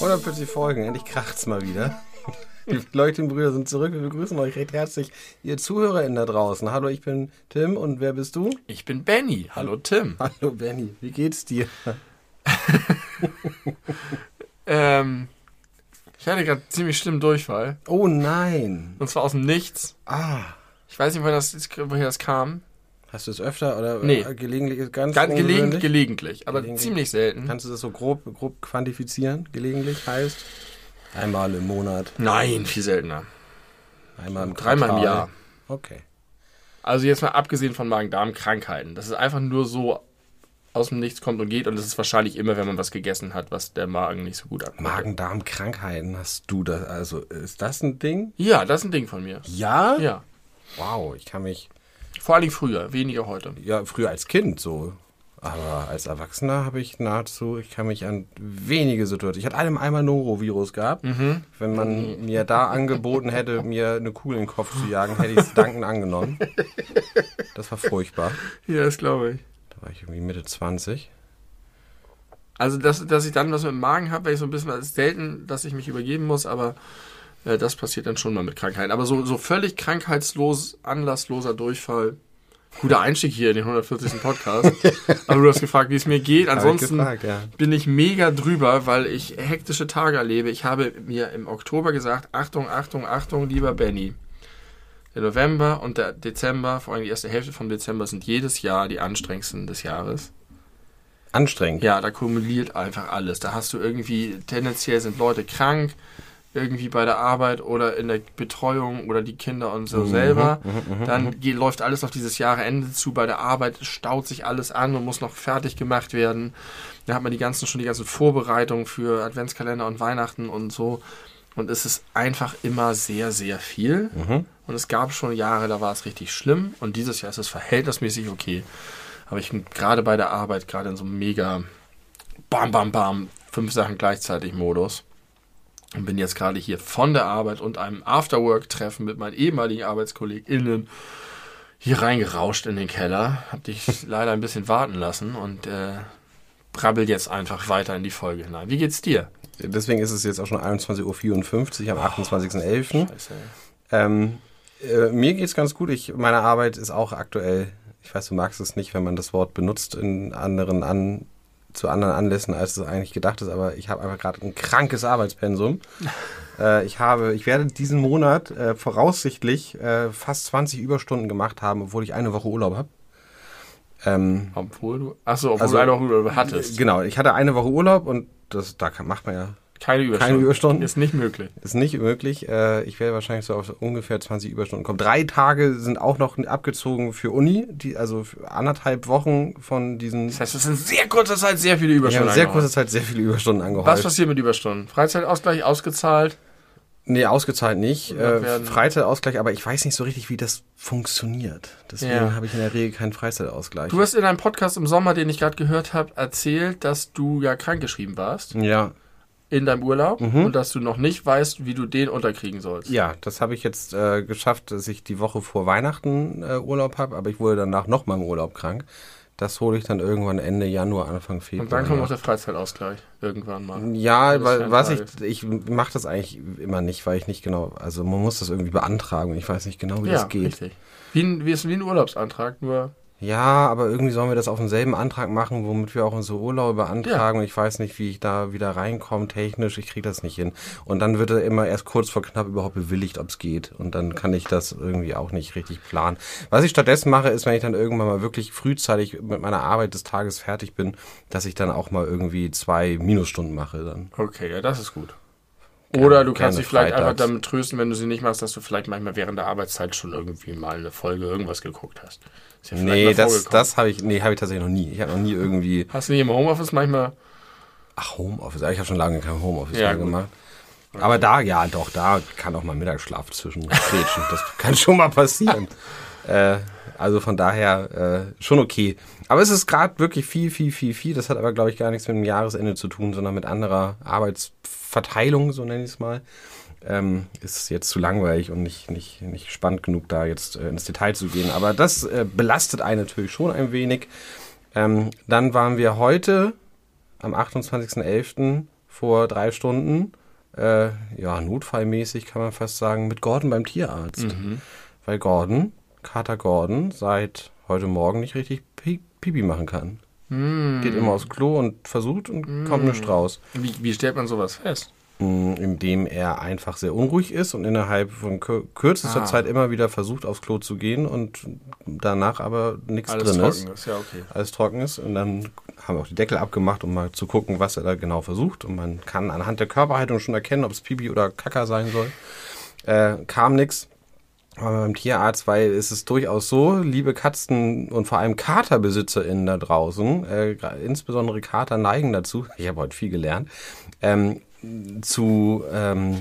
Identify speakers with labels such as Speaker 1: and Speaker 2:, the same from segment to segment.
Speaker 1: 140 Folgen, endlich kracht's mal wieder. Die Leuchtenbrüder sind zurück. Wir begrüßen euch recht herzlich, ihr ZuhörerInnen da draußen. Hallo, ich bin Tim und wer bist du?
Speaker 2: Ich bin Benny. Hallo Tim.
Speaker 1: Hallo Benny, wie geht's dir?
Speaker 2: Ähm, ich hatte gerade ziemlich schlimmen Durchfall.
Speaker 1: Oh nein.
Speaker 2: Und zwar aus dem Nichts.
Speaker 1: Ah.
Speaker 2: Ich weiß nicht, woher das, woher das kam.
Speaker 1: Hast du es öfter oder
Speaker 2: Nee.
Speaker 1: äh, gelegentlich? Ganz,
Speaker 2: Ganz gelegentlich, gelegentlich, aber
Speaker 1: Gelegentlich.
Speaker 2: ziemlich selten.
Speaker 1: Kannst du das so grob, grob quantifizieren? Gelegentlich heißt einmal im Monat,
Speaker 2: Nein, viel seltener.
Speaker 1: einmal im
Speaker 2: Dreimal im. Jahr.
Speaker 1: Okay.
Speaker 2: Also jetzt mal abgesehen von Magen-Darm-Krankheiten. Das ist einfach nur so aus dem Nichts kommt und geht und das ist wahrscheinlich immer, wenn man was gegessen hat, was der Magen nicht so gut abmacht.
Speaker 1: Magen-Darm-Krankheiten hast du das? Also ist das ein Ding?
Speaker 2: Ja, das ist ein Ding von mir.
Speaker 1: Ja?
Speaker 2: Ja.
Speaker 1: Wow, ich kann mich
Speaker 2: Vor allem früher, weniger heute.
Speaker 1: ja früher als Kind so, aber als Erwachsener habe ich nahezu, ich kann mich an wenige Situationen. Ich hatte einem einmal Norovirus gehabt.
Speaker 2: Mhm.
Speaker 1: Wenn man mir da angeboten hätte, mir eine Kugel in den Kopf zu jagen, hätte ich es dankend angenommen. Das war furchtbar.
Speaker 2: Ja, das glaube ich.
Speaker 1: War ich irgendwie Mitte 20.
Speaker 2: Also, dass, dass ich dann was mit dem Magen habe, weil ich so ein bisschen, es ist selten, dass ich mich übergeben muss, aber äh, das passiert dann schon mal mit Krankheiten. Aber so, so völlig krankheitslos, anlassloser Durchfall. Guter Einstieg hier in den 140. Podcast. aber du hast gefragt, wie es mir geht.
Speaker 1: Hab ich
Speaker 2: Ansonsten
Speaker 1: gefragt, ja.
Speaker 2: bin ich mega drüber, weil ich hektische Tage erlebe. Ich habe mir im Oktober gesagt, Achtung, Achtung, Achtung, lieber Benny. Der November und der Dezember, vor allem die erste Hälfte vom Dezember, sind jedes Jahr die anstrengendsten des Jahres.
Speaker 1: Anstrengend.
Speaker 2: Ja, da kumuliert einfach alles. Da hast du irgendwie, tendenziell sind Leute krank, irgendwie bei der Arbeit oder in der Betreuung oder die Kinder und so selber. Dann geht, läuft alles auf dieses Jahreende zu. Bei der Arbeit staut sich alles an und muss noch fertig gemacht werden. Da hat man die ganzen, schon die ganzen Vorbereitungen für Adventskalender und Weihnachten und so. Und es ist einfach immer sehr, sehr viel. Und es gab schon Jahre, da war es richtig schlimm. Und dieses Jahr ist es verhältnismäßig okay. Aber ich bin gerade bei der Arbeit, gerade in so einem mega Bam, Bam, Bam, fünf Sachen gleichzeitig Modus. Und bin jetzt gerade hier von der Arbeit und einem Afterwork-Treffen mit meinen ehemaligen ArbeitskollegInnen hier reingerauscht in den Keller. Hab dich leider ein bisschen warten lassen und äh, brabbel jetzt einfach weiter in die Folge hinein. Wie geht's dir?
Speaker 1: Deswegen ist es jetzt auch schon 21.54 Uhr am 28.11.
Speaker 2: Scheiße.
Speaker 1: Ähm, äh, mir geht's ganz gut. Ich, meine Arbeit ist auch aktuell, ich weiß, du magst es nicht, wenn man das Wort benutzt in anderen an, zu anderen Anlässen, als es eigentlich gedacht ist, aber ich habe einfach gerade ein krankes Arbeitspensum. äh, ich habe, ich werde diesen Monat äh, voraussichtlich äh, fast 20 Überstunden gemacht haben, obwohl ich eine Woche Urlaub habe. Ähm,
Speaker 2: Obwohl du. Achso, obwohl
Speaker 1: Also,
Speaker 2: du eine Woche Urlaub hattest.
Speaker 1: genau, ich hatte eine Woche Urlaub und das, da kann, macht man ja
Speaker 2: Keine Überstunden.
Speaker 1: Keine Überstunden?
Speaker 2: Ist nicht möglich.
Speaker 1: Ist nicht möglich. Äh, ich werde wahrscheinlich so auf ungefähr 20 Überstunden kommen. Drei Tage sind auch noch abgezogen für Uni, die, also für anderthalb Wochen von diesen.
Speaker 2: Das heißt, es sind sehr kurzer Zeit sehr viele Überstunden.
Speaker 1: habe in sehr kurzer Zeit sehr viele Überstunden angehäuft.
Speaker 2: Was passiert mit Überstunden? Freizeitausgleich ausgezahlt?
Speaker 1: Nee, ausgezahlt nicht. Äh, Freizeitausgleich, aber ich weiß nicht so richtig, wie das funktioniert. Deswegen
Speaker 2: Ja.
Speaker 1: habe ich in der Regel keinen Freizeitausgleich.
Speaker 2: Du hast in einem Podcast im Sommer, den ich gerade gehört habe, erzählt, dass du ja krankgeschrieben warst
Speaker 1: ja,
Speaker 2: in deinem Urlaub
Speaker 1: Mhm.
Speaker 2: und dass du noch nicht weißt, wie du den unterkriegen sollst.
Speaker 1: ja, das habe ich jetzt äh, geschafft, dass ich die Woche vor Weihnachten äh, Urlaub habe, aber ich wurde danach noch mal im Urlaub krank. Das hole ich dann irgendwann Ende Januar, Anfang Februar.
Speaker 2: Und dann kommt noch der Freizeitausgleich irgendwann mal.
Speaker 1: Ja, weil, was ich, ich mache das eigentlich immer nicht, weil ich nicht genau, also man muss das irgendwie beantragen und ich weiß nicht genau, wie
Speaker 2: Ja,
Speaker 1: das geht.
Speaker 2: richtig. Wie ein, wie ist wie ein Urlaubsantrag, nur
Speaker 1: Ja, aber irgendwie sollen wir das auf denselben Antrag machen, womit wir auch unsere Urlaube beantragen und ich weiß nicht, wie ich da wieder reinkomme technisch, ich kriege das nicht hin. Und dann wird er immer erst kurz vor knapp überhaupt bewilligt, ob es geht und dann kann ich das irgendwie auch nicht richtig planen. Was ich stattdessen mache, ist, wenn ich dann irgendwann mal wirklich frühzeitig mit meiner Arbeit des Tages fertig bin, dass ich dann auch mal irgendwie zwei Minusstunden mache dann.
Speaker 2: okay, ja, das ist gut. Oder du kannst dich vielleicht einfach
Speaker 1: freitags.
Speaker 2: damit trösten, wenn du sie nicht machst, dass du vielleicht manchmal während der Arbeitszeit schon irgendwie mal eine Folge irgendwas geguckt hast. Ist ja
Speaker 1: Nee, das, das habe ich, nee, habe ich tatsächlich noch nie. Ich habe noch nie irgendwie,
Speaker 2: Hast du nicht im Homeoffice manchmal
Speaker 1: ach, Homeoffice, ich habe schon lange kein Homeoffice
Speaker 2: Ja,
Speaker 1: mehr
Speaker 2: gut.
Speaker 1: gemacht. Aber da, ja, doch, da kann auch mal Mittagsschlaf zwischen kretschen. Das kann schon mal passieren. Äh, also von daher äh, schon okay. Aber es ist gerade wirklich viel, viel, viel, viel. Das hat aber, glaube ich, gar nichts mit dem Jahresende zu tun, sondern mit anderer Arbeitsverteilung, so nenne ich es mal. Ähm, ist jetzt zu langweilig und nicht, nicht, nicht spannend genug, da jetzt äh, ins Detail zu gehen. Aber das äh, belastet einen natürlich schon ein wenig. Ähm, dann waren wir heute am 28.11. vor drei Stunden, äh, ja, notfallmäßig kann man fast sagen, mit Gordon beim Tierarzt.
Speaker 2: Mhm.
Speaker 1: Weil Gordon, Kater Gordon, seit heute Morgen nicht richtig Pi Pipi machen kann.
Speaker 2: Mm.
Speaker 1: Geht immer aufs Klo und versucht und kommt nicht raus.
Speaker 2: Wie, wie stellt man sowas fest?
Speaker 1: Mm, Indem er einfach sehr unruhig ist und innerhalb von kür- kürzester
Speaker 2: Ah.
Speaker 1: Zeit immer wieder versucht, aufs Klo zu gehen und danach aber nichts
Speaker 2: Alles
Speaker 1: drin ist.
Speaker 2: trocken ist, ja, okay.
Speaker 1: alles trocken ist. Und dann haben wir auch die Deckel abgemacht, um mal zu gucken, was er da genau versucht. Und man kann anhand der Körperhaltung schon erkennen, ob es Pipi oder Kacker sein soll. Äh, kam nix. Aber beim Tierarzt, weil es ist durchaus so, liebe Katzen und vor allem KaterbesitzerInnen da draußen, äh, insbesondere Kater neigen dazu, ich habe heute viel gelernt, ähm, zu ähm,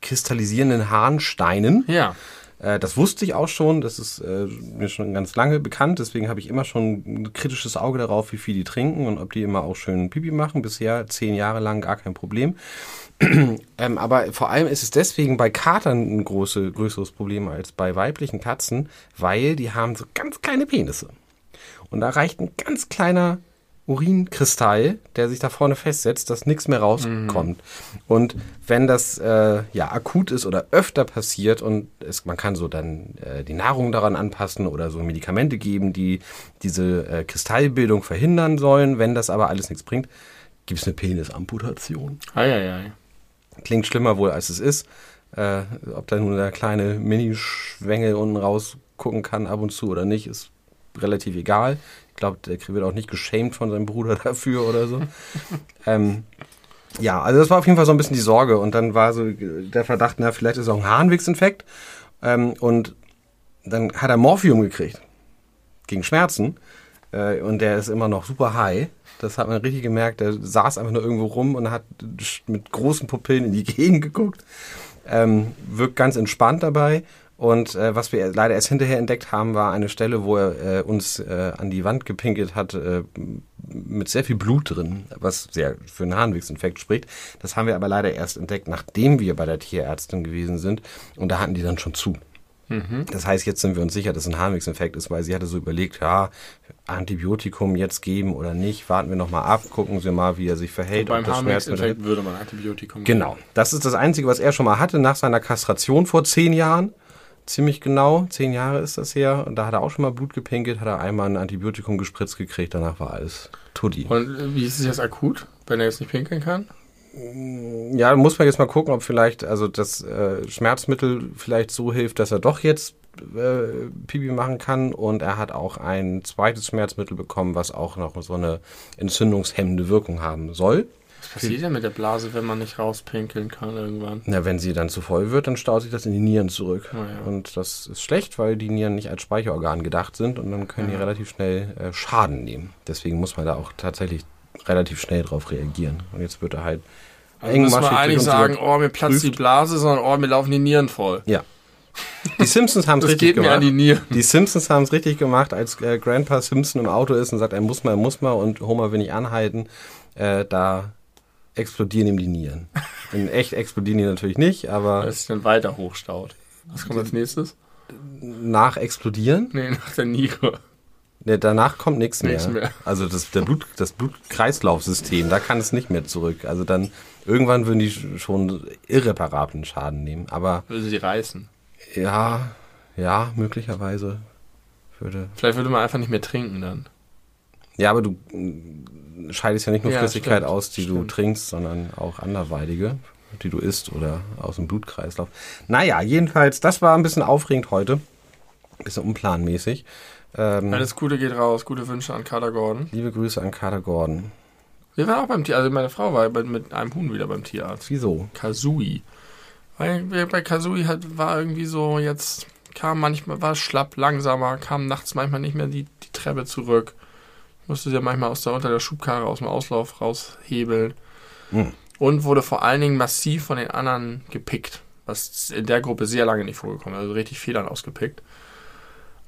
Speaker 1: kristallisierenden Harnsteinen.
Speaker 2: Ja.
Speaker 1: Äh, das wusste ich auch schon, das ist äh, mir schon ganz lange bekannt, deswegen habe ich immer schon ein kritisches Auge darauf, wie viel die trinken und ob die immer auch schön Pipi machen. Bisher zehn Jahre lang gar kein Problem. ähm, aber vor allem ist es deswegen bei Katern ein große, größeres Problem als bei weiblichen Katzen, weil die haben so ganz kleine Penisse. Und da reicht ein ganz kleiner Urinkristall, der sich da vorne festsetzt, dass nichts mehr rauskommt. Und wenn das äh, ja akut ist oder öfter passiert und es, man kann so dann äh, die Nahrung daran anpassen oder so Medikamente geben, die diese äh, Kristallbildung verhindern sollen. Wenn das aber alles nichts bringt, gibt es eine Penisamputation.
Speaker 2: Eieiei.
Speaker 1: Klingt schlimmer wohl, als es ist. Äh, ob da nun der kleine Mini-Schwengel unten raus gucken kann ab und zu oder nicht, ist relativ egal. Ich glaube, der wird auch nicht geschämt von seinem Bruder dafür oder so. ähm, ja, also das war auf jeden Fall so ein bisschen die Sorge. Und dann war so der Verdacht, na, vielleicht ist auch ein Harnwegsinfekt. Ähm, und dann hat er Morphium gekriegt. Gegen Schmerzen. Äh, und der ist immer noch super high. Das hat man richtig gemerkt. Der saß einfach nur irgendwo rum und hat mit großen Pupillen in die Gegend geguckt. Ähm, wirkt ganz entspannt dabei. Und äh, was wir leider erst hinterher entdeckt haben, war eine Stelle, wo er äh, uns äh, an die Wand gepinkelt hat, äh, mit sehr viel Blut drin, was sehr für einen Harnwegsinfekt spricht. Das haben wir aber leider erst entdeckt, nachdem wir bei der Tierärztin gewesen sind. Und da hatten die dann schon zu. Das heißt, jetzt sind wir uns sicher, dass es ein Harnwegsinfekt ist, weil sie hatte so überlegt, ja, Antibiotikum jetzt geben oder nicht, warten wir nochmal ab, gucken Sie mal, wie er sich verhält.
Speaker 2: Beim
Speaker 1: ob das Schmerzmittel
Speaker 2: Harnwegsinfekt würde man Antibiotikum
Speaker 1: Genau. Das ist das Einzige, was er schon mal hatte nach seiner Kastration vor zehn Jahren. Ziemlich genau, zehn Jahre ist das her. Und da hat er auch schon mal Blut gepinkelt, hat er einmal ein Antibiotikum gespritzt gekriegt, danach war alles Tutti.
Speaker 2: Und äh, wie ist es jetzt akut, wenn er jetzt nicht pinkeln kann?
Speaker 1: Ja, da muss man jetzt mal gucken, ob vielleicht, also das äh, Schmerzmittel vielleicht so hilft, dass er doch jetzt äh, Pipi machen kann. Und er hat auch ein zweites Schmerzmittel bekommen, was auch noch so eine entzündungshemmende Wirkung haben soll.
Speaker 2: Was passiert denn mit der Blase, wenn man nicht rauspinkeln kann irgendwann?
Speaker 1: Na, wenn sie dann zu voll wird, dann staut sich das in die Nieren zurück.
Speaker 2: Oh ja.
Speaker 1: Und das ist schlecht, weil die Nieren nicht als Speicherorgan gedacht sind und dann können die relativ schnell äh, Schaden nehmen. Deswegen muss man da auch tatsächlich relativ schnell drauf reagieren. Und jetzt wird er halt
Speaker 2: Also muss man eigentlich sagen, oh, mir platzt die
Speaker 1: prüft.
Speaker 2: Blase, sondern oh, mir laufen die Nieren voll.
Speaker 1: Ja. Die Simpsons haben es richtig
Speaker 2: geht mir
Speaker 1: gemacht.
Speaker 2: an die Nieren.
Speaker 1: Die Simpsons haben es richtig gemacht, als äh, Grandpa Simpson im Auto ist und sagt, er muss mal, er muss mal und Homer will nicht anhalten. Äh, da explodieren ihm die Nieren. In echt explodieren die natürlich nicht, aber
Speaker 2: Weil es dann weiter hochstaut. Was kommt als nächstes?
Speaker 1: nach explodieren,
Speaker 2: Nee, nach der Niere.
Speaker 1: Ne, danach kommt nichts mehr.
Speaker 2: Nichts mehr.
Speaker 1: Also das, der Blut, das Blutkreislaufsystem, da kann es nicht mehr zurück. Also dann irgendwann würden die sch- schon irreparablen Schaden nehmen. Aber
Speaker 2: Würde sie reißen.
Speaker 1: ja, ja, möglicherweise würde.
Speaker 2: Vielleicht würde man einfach nicht mehr trinken dann.
Speaker 1: Ja, aber du mm, scheidest ja nicht nur
Speaker 2: Ja,
Speaker 1: Flüssigkeit
Speaker 2: stimmt,
Speaker 1: aus, die du
Speaker 2: stimmt.
Speaker 1: trinkst, sondern auch anderweitige, die du isst oder aus dem Blutkreislauf. Naja, jedenfalls, das war ein bisschen aufregend heute. Bisschen unplanmäßig. Ähm,
Speaker 2: Alles Gute geht raus. Gute Wünsche an Kader Gordon.
Speaker 1: liebe Grüße an Kater Gordon.
Speaker 2: Wir waren auch beim Tier, also meine Frau war mit einem Huhn wieder beim Tierarzt.
Speaker 1: Wieso?
Speaker 2: Kazui. Weil bei Kazui halt war irgendwie so jetzt kam manchmal war schlapp langsamer, kam nachts manchmal nicht mehr die, die Treppe zurück. Musste sie ja manchmal aus der unter der Schubkarre aus dem Auslauf raushebeln.
Speaker 1: Hm.
Speaker 2: Und wurde vor allen Dingen massiv von den anderen gepickt, was in der Gruppe sehr lange nicht vorgekommen ist, also richtig Federn ausgepickt.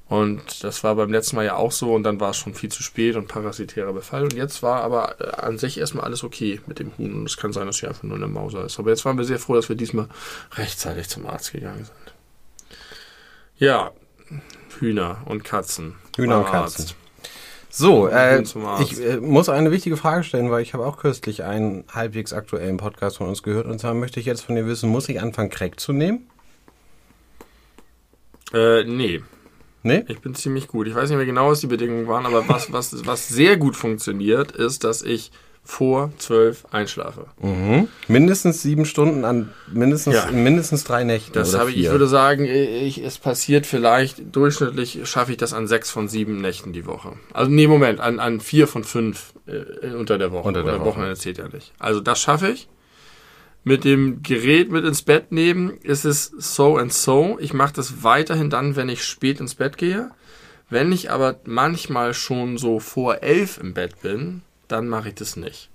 Speaker 2: Und das war beim letzten Mal ja auch so und dann war es schon viel zu spät und parasitärer Befall. Und jetzt war aber äh, an sich erstmal alles okay mit dem Huhn. Und es kann sein, dass sie einfach nur eine Mauser ist. Aber jetzt waren wir sehr froh, dass wir diesmal rechtzeitig zum Arzt gegangen sind. Ja, Hühner und Katzen.
Speaker 1: Hühner und Katzen. So, äh, ich äh, muss eine wichtige Frage stellen, weil ich habe auch kürzlich einen halbwegs aktuellen Podcast von uns gehört. Und zwar möchte ich jetzt von dir wissen, muss ich anfangen, Crack zu nehmen?
Speaker 2: Äh, nee.
Speaker 1: Nee?
Speaker 2: Ich bin ziemlich gut. Ich weiß nicht mehr genau, was die Bedingungen waren, aber was, was, was sehr gut funktioniert, ist, dass ich vor zwölf einschlafe.
Speaker 1: Mhm. Mindestens sieben Stunden an mindestens, ja. mindestens drei Nächten.
Speaker 2: Das habe ich, ich würde sagen, ich, es passiert vielleicht, durchschnittlich schaffe ich das an sechs von sieben Nächten die Woche. Also nee, Moment, an, an vier von fünf äh, unter der Woche.
Speaker 1: Unter der Woche.
Speaker 2: Wochenende zählt ja nicht. Also das schaffe ich. Mit dem Gerät mit ins Bett nehmen ist es so and so. Ich mache das weiterhin dann, wenn ich spät ins Bett gehe. Wenn ich aber manchmal schon so vor elf im Bett bin, dann mache ich das nicht.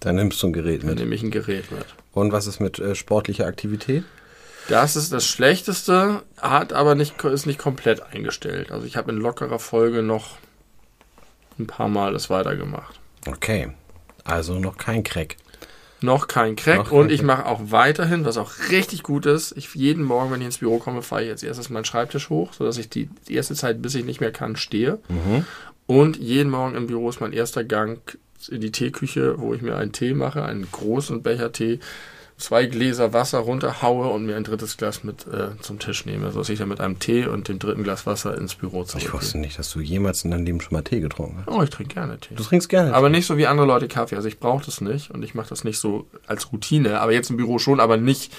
Speaker 1: Dann nimmst du ein Gerät mit.
Speaker 2: Dann nehme ich ein Gerät mit.
Speaker 1: Und was ist mit äh, sportlicher Aktivität?
Speaker 2: Das ist das Schlechteste, hat aber nicht, ist nicht komplett eingestellt. Also ich habe in lockerer Folge noch ein paar Mal das weitergemacht.
Speaker 1: Okay, also noch kein Crack.
Speaker 2: Noch kein Crack noch und ich mache auch weiterhin, was auch richtig gut ist. Ich jeden Morgen, wenn ich ins Büro komme, fahre ich jetzt erstes meinen Schreibtisch hoch, sodass ich die, die erste Zeit, bis ich nicht mehr kann, stehe. Mhm. Und jeden Morgen im Büro ist mein erster Gang in die Teeküche, wo ich mir einen Tee mache, einen großen Becher Tee, zwei Gläser Wasser runterhaue und mir ein drittes Glas mit äh, zum Tisch nehme, sodass ich dann mit einem Tee und dem dritten Glas Wasser ins Büro zurückgehe.
Speaker 1: Ich wusste nicht, dass du jemals in deinem Leben schon mal Tee getrunken hast.
Speaker 2: Oh, ich trinke gerne Tee.
Speaker 1: Du trinkst gerne
Speaker 2: Aber nicht so wie andere Leute Kaffee. Also ich brauche das nicht und ich mache das nicht so als Routine. Aber jetzt im Büro schon, aber nicht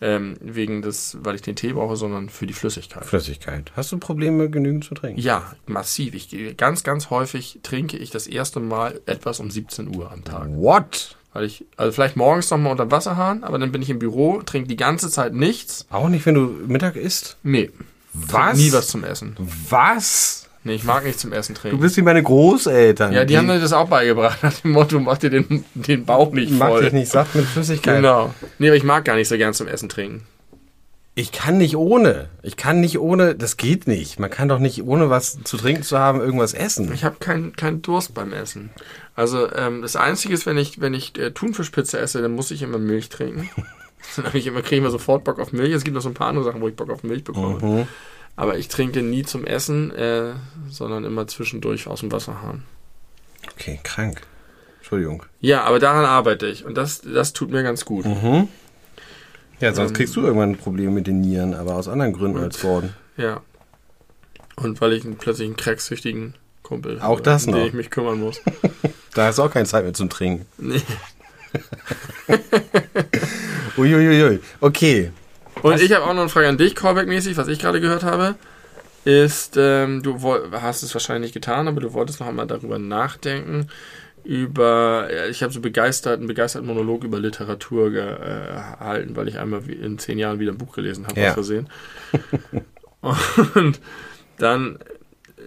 Speaker 2: ähm, wegen des, weil ich den Tee brauche, sondern für die Flüssigkeit.
Speaker 1: Flüssigkeit. Hast du Probleme, genügend zu trinken?
Speaker 2: Ja, massiv. Ich ganz, ganz häufig trinke ich das erste Mal etwas um 17 Uhr am Tag.
Speaker 1: What?
Speaker 2: Weil ich, also vielleicht morgens nochmal unter Wasserhahn, aber dann bin ich im Büro, trinke die ganze Zeit nichts.
Speaker 1: Auch nicht, wenn du Mittag isst?
Speaker 2: Nee.
Speaker 1: Was?
Speaker 2: Nie was zum Essen.
Speaker 1: Was?
Speaker 2: Nee, ich mag nicht zum Essen trinken.
Speaker 1: Du bist wie meine Großeltern.
Speaker 2: Ja, die, die haben mir das auch beigebracht, nach dem Motto, mach dir den, den Bauch nicht voll.
Speaker 1: Mach dich nicht satt mit Flüssigkeit.
Speaker 2: Genau. Nee, aber ich mag gar nicht so gern zum Essen trinken.
Speaker 1: Ich kann nicht ohne. Ich kann nicht ohne, das geht nicht. Man kann doch nicht ohne was zu trinken zu haben irgendwas essen.
Speaker 2: Ich habe keinen kein Durst beim Essen. Also ähm, das Einzige ist, wenn ich, wenn ich äh, Thunfischpizza esse, dann muss ich immer Milch trinken. dann habe ich immer, kriege ich immer sofort Bock auf Milch. Es gibt noch so ein paar andere Sachen, wo ich Bock auf Milch bekomme. Mhm. Aber ich trinke nie zum Essen, äh, sondern immer zwischendurch aus dem Wasserhahn.
Speaker 1: Okay, krank. Entschuldigung.
Speaker 2: Ja, aber daran arbeite ich und das, das tut mir ganz gut.
Speaker 1: Mhm. Ja, sonst ähm, kriegst du irgendwann ein Problem mit den Nieren, aber aus anderen Gründen als Gordon.
Speaker 2: Ja. Und weil ich einen, plötzlich einen cracksüchtigen Kumpel
Speaker 1: Auch das
Speaker 2: um
Speaker 1: noch.
Speaker 2: den ich mich kümmern muss.
Speaker 1: da hast du auch keine Zeit mehr zum Trinken.
Speaker 2: Nee.
Speaker 1: Uiuiui. Okay.
Speaker 2: Und was? ich habe auch noch eine Frage an dich, Callback-mäßig, was ich gerade gehört habe. Ist, ähm, du hast es wahrscheinlich getan, aber du wolltest noch einmal darüber nachdenken, über, ich habe so begeistert, einen begeisterten Monolog über Literatur gehalten, weil ich einmal in zehn Jahren wieder ein Buch gelesen habe,
Speaker 1: ja.
Speaker 2: aus Versehen. Und dann äh,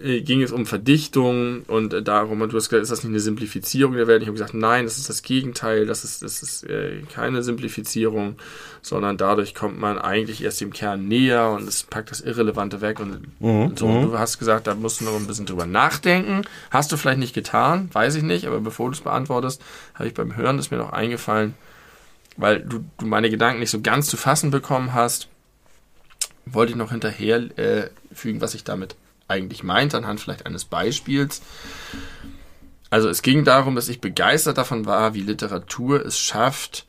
Speaker 2: ging es um Verdichtung und äh, darum, und du hast gesagt, ist das nicht eine Simplifizierung der Welt? Ich habe gesagt, nein, das ist das Gegenteil, das ist, das ist äh, keine Simplifizierung, sondern dadurch kommt man eigentlich erst dem Kern näher und es packt das Irrelevante weg und, mhm, und so. Und mhm. du hast gesagt, da musst du noch ein bisschen drüber nachdenken. Hast du vielleicht nicht getan, weiß ich nicht, aber bevor du es beantwortest, habe ich beim Hören das mir noch eingefallen, weil du, du meine Gedanken nicht so ganz zu fassen bekommen hast, wollte ich noch hinterher äh, fügen, was ich damit eigentlich meint, anhand vielleicht eines Beispiels. Also es ging darum, dass ich begeistert davon war, wie Literatur es schafft,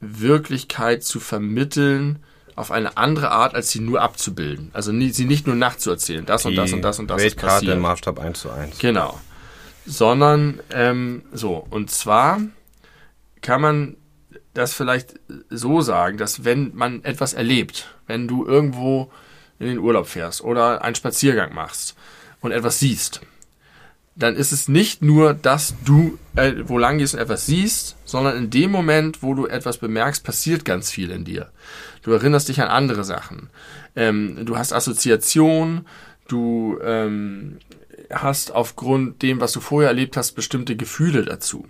Speaker 2: Wirklichkeit zu vermitteln auf eine andere Art, als sie nur abzubilden. Also nie, sie nicht nur nachzuerzählen, das und das und das und das
Speaker 1: Weltkarte ist passiert. im Maßstab 1 zu 1.
Speaker 2: Genau. Sondern ähm, so, und zwar kann man das vielleicht so sagen, dass wenn man etwas erlebt, wenn du irgendwo in den Urlaub fährst oder einen Spaziergang machst und etwas siehst, dann ist es nicht nur, dass du äh, wo lang gehst und etwas siehst, sondern in dem Moment, wo du etwas bemerkst, passiert ganz viel in dir. Du erinnerst dich an andere Sachen. Ähm, du hast Assoziation, du ähm, hast aufgrund dem, was du vorher erlebt hast, bestimmte Gefühle dazu.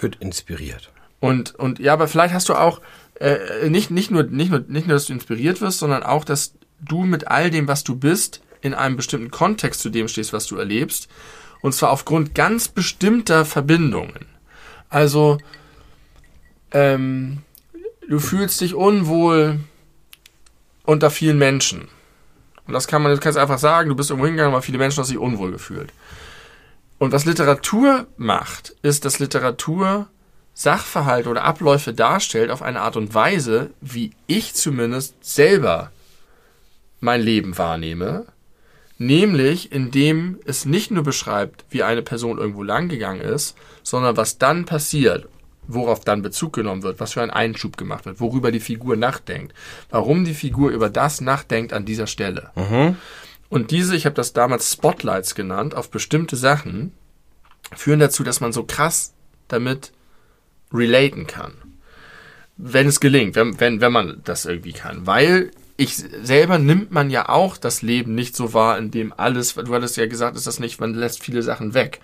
Speaker 1: Wird inspiriert.
Speaker 2: Und, und ja, aber vielleicht hast du auch äh, nicht, nicht, nur, nicht, nur, nicht nur, dass du inspiriert wirst, sondern auch, dass du mit all dem, was du bist, in einem bestimmten Kontext zu dem stehst, was du erlebst. Und zwar aufgrund ganz bestimmter Verbindungen. Also, ähm, du fühlst dich unwohl unter vielen Menschen. Und das kann man, das kannst du einfach sagen, du bist irgendwo hingegangen, weil viele Menschen haben sich unwohl gefühlt. Und was Literatur macht, ist, dass Literatur Sachverhalte oder Abläufe darstellt auf eine Art und Weise, wie ich zumindest selber mein Leben wahrnehme, nämlich indem es nicht nur beschreibt, wie eine Person irgendwo langgegangen ist, sondern was dann passiert, worauf dann Bezug genommen wird, was für ein Einschub gemacht wird, worüber die Figur nachdenkt, warum die Figur über das nachdenkt an dieser Stelle. Mhm. Und diese, ich habe das damals Spotlights genannt, auf bestimmte Sachen, führen dazu, dass man so krass damit relaten kann. Wenn es gelingt, wenn, wenn, wenn man das irgendwie kann. Weil ich selber nimmt man ja auch das Leben nicht so wahr, in dem alles, du hattest ja gesagt, ist das nicht, man lässt viele Sachen weg.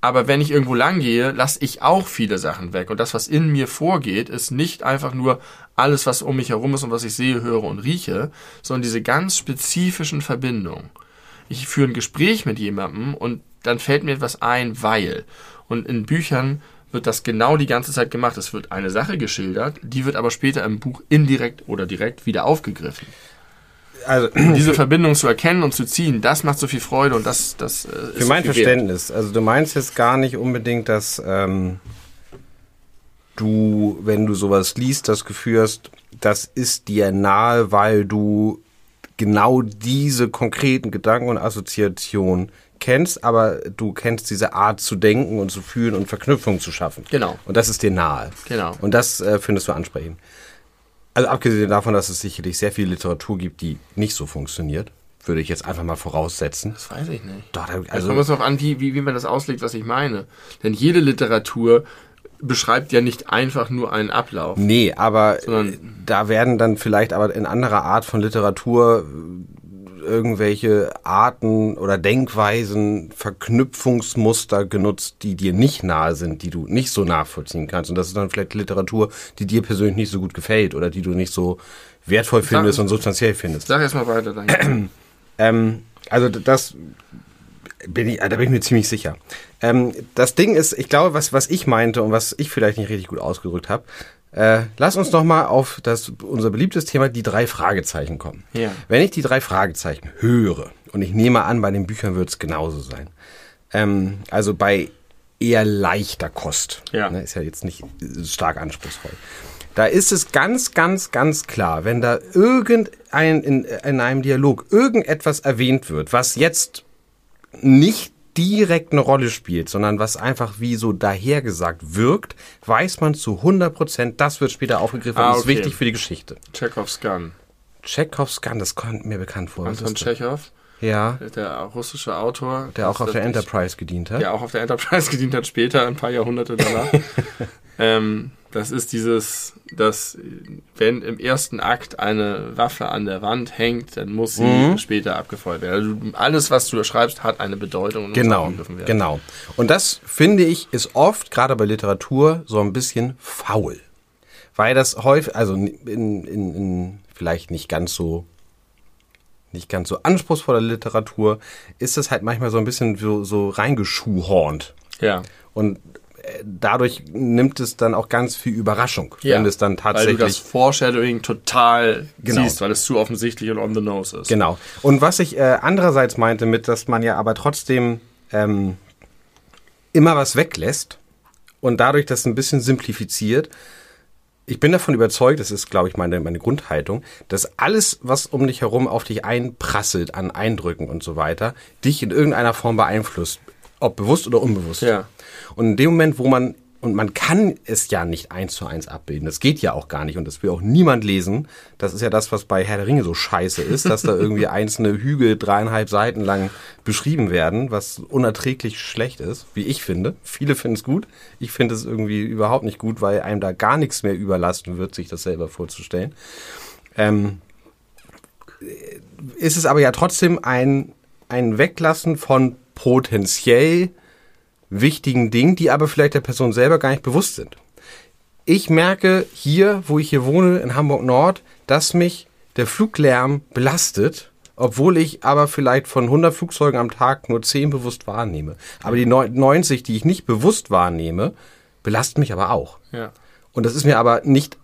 Speaker 2: Aber wenn ich irgendwo lang gehe, lasse ich auch viele Sachen weg. Und das, was in mir vorgeht, ist nicht einfach nur alles, was um mich herum ist und was ich sehe, höre und rieche, sondern diese ganz spezifischen Verbindungen. Ich führe ein Gespräch mit jemandem und dann fällt mir etwas ein, weil. Und in Büchern wird das genau die ganze Zeit gemacht. Es wird eine Sache geschildert, die wird aber später im Buch indirekt oder direkt wieder aufgegriffen. Also diese Verbindung zu erkennen und zu ziehen, das macht so viel Freude und das, das
Speaker 1: äh, ist Für mein Verständnis. Wert. Also du meinst jetzt gar nicht unbedingt, dass ähm, du, wenn du sowas liest, das Gefühl hast, das ist dir nahe, weil du genau diese konkreten Gedanken und Assoziationen kennst, aber du kennst diese Art zu denken und zu fühlen und Verknüpfungen zu schaffen.
Speaker 2: Genau.
Speaker 1: Und das ist dir nahe.
Speaker 2: Genau.
Speaker 1: Und das äh, findest du ansprechend. Also abgesehen davon, dass es sicherlich sehr viel Literatur gibt, die nicht so funktioniert, würde ich jetzt einfach mal voraussetzen.
Speaker 2: Das weiß ich nicht.
Speaker 1: Doch,
Speaker 2: da, also kommt es noch an, wie, wie, wie man das auslegt, was ich meine. Denn jede Literatur beschreibt ja nicht einfach nur einen Ablauf.
Speaker 1: Nee, aber da werden dann vielleicht aber in anderer Art von Literatur irgendwelche Arten oder Denkweisen, Verknüpfungsmuster genutzt, die dir nicht nahe sind, die du nicht so nachvollziehen kannst. Und das ist dann vielleicht Literatur, die dir persönlich nicht so gut gefällt oder die du nicht so wertvoll findest sag, und substanziell findest.
Speaker 2: Sag erstmal weiter, danke.
Speaker 1: ähm, also das bin ich, da bin ich mir ziemlich sicher. Ähm, das Ding ist, ich glaube, was, was ich meinte und was ich vielleicht nicht richtig gut ausgedrückt habe, äh, lass uns noch mal auf das, unser beliebtes Thema, die drei Fragezeichen kommen.
Speaker 2: Ja.
Speaker 1: Wenn ich die drei Fragezeichen höre, und ich nehme an, bei den Büchern wird es genauso sein, ähm, also bei eher leichter Kost,
Speaker 2: ja.
Speaker 1: Ne, ist ja jetzt nicht stark anspruchsvoll, da ist es ganz, ganz, ganz klar, wenn da irgendein in, in einem Dialog irgendetwas erwähnt wird, was jetzt nicht direkt eine Rolle spielt, sondern was einfach wie so dahergesagt wirkt, weiß man zu 100 Prozent, das wird später aufgegriffen ah, und ist wichtig für die Geschichte.
Speaker 2: Chekhovs Gun.
Speaker 1: Chekhovs Gun, das kommt mir bekannt vor.
Speaker 2: Anton Tschechow.
Speaker 1: Ja.
Speaker 2: Der russische Autor.
Speaker 1: Der auch auf der Enterprise gedient hat.
Speaker 2: Der auch auf der Enterprise gedient hat, später, ein paar Jahrhunderte danach. ähm, das ist dieses, dass wenn im ersten Akt eine Waffe an der Wand hängt, dann muss sie mhm. später abgefeuert werden. Also alles, was du schreibst, hat eine Bedeutung und
Speaker 1: genau, muss werden. Genau. Und das finde ich ist oft gerade bei Literatur so ein bisschen faul, weil das häufig, also in, in, in vielleicht nicht ganz so nicht ganz so anspruchsvoller Literatur, ist es halt manchmal so ein bisschen so, so reingeschuhhornt.
Speaker 2: Ja.
Speaker 1: Und dadurch nimmt es dann auch ganz viel Überraschung,
Speaker 2: ja,
Speaker 1: wenn es dann tatsächlich.
Speaker 2: Weil du das Foreshadowing total genau. siehst, weil es zu offensichtlich und on the nose ist.
Speaker 1: Genau. Und was ich äh, andererseits meinte mit, dass man ja aber trotzdem ähm, immer was weglässt und dadurch das ein bisschen simplifiziert. Ich bin davon überzeugt, das ist, glaube ich, meine, meine Grundhaltung, dass alles, was um dich herum auf dich einprasselt an Eindrücken und so weiter, dich in irgendeiner Form beeinflusst. Ob bewusst oder unbewusst.
Speaker 2: Ja.
Speaker 1: Und in dem Moment, wo man, und man kann es ja nicht eins zu eins abbilden, das geht ja auch gar nicht und das will auch niemand lesen. Das ist ja das, was bei Herr der Ringe so scheiße ist, dass da irgendwie einzelne Hügel dreieinhalb Seiten lang beschrieben werden, was unerträglich schlecht ist, wie ich finde. Viele finden es gut. Ich finde es irgendwie überhaupt nicht gut, weil einem da gar nichts mehr überlasten wird, sich das selber vorzustellen. Ähm, ist es aber ja trotzdem ein, ein Weglassen von potenziell wichtigen Dingen, die aber vielleicht der Person selber gar nicht bewusst sind. Ich merke hier, wo ich hier wohne, in Hamburg Nord, dass mich der Fluglärm belastet, obwohl ich aber vielleicht von 100 Flugzeugen am Tag nur 10 bewusst wahrnehme. Aber die 90, die ich nicht bewusst wahrnehme, belasten mich aber auch.
Speaker 2: Ja.
Speaker 1: Und das ist mir aber nicht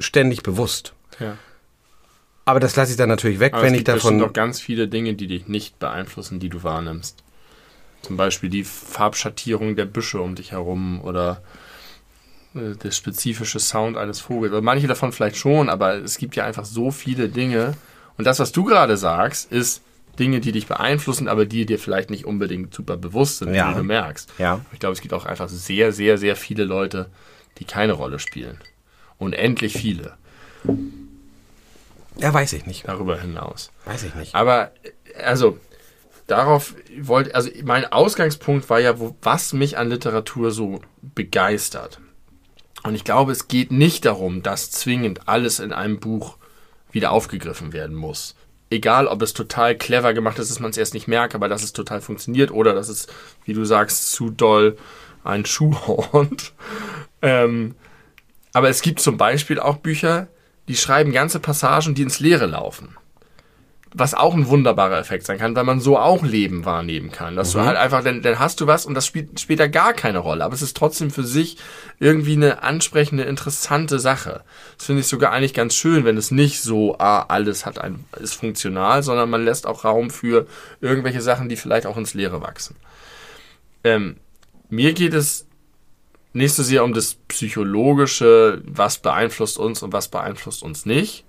Speaker 1: ständig bewusst.
Speaker 2: Ja.
Speaker 1: Aber das lasse ich dann natürlich weg,
Speaker 2: Aber
Speaker 1: wenn
Speaker 2: es
Speaker 1: ich
Speaker 2: gibt bestimmt
Speaker 1: davon.
Speaker 2: noch ganz viele Dinge, die dich nicht beeinflussen, die du wahrnimmst. Zum Beispiel die Farbschattierung der Büsche um dich herum oder äh, der spezifische Sound eines Vogels. Also manche davon vielleicht schon, aber es gibt ja einfach so viele Dinge. Und das, was du gerade sagst, ist Dinge, die dich beeinflussen, aber die dir vielleicht nicht unbedingt super bewusst sind,
Speaker 1: Ja.
Speaker 2: die du merkst.
Speaker 1: Ja.
Speaker 2: Ich glaube, es gibt auch einfach sehr, sehr, sehr viele Leute, die keine Rolle spielen. Unendlich viele
Speaker 1: Ja, weiß ich nicht.
Speaker 2: darüber hinaus.
Speaker 1: Weiß ich nicht.
Speaker 2: Aber, äh, also, darauf wollte, also mein Ausgangspunkt war ja, wo, was mich an Literatur so begeistert. Und ich glaube, es geht nicht darum, dass zwingend alles in einem Buch wieder aufgegriffen werden muss. Egal, ob es total clever gemacht ist, dass man es erst nicht merkt, aber dass es total funktioniert oder dass es, wie du sagst, zu doll ein Schuhhorn. ähm, aber es gibt zum Beispiel auch Bücher, die schreiben ganze Passagen, die ins Leere laufen was auch ein wunderbarer Effekt sein kann, weil man so auch Leben wahrnehmen kann. Dass du halt einfach, dann, dann hast du was und das spielt später gar keine Rolle, aber es ist trotzdem für sich irgendwie eine ansprechende, interessante Sache. Das finde ich sogar eigentlich ganz schön, wenn es nicht so, ah, alles hat ein, ist funktional, sondern man lässt auch Raum für irgendwelche Sachen, die vielleicht auch ins Leere wachsen. Ähm, mir geht es nicht so sehr um das Psychologische, was beeinflusst uns und was beeinflusst uns nicht,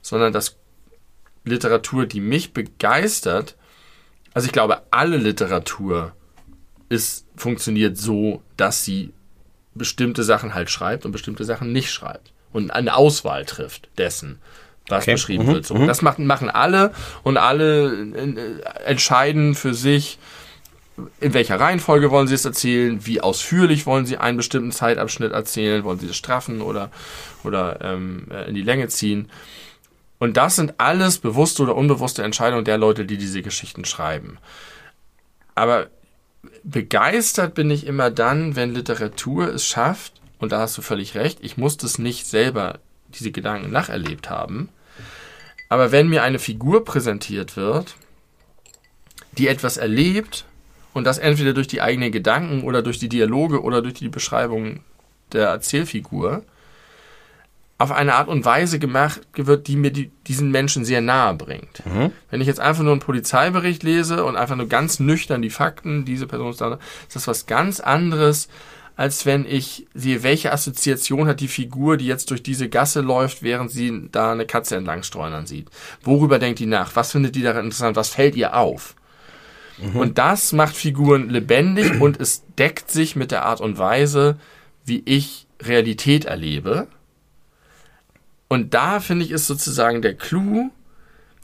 Speaker 2: sondern das Literatur, die mich begeistert, also ich glaube, alle Literatur ist, funktioniert so, dass sie bestimmte Sachen halt schreibt und bestimmte Sachen nicht schreibt. Und eine Auswahl trifft dessen, was
Speaker 1: Okay.
Speaker 2: beschrieben
Speaker 1: Mhm,
Speaker 2: wird. So, Das machen, machen alle und alle äh, entscheiden für sich, in welcher Reihenfolge wollen sie es erzählen, wie ausführlich wollen sie einen bestimmten Zeitabschnitt erzählen, wollen sie es straffen oder, oder ähm, äh, in die Länge ziehen. Und das sind alles bewusste oder unbewusste Entscheidungen der Leute, die diese Geschichten schreiben. Aber begeistert bin ich immer dann, wenn Literatur es schafft, und da hast du völlig recht, ich muss das nicht selber, diese Gedanken nacherlebt haben, aber wenn mir eine Figur präsentiert wird, die etwas erlebt und das entweder durch die eigenen Gedanken oder durch die Dialoge oder durch die Beschreibung der Erzählfigur auf eine Art und Weise gemacht wird, die mir die, diesen Menschen sehr nahe bringt. Wenn ich jetzt einfach nur einen Polizeibericht lese und einfach nur ganz nüchtern die Fakten, diese Person ist da, ist das was ganz anderes, als wenn ich sehe, welche Assoziation hat die Figur, die jetzt durch diese Gasse läuft, während sie da eine Katze entlang streunern sieht. Worüber denkt die nach? Was findet die daran interessant? Was fällt ihr auf? Und das macht Figuren lebendig und es deckt sich mit der Art und Weise, wie ich Realität erlebe. Und da finde ich ist sozusagen der Clou,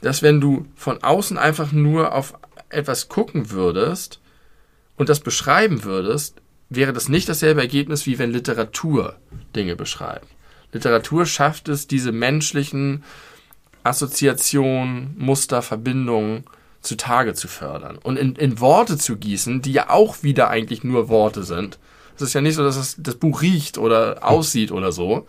Speaker 2: dass wenn du von außen einfach nur auf etwas gucken würdest und das beschreiben würdest, wäre das nicht dasselbe Ergebnis, wie wenn Literatur Dinge beschreibt. Literatur schafft es, diese menschlichen Assoziationen, Muster, Verbindungen zutage zu fördern und in, in Worte zu gießen, die ja auch wieder eigentlich nur Worte sind. Es ist ja nicht so, dass das, das Buch riecht oder aussieht oder so.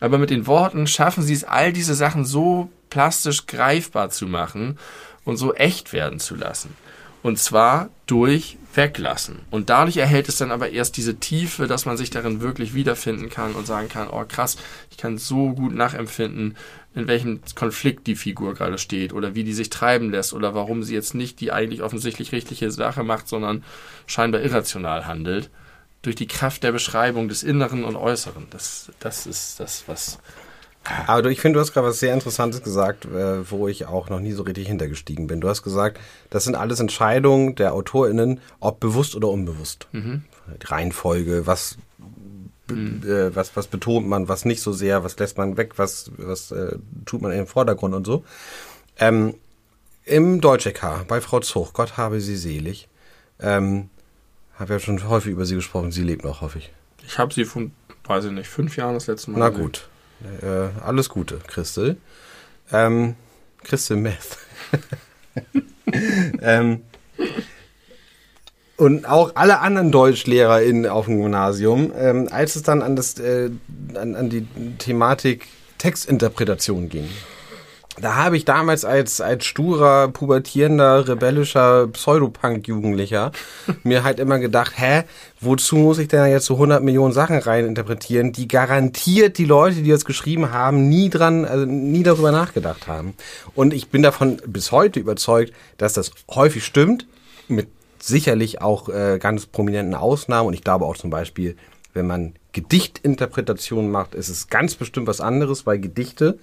Speaker 2: Aber mit den Worten schaffen sie es, all diese Sachen so plastisch greifbar zu machen und so echt werden zu lassen. Und zwar durch Weglassen. Und dadurch erhält es dann aber erst diese Tiefe, dass man sich darin wirklich wiederfinden kann und sagen kann, oh krass, ich kann so gut nachempfinden, in welchem Konflikt die Figur gerade steht oder wie die sich treiben lässt oder warum sie jetzt nicht die eigentlich offensichtlich richtige Sache macht, sondern scheinbar irrational handelt. Durch die Kraft der Beschreibung des Inneren und Äußeren. Das, das ist das, was.
Speaker 1: Aber du, ich finde, du hast gerade was sehr Interessantes gesagt, äh, wo ich auch noch nie so richtig hintergestiegen bin. Du hast gesagt, das sind alles Entscheidungen der AutorInnen, ob bewusst oder unbewusst. Die Reihenfolge, was, be- äh, was, was betont man, was nicht so sehr, was lässt man weg, was, was äh, tut man im Vordergrund und so. Ähm, Im Deutsch-EK, bei Frau Zuch, Gott habe sie selig, ähm, habe ja schon häufig über sie gesprochen, sie lebt noch, hoffe ich.
Speaker 2: Ich habe sie von, weiß ich nicht, fünf Jahren das letzte Mal.
Speaker 1: Na
Speaker 2: gesehen.
Speaker 1: gut. Äh, alles Gute, Christel. Ähm, Christel Meth. ähm, und auch alle anderen DeutschlehrerInnen auf dem Gymnasium, ähm, als es dann an, das, äh, an, an die Thematik Textinterpretation ging, Da habe ich damals als, als sturer, pubertierender, rebellischer Pseudopunk-Jugendlicher mir halt immer gedacht, hä, wozu muss ich denn jetzt so 100 Millionen Sachen reininterpretieren, die garantiert die Leute, die das geschrieben haben, nie dran, also nie darüber nachgedacht haben. Und ich bin davon bis heute überzeugt, dass das häufig stimmt, mit sicherlich auch äh, ganz prominenten Ausnahmen. Und ich glaube auch zum Beispiel, wenn man Gedichtinterpretationen macht, ist es ganz bestimmt was anderes, weil Gedichte,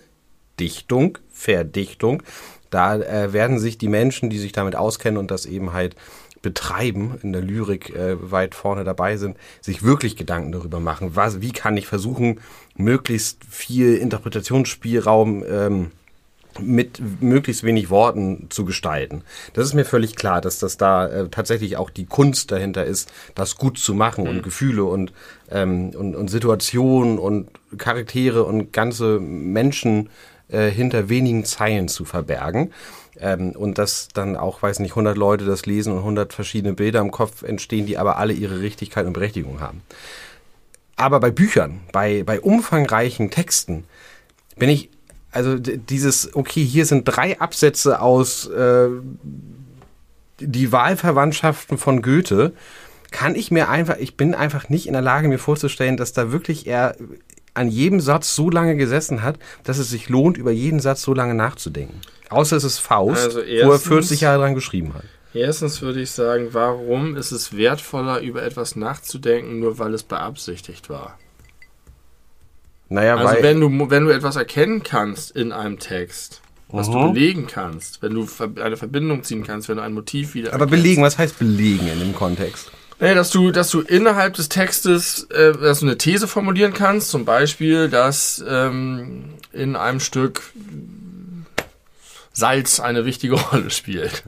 Speaker 1: Dichtung, Verdichtung, da äh, werden sich die Menschen, die sich damit auskennen und das eben halt betreiben, in der Lyrik äh, weit vorne dabei sind, sich wirklich Gedanken darüber machen, was, wie kann ich versuchen, möglichst viel Interpretationsspielraum ähm, mit möglichst wenig Worten zu gestalten. Das ist mir völlig klar, dass das da äh, tatsächlich auch die Kunst dahinter ist, das gut zu machen mhm. und Gefühle und, ähm, und, und Situationen und Charaktere und ganze Menschen äh, hinter wenigen Zeilen zu verbergen. Ähm, und dass dann auch, weiß nicht, 100 Leute das lesen und 100 verschiedene Bilder im Kopf entstehen, die aber alle ihre Richtigkeit und Berechtigung haben. Aber bei Büchern, bei, bei umfangreichen Texten, bin ich also dieses, okay, hier sind drei Absätze aus äh, die Wahlverwandtschaften von Goethe, kann ich mir einfach, ich bin einfach nicht in der Lage, mir vorzustellen, dass da wirklich er an jedem Satz so lange gesessen hat, dass es sich lohnt, über jeden Satz so lange nachzudenken. Außer es ist Faust, also erstens, wo er 40 Jahre dran geschrieben hat.
Speaker 2: Erstens würde ich sagen, warum ist es wertvoller, über etwas nachzudenken, nur weil es beabsichtigt war? Naja, also wenn du, wenn du etwas erkennen kannst in einem Text, was -huh. du mhm. belegen kannst, wenn du eine Verbindung ziehen kannst, wenn du ein Motiv wieder.
Speaker 1: Aber belegen, was heißt belegen in dem Kontext?
Speaker 2: Naja, dass du, dass du innerhalb des Textes, äh, dass du eine These formulieren kannst, zum Beispiel, dass ähm, in einem Stück Salz eine wichtige Rolle spielt.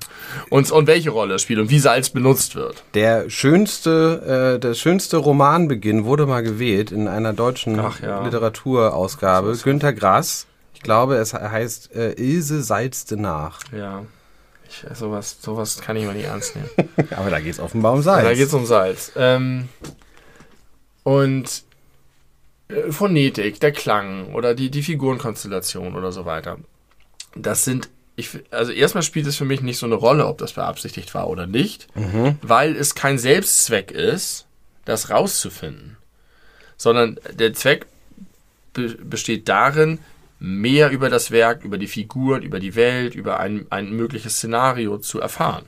Speaker 2: Und, und welche Rolle es spielt und wie Salz benutzt wird.
Speaker 1: Der schönste, äh, der schönste Romanbeginn wurde mal gewählt in einer deutschen ja. Literaturausgabe. Günter Grass. Ich glaube, es heißt äh, Ilse salzte nach.
Speaker 2: Ja. Ich, sowas, sowas kann ich mal nicht ernst nehmen.
Speaker 1: Aber da geht es offenbar um Salz.
Speaker 2: Da geht es um Salz. Ähm, und äh, Phonetik, der Klang oder die, die Figurenkonstellation oder so weiter. Das sind ich, also erstmal spielt es für mich nicht so eine Rolle, ob das beabsichtigt war oder nicht, mhm. weil es kein Selbstzweck ist, das rauszufinden, sondern der Zweck be besteht darin, mehr über das Werk, über die Figuren, über die Welt, über ein, ein mögliches Szenario zu erfahren.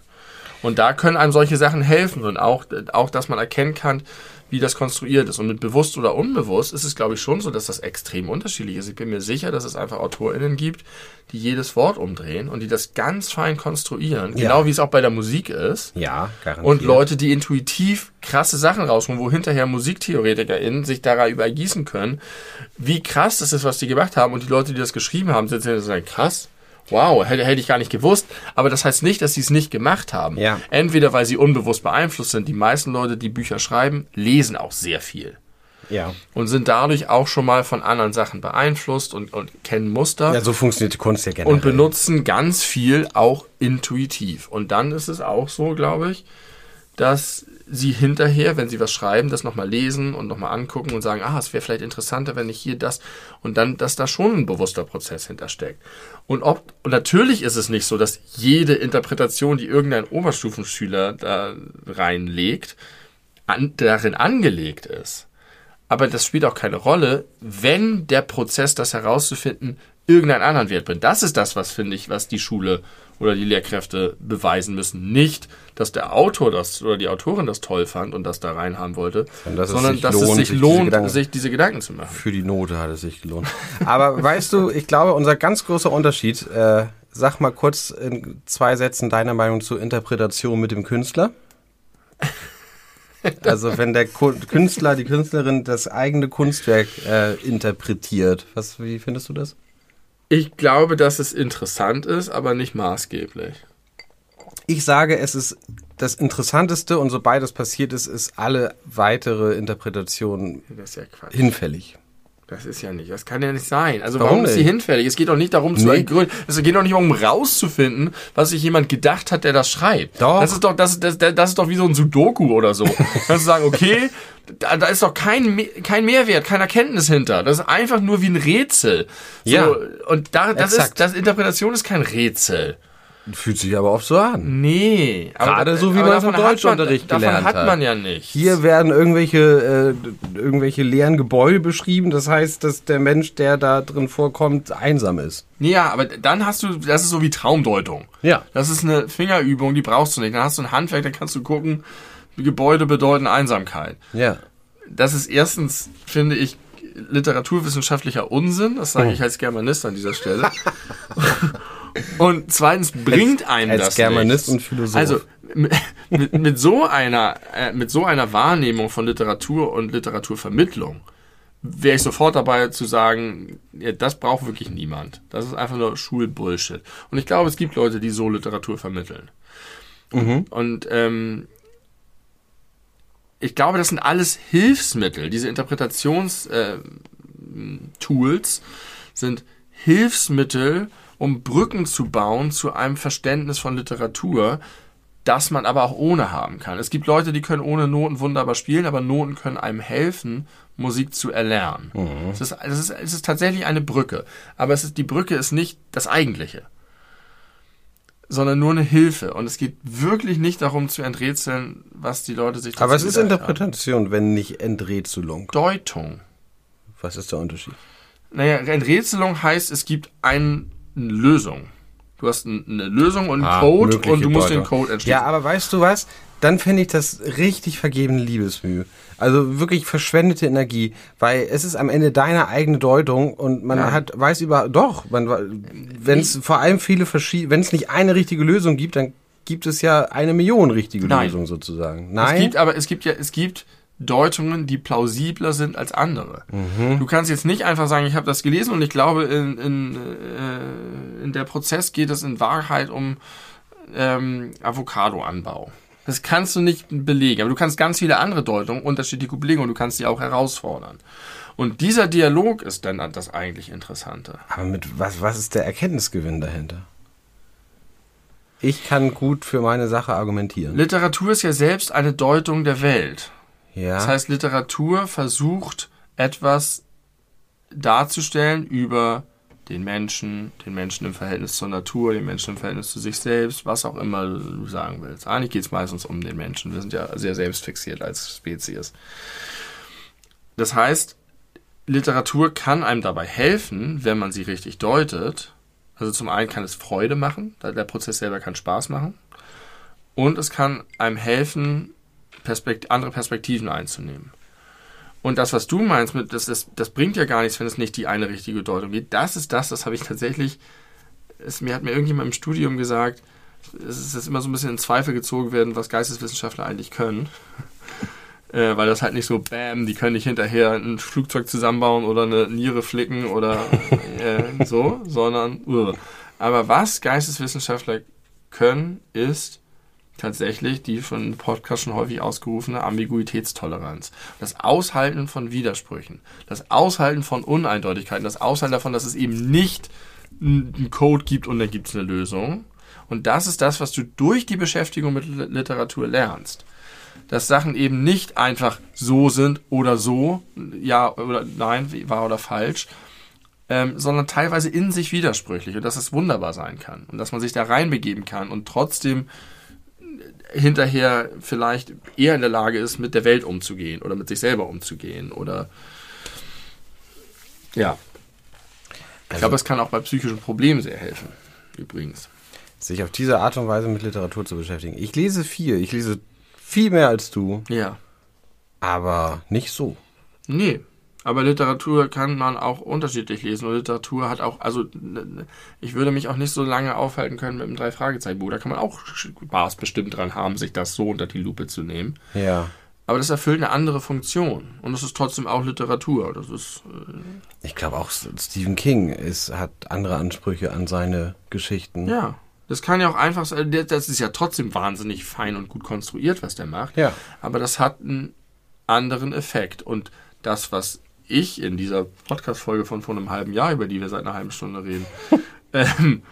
Speaker 2: Und da können einem solche Sachen helfen und auch, auch dass man erkennen kann, wie das konstruiert ist. Und mit bewusst oder unbewusst ist es, glaube ich, schon so, dass das extrem unterschiedlich ist. Ich bin mir sicher, dass es einfach AutorInnen gibt, die jedes Wort umdrehen und die das ganz fein konstruieren. Ja. Genau wie es auch bei der Musik ist.
Speaker 1: Ja,
Speaker 2: garantiert. Und Leute, die intuitiv krasse Sachen rausholen, wo hinterher MusiktheoretikerInnen sich darüber ergießen können, wie krass das ist, was die gemacht haben. Und die Leute, die das geschrieben haben, sind sagen, krass Wow, hätte, hätte ich gar nicht gewusst. Aber das heißt nicht, dass sie es nicht gemacht haben.
Speaker 1: Ja.
Speaker 2: Entweder weil sie unbewusst beeinflusst sind. Die meisten Leute, die Bücher schreiben, lesen auch sehr viel.
Speaker 1: Ja.
Speaker 2: Und sind dadurch auch schon mal von anderen Sachen beeinflusst und, und kennen Muster.
Speaker 1: Ja, so funktioniert die Kunst ja generell.
Speaker 2: Und benutzen ganz viel auch intuitiv. Und dann ist es auch so, glaube ich, dass sie hinterher, wenn sie was schreiben, das nochmal lesen und nochmal angucken und sagen, ah, es wäre vielleicht interessanter, wenn ich hier das und dann, dass da schon ein bewusster Prozess hintersteckt. Und ob, und natürlich ist es nicht so, dass jede Interpretation, die irgendein Oberstufenschüler da reinlegt, an, darin angelegt ist. Aber das spielt auch keine Rolle, wenn der Prozess, das herauszufinden, irgendeinen anderen Wert bringt. Das ist das, was finde ich, was die Schule oder die Lehrkräfte beweisen müssen. Nicht, dass der Autor das oder die Autorin das toll fand und das da reinhaben wollte, dass sondern es dass lohnt, es sich, sich lohnt, diese sich diese Gedanken zu machen.
Speaker 1: Für die Note hat es sich gelohnt. Aber weißt du, ich glaube, unser ganz großer Unterschied, äh, sag mal kurz in zwei Sätzen deine Meinung zur Interpretation mit dem Künstler. Also wenn der Künstler, die Künstlerin das eigene Kunstwerk äh, interpretiert, was, wie findest du das?
Speaker 2: Ich glaube, dass es interessant ist, aber nicht maßgeblich.
Speaker 1: Ich sage, es ist das Interessanteste und sobald das passiert ist, ist alle weitere Interpretation ja hinfällig.
Speaker 2: Das ist ja nicht, das kann ja nicht sein. Also
Speaker 1: Warum
Speaker 2: warum, ist
Speaker 1: nicht?
Speaker 2: hinfällig? Es geht doch nicht darum zu
Speaker 1: Nee.
Speaker 2: ergründen, es geht doch nicht um rauszufinden, was sich jemand gedacht hat, der das schreibt.
Speaker 1: Doch.
Speaker 2: Das ist doch, das, das, das ist doch wie so ein Sudoku oder so. Kannst du sagen, okay, da, da ist doch kein, kein Mehrwert, keine Erkenntnis hinter. Das ist einfach nur wie ein Rätsel. So,
Speaker 1: Ja.
Speaker 2: Und da, das
Speaker 1: Exakt.
Speaker 2: ist, das Interpretation ist kein Rätsel.
Speaker 1: Fühlt sich aber oft so an.
Speaker 2: Nee.
Speaker 1: Gerade
Speaker 2: da-
Speaker 1: so, wie man es im
Speaker 2: hat
Speaker 1: Deutschunterricht
Speaker 2: man,
Speaker 1: gelernt
Speaker 2: Davon hat
Speaker 1: hat.
Speaker 2: man ja nicht.
Speaker 1: Hier werden irgendwelche, äh, irgendwelche leeren Gebäude beschrieben. Das heißt, dass der Mensch, der da drin vorkommt, einsam ist.
Speaker 2: Ja, aber dann hast du, das ist so wie Traumdeutung.
Speaker 1: Ja.
Speaker 2: Das ist eine Fingerübung, die brauchst du nicht. Dann hast du ein Handwerk, dann kannst du gucken, Gebäude bedeuten Einsamkeit.
Speaker 1: Ja.
Speaker 2: Das ist erstens, finde ich, literaturwissenschaftlicher Unsinn. Das
Speaker 1: Oh.
Speaker 2: sage ich als Germanist an dieser Stelle. und zweitens bringt einem
Speaker 1: als
Speaker 2: das
Speaker 1: Germanist
Speaker 2: nichts.
Speaker 1: und Philosoph.
Speaker 2: Also mit, mit, so einer äh, mit so einer Wahrnehmung von Literatur und Literaturvermittlung wäre ich sofort dabei zu sagen, ja, das braucht wirklich niemand. Das ist einfach nur Schulbullshit. Und ich glaube, es gibt Leute, die so Literatur vermitteln. Und ähm, ich glaube, das sind alles Hilfsmittel. Diese Interpretationstools äh, sind Hilfsmittel, um Brücken zu bauen zu einem Verständnis von Literatur, das man aber auch ohne haben kann. Es gibt Leute, die können ohne Noten wunderbar spielen, aber Noten können einem helfen, Musik zu erlernen. Es, ist, es, ist, es ist tatsächlich eine Brücke, aber es ist, die Brücke ist nicht das Eigentliche, sondern nur eine Hilfe. Und es geht wirklich nicht darum zu enträtseln, was die Leute sich
Speaker 1: aber es ist
Speaker 2: haben.
Speaker 1: Interpretation, wenn nicht Enträtselung.
Speaker 2: Deutung.
Speaker 1: Was ist der Unterschied?
Speaker 2: Naja, Enträtselung heißt, es gibt ein, eine Lösung. Du hast ein- eine Lösung und einen
Speaker 1: Ah,
Speaker 2: Code und du musst den
Speaker 1: Deutung.
Speaker 2: Code entschlüsseln.
Speaker 1: Ja, aber weißt du was? Dann finde ich das richtig vergebene Liebesmühe. Also wirklich verschwendete Energie, weil es ist am Ende deine eigene Deutung und man
Speaker 2: Ja.
Speaker 1: hat weiß über doch, man wenn es vor allem viele verschiedene, wenn es nicht eine richtige Lösung gibt, dann gibt es ja eine Million richtige
Speaker 2: Nein.
Speaker 1: Lösungen sozusagen.
Speaker 2: Es
Speaker 1: Nein.
Speaker 2: gibt aber, es gibt ja, es gibt Deutungen, die plausibler sind als andere.
Speaker 1: Mhm.
Speaker 2: Du kannst jetzt nicht einfach sagen, ich habe das gelesen und ich glaube, in, in, äh, in der Prozess geht es in Wahrheit um ähm, Avocadoanbau. Das kannst du nicht belegen, aber du kannst ganz viele andere Deutungen unterschiedlich belegen und du kannst sie auch herausfordern. Und dieser Dialog ist dann das eigentlich Interessante.
Speaker 1: aber mit was was ist der Erkenntnisgewinn dahinter? Ich kann gut für meine Sache argumentieren.
Speaker 2: Literatur ist ja selbst eine Deutung der Welt.
Speaker 1: Ja.
Speaker 2: Das heißt, Literatur versucht etwas darzustellen über den Menschen, den Menschen im Verhältnis zur Natur, den Menschen im Verhältnis zu sich selbst, was auch immer du sagen willst. Eigentlich geht es meistens um den Menschen. Wir sind ja sehr selbstfixiert als Spezies. Das heißt, Literatur kann einem dabei helfen, wenn man sie richtig deutet. Also zum einen kann es Freude machen, der Prozess selber kann Spaß machen. Und es kann einem helfen, Perspekt andere Perspektiven einzunehmen. Und das, was du meinst, mit, das, das, das bringt ja gar nichts, wenn es nicht die eine richtige Deutung gibt. Das ist das, das habe ich tatsächlich, es, mir hat mir irgendjemand im Studium gesagt, es ist jetzt immer so ein bisschen in Zweifel gezogen werden, was Geisteswissenschaftler eigentlich können. äh, weil das halt nicht so, bam, die können nicht hinterher ein Flugzeug zusammenbauen oder eine Niere flicken oder äh, so, sondern, uh. aber was Geisteswissenschaftler können, ist tatsächlich die von dem Podcast schon häufig ausgerufene Ambiguitätstoleranz. Das Aushalten von Widersprüchen, das Aushalten von Uneindeutigkeiten, das Aushalten davon, dass es eben nicht einen Code gibt und dann gibt es eine Lösung. Und das ist das, was du durch die Beschäftigung mit Li- Literatur lernst. Dass Sachen eben nicht einfach so sind oder so, ja oder nein, wahr oder falsch, ähm, sondern teilweise in sich widersprüchlich und dass es wunderbar sein kann und dass man sich da reinbegeben kann und trotzdem hinterher vielleicht eher in der Lage ist, mit der Welt umzugehen oder mit sich selber umzugehen oder ja. Ich
Speaker 1: Also-
Speaker 2: glaube, es kann auch bei psychischen Problemen sehr helfen, übrigens.
Speaker 1: sich auf diese Art und Weise mit Literatur zu beschäftigen. Ich lese viel, ich lese viel mehr als du,
Speaker 2: Ja.
Speaker 1: aber nicht so.
Speaker 2: Nee. Aber Literatur kann man auch unterschiedlich lesen. Und Literatur hat auch, also ich würde mich auch nicht so lange aufhalten können mit einem Drei-Fragezeichen-Buch. Da kann man auch Spaß bestimmt dran haben, sich das so unter die Lupe zu nehmen.
Speaker 1: Ja.
Speaker 2: Aber das erfüllt eine andere Funktion. Und es ist trotzdem auch Literatur. Das ist, äh,
Speaker 1: Ich glaube auch Stephen King ist, hat andere Ansprüche an seine Geschichten.
Speaker 2: ja. Das kann ja auch einfach sein, das ist ja trotzdem wahnsinnig fein und gut konstruiert, was der macht.
Speaker 1: Ja.
Speaker 2: Aber das hat einen anderen Effekt. Und das, was ich in dieser Podcast-Folge von vor einem halben Jahr, über die wir seit einer halben Stunde reden, ähm,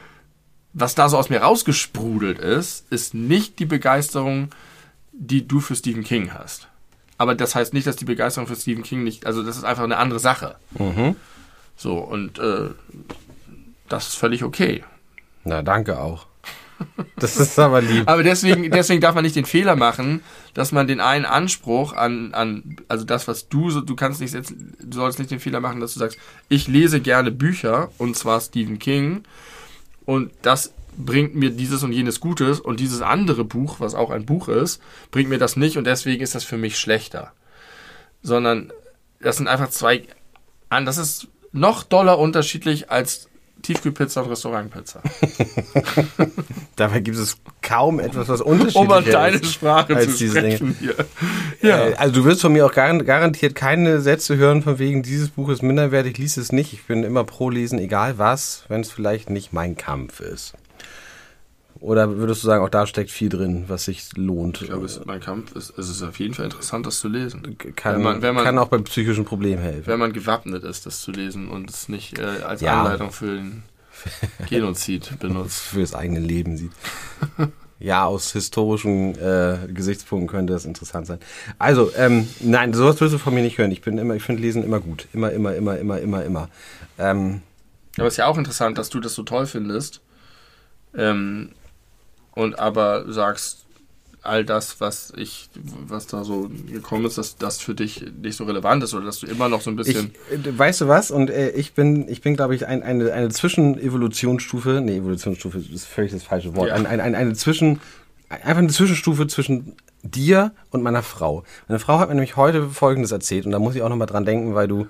Speaker 2: was da so aus mir rausgesprudelt ist, ist nicht die Begeisterung, die du für Stephen King hast. Aber das heißt nicht, dass die Begeisterung für Stephen King nicht, also das ist einfach eine andere Sache.
Speaker 1: Mhm.
Speaker 2: So, und äh, das ist völlig okay.
Speaker 1: Na, danke auch. Das ist aber lieb.
Speaker 2: Aber deswegen, deswegen darf man nicht den Fehler machen, dass man den einen Anspruch an, an also das, was du so, du kannst nicht setzen, du sollst nicht den Fehler machen, dass du sagst, ich lese gerne Bücher, und zwar Stephen King, und das bringt mir dieses und jenes Gutes, und dieses andere Buch, was auch ein Buch ist, bringt mir das nicht, und deswegen ist das für mich schlechter. Sondern das sind einfach zwei, das ist noch doller unterschiedlich als Tiefkühlpizza und Restaurantpizza.
Speaker 1: Dabei gibt es kaum etwas, was unterschiedlicher
Speaker 2: um an deine Sprache
Speaker 1: als
Speaker 2: zu
Speaker 1: diese
Speaker 2: sprechen hier.
Speaker 1: Ja. Äh, also du wirst von mir auch gar, garantiert keine Sätze hören von wegen, dieses Buch ist minderwertig, lies es nicht. Ich bin immer pro lesen, egal was, wenn es vielleicht nicht mein Kampf ist. Oder würdest du sagen, auch da steckt viel drin, was sich lohnt?
Speaker 2: Ich glaube, es, mein Kampf ist, es ist auf jeden Fall interessant, das zu lesen.
Speaker 1: Kann,
Speaker 2: Wenn man- wenn man-
Speaker 1: kann auch bei psychischen Problemen helfen.
Speaker 2: Wenn man gewappnet ist, das zu lesen und es nicht äh, als
Speaker 1: Ja.
Speaker 2: Anleitung für den Genozid benutzt.
Speaker 1: für das eigene Leben sieht. Ja, aus historischen äh, Gesichtspunkten könnte das interessant sein. Also, ähm, nein, sowas wirst du von mir nicht hören. Ich bin immer, ich finde Lesen immer gut. Immer, immer, immer, immer, immer, immer. Ähm,
Speaker 2: Aber es ist ja auch interessant, dass du das so toll findest. Ähm, und aber sagst, all das, was ich, was da so gekommen ist, dass das für dich nicht so relevant ist oder dass du immer noch so ein
Speaker 1: ich,
Speaker 2: bisschen.
Speaker 1: äh, weißt du was? Und äh, ich bin, ich bin, glaube ich, ein, eine, eine Zwischenevolutionsstufe. Nee, Evolutionsstufe ist völlig das falsche Wort.
Speaker 2: Ja.
Speaker 1: Ein, ein, ein, eine Zwischen, einfach eine Zwischenstufe zwischen dir und meiner Frau. Meine Frau hat mir nämlich heute Folgendes erzählt und da muss ich auch nochmal dran denken, weil du,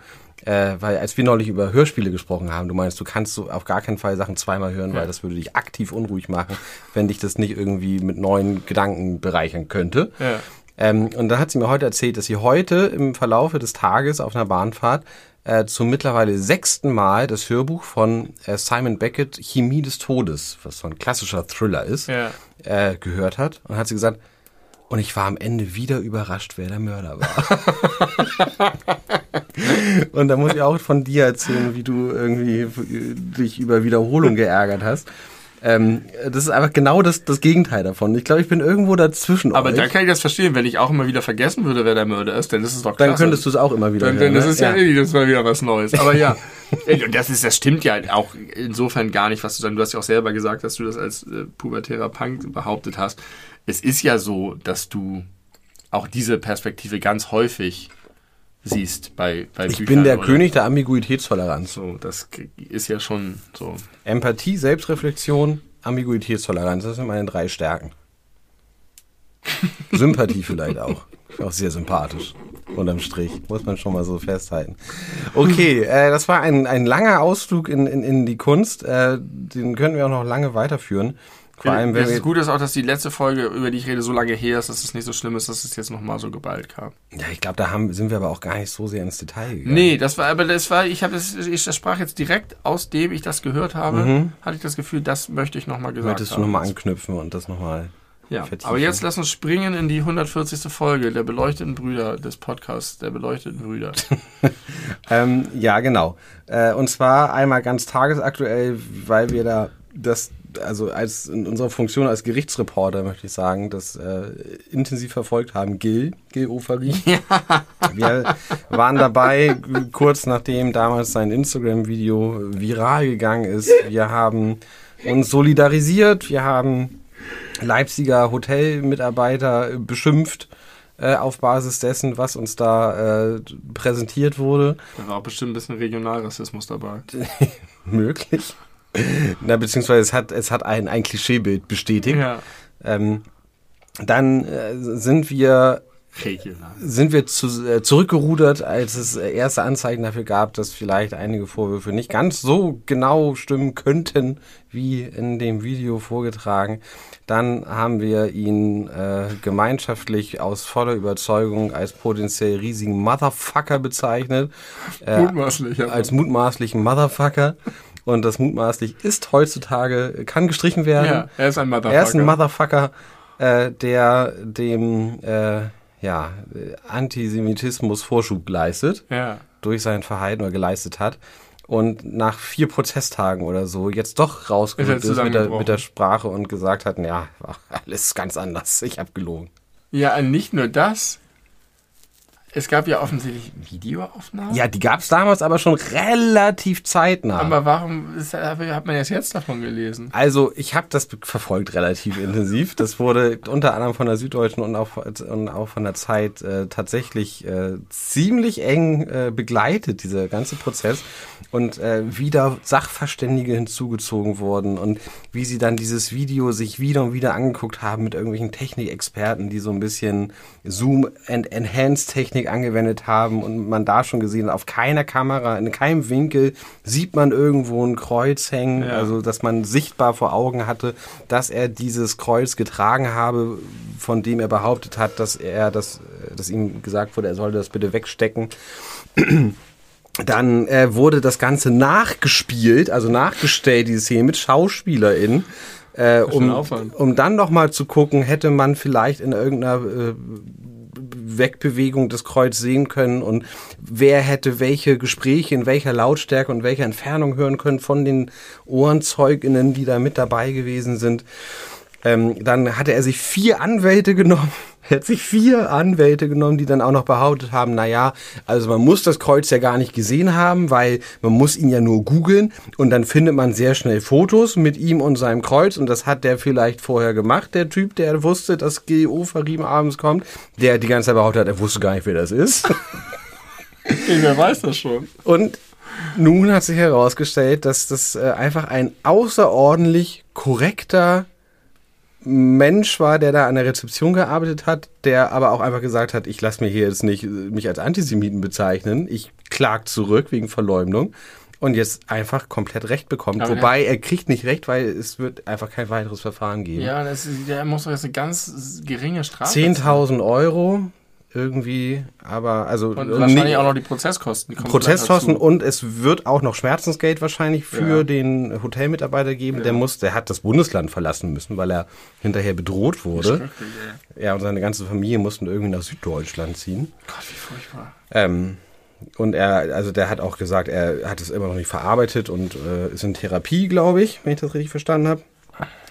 Speaker 1: äh, weil als wir neulich über Hörspiele gesprochen haben, du meinst, du kannst so auf gar keinen Fall Sachen zweimal hören, weil das würde dich aktiv unruhig machen, wenn dich das nicht irgendwie mit neuen Gedanken bereichern könnte.
Speaker 2: Ja.
Speaker 1: Ähm, und da hat sie mir heute erzählt, dass sie heute im Verlaufe des Tages auf einer Bahnfahrt äh, zum mittlerweile sechsten Mal das Hörbuch von äh, Simon Beckett Chemie des Todes, was so ein klassischer Thriller ist,
Speaker 2: Ja.
Speaker 1: äh, gehört hat. Und hat sie gesagt, und ich war am Ende wieder überrascht, wer der Mörder war. und da muss ich auch von dir erzählen, wie du irgendwie äh, dich über Wiederholung geärgert hast. Ähm, das ist einfach genau das, das Gegenteil davon. Ich glaube, ich bin irgendwo dazwischen.
Speaker 2: Aber
Speaker 1: euch.
Speaker 2: da kann ich das verstehen, wenn ich auch immer wieder vergessen würde, wer der Mörder ist, dann ist es doch klasse.
Speaker 1: Dann könntest du es auch immer wieder
Speaker 2: Dann,
Speaker 1: hören.
Speaker 2: dann das
Speaker 1: ne?
Speaker 2: ist ja, irgendwie das mal wieder was Neues. Aber ja, und das ist, das stimmt ja auch insofern gar nicht, was du sagst. Du hast ja auch selber gesagt, dass du das als äh, pubertärer Punk behauptet hast. Es ist ja so, dass du auch diese Perspektive ganz häufig siehst bei, bei
Speaker 1: Ich
Speaker 2: Büchern.
Speaker 1: bin der
Speaker 2: oder?
Speaker 1: König der Ambiguitätstoleranz.
Speaker 2: So, das ist ja schon so.
Speaker 1: Empathie, Selbstreflexion, Ambiguitätstoleranz. Das sind meine drei Stärken. Sympathie vielleicht auch. Auch sehr sympathisch. Unterm Strich. Muss man schon mal so festhalten. Okay, äh, das war ein, ein langer Ausflug in, in, in die Kunst. Äh, den können wir auch noch lange weiterführen. Vor allem, wenn
Speaker 2: das Gute ist auch, dass die letzte Folge, über die ich rede, so lange her ist, dass es nicht so schlimm ist, dass es jetzt nochmal so geballt kam.
Speaker 1: ja, ich glaube, da haben, sind wir aber auch gar nicht so sehr ins Detail gegangen.
Speaker 2: Nee, das war, aber das war, ich habe das, ich das sprach jetzt direkt aus dem ich das gehört habe, hatte ich das Gefühl, das möchte ich nochmal gesagt
Speaker 1: Möchtest du
Speaker 2: haben.
Speaker 1: nochmal anknüpfen und das nochmal
Speaker 2: ja,
Speaker 1: vertiefen?
Speaker 2: aber jetzt lass uns springen in die 140. Folge der beleuchteten Brüder des Podcasts der beleuchteten Brüder.
Speaker 1: Ähm, ja, genau. Äh, und zwar einmal ganz tagesaktuell, weil wir da das, also als in unserer Funktion als Gerichtsreporter möchte ich sagen, das äh, intensiv verfolgt haben. Gil, Gil Ofari. Wir waren dabei, kurz nachdem damals sein Instagram-Video viral gegangen ist. Wir haben uns solidarisiert, wir haben Leipziger Hotelmitarbeiter beschimpft äh, auf Basis dessen, was uns da äh, präsentiert wurde.
Speaker 2: Da war auch bestimmt ein bisschen Regionalrassismus dabei.
Speaker 1: Möglich. Na, beziehungsweise es hat, es hat ein, ein Klischeebild bestätigt.
Speaker 2: Ja.
Speaker 1: Ähm, dann äh, sind wir
Speaker 2: Regional.
Speaker 1: sind wir zu, äh, zurückgerudert, als es äh, erste Anzeichen dafür gab, dass vielleicht einige Vorwürfe nicht ganz so genau stimmen könnten, wie in dem Video vorgetragen. Dann haben wir ihn äh, gemeinschaftlich aus voller Überzeugung als potenziell riesigen Motherfucker bezeichnet. Äh,
Speaker 2: Mutmaßlich. aber-
Speaker 1: als mutmaßlichen Motherfucker. Und das mutmaßlich ist heutzutage, kann gestrichen werden.
Speaker 2: ja, er ist ein Motherfucker.
Speaker 1: Er ist ein Motherfucker, äh, der dem, äh, ja, Antisemitismus Vorschub geleistet.
Speaker 2: Ja.
Speaker 1: Durch sein Verhalten oder geleistet hat. Und nach vier Protesttagen oder so jetzt doch rausgerückt ist, ist mit, der, mit der Sprache und gesagt hat, ja, alles ganz anders, ich habe gelogen.
Speaker 2: Ja, nicht nur das, es gab ja offensichtlich Videoaufnahmen.
Speaker 1: Ja, die gab es damals aber schon relativ zeitnah.
Speaker 2: Aber warum ist, hat man erst jetzt davon gelesen?
Speaker 1: Also, ich habe das verfolgt relativ intensiv. Das wurde unter anderem von der Süddeutschen und auch, und auch von der Zeit äh, tatsächlich äh, ziemlich eng äh, begleitet, dieser ganze Prozess. Und äh, wieder Sachverständige hinzugezogen wurden und wie sie dann dieses Video sich wieder und wieder angeguckt haben mit irgendwelchen Technikexperten, die so ein bisschen Zoom and Enhanced Technik angewendet haben und man da schon gesehen hat, auf keiner Kamera, in keinem Winkel sieht man irgendwo ein Kreuz hängen, ja. also dass man sichtbar vor Augen hatte, dass er dieses Kreuz getragen habe, von dem er behauptet hat, dass er das, dass ihm gesagt wurde, er sollte das bitte wegstecken. Dann äh, wurde das Ganze nachgespielt, also nachgestellt, diese Szene mit SchauspielerInnen. Äh, um, um dann noch mal zu gucken, hätte man vielleicht in irgendeiner äh, Wegbewegung des Kreuz sehen können und wer hätte welche Gespräche in welcher Lautstärke und welcher Entfernung hören können von den Ohrenzeuginnen, die da mit dabei gewesen sind. Ähm, dann hatte er sich vier Anwälte genommen. Er hat sich vier Anwälte genommen, die dann auch noch behauptet haben, na ja, also man muss das Kreuz ja gar nicht gesehen haben, weil man muss ihn ja nur googeln und dann findet man sehr schnell Fotos mit ihm und seinem Kreuz und das hat der vielleicht vorher gemacht, der Typ, der wusste, dass GO Farim abends kommt, der die ganze Zeit behauptet hat, er wusste gar nicht, wer das ist.
Speaker 2: wer weiß das schon.
Speaker 1: Und nun hat sich herausgestellt, dass das äh, einfach ein außerordentlich korrekter Mensch war, der da an der Rezeption gearbeitet hat, der aber auch einfach gesagt hat, ich lasse mir hier jetzt nicht mich als Antisemiten bezeichnen, ich klag zurück wegen Verleumdung und jetzt einfach komplett Recht bekommt. Aber Wobei er kriegt nicht Recht, weil es wird einfach kein weiteres Verfahren geben.
Speaker 2: Ja, das, der muss doch jetzt eine ganz geringe Strafe
Speaker 1: 10.000 Euro irgendwie, aber also
Speaker 2: und wahrscheinlich nee, auch noch die Prozesskosten.
Speaker 1: Die Prozesskosten und es wird auch noch Schmerzensgeld wahrscheinlich für ja. den Hotelmitarbeiter geben. Ja. Der muss, der hat das Bundesland verlassen müssen, weil er hinterher bedroht wurde. Ja. ja, und seine ganze Familie mussten irgendwie nach Süddeutschland ziehen.
Speaker 2: Gott, wie furchtbar.
Speaker 1: Ähm, und er, also der hat auch gesagt, er hat es immer noch nicht verarbeitet und äh, ist in Therapie, glaube ich, wenn ich das richtig verstanden habe.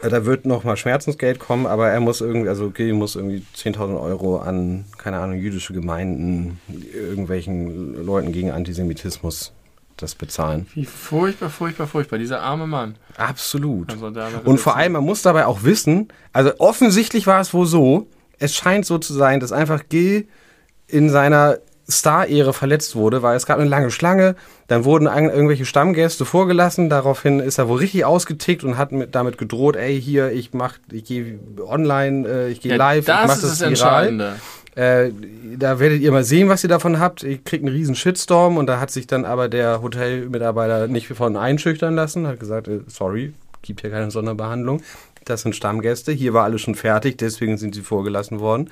Speaker 1: Da wird nochmal Schmerzensgeld kommen, aber er muss irgendwie, also Gil muss irgendwie 10.000 Euro an, keine Ahnung, jüdische Gemeinden, irgendwelchen Leuten gegen Antisemitismus das bezahlen.
Speaker 2: Wie furchtbar, furchtbar, furchtbar, dieser arme Mann.
Speaker 1: Absolut. Also Und vor allem, man muss dabei auch wissen, also offensichtlich war es wohl so, es scheint so zu sein, dass einfach Gil in seiner Star-Ehre verletzt wurde, weil es gab eine lange Schlange, dann wurden irgendwelche Stammgäste vorgelassen, daraufhin ist er wohl richtig ausgetickt und hat mit, damit gedroht, ey, hier, ich mach, ich gehe online, äh, ich gehe ja, live,
Speaker 2: das
Speaker 1: ich
Speaker 2: mach das, das Entscheidende.
Speaker 1: Äh, da werdet ihr mal sehen, was ihr davon habt. Ich krieg einen riesen Shitstorm und da hat sich dann aber der Hotelmitarbeiter nicht von einschüchtern lassen, hat gesagt, äh, sorry, gibt hier keine Sonderbehandlung. Das sind Stammgäste, hier war alles schon fertig, deswegen sind sie vorgelassen worden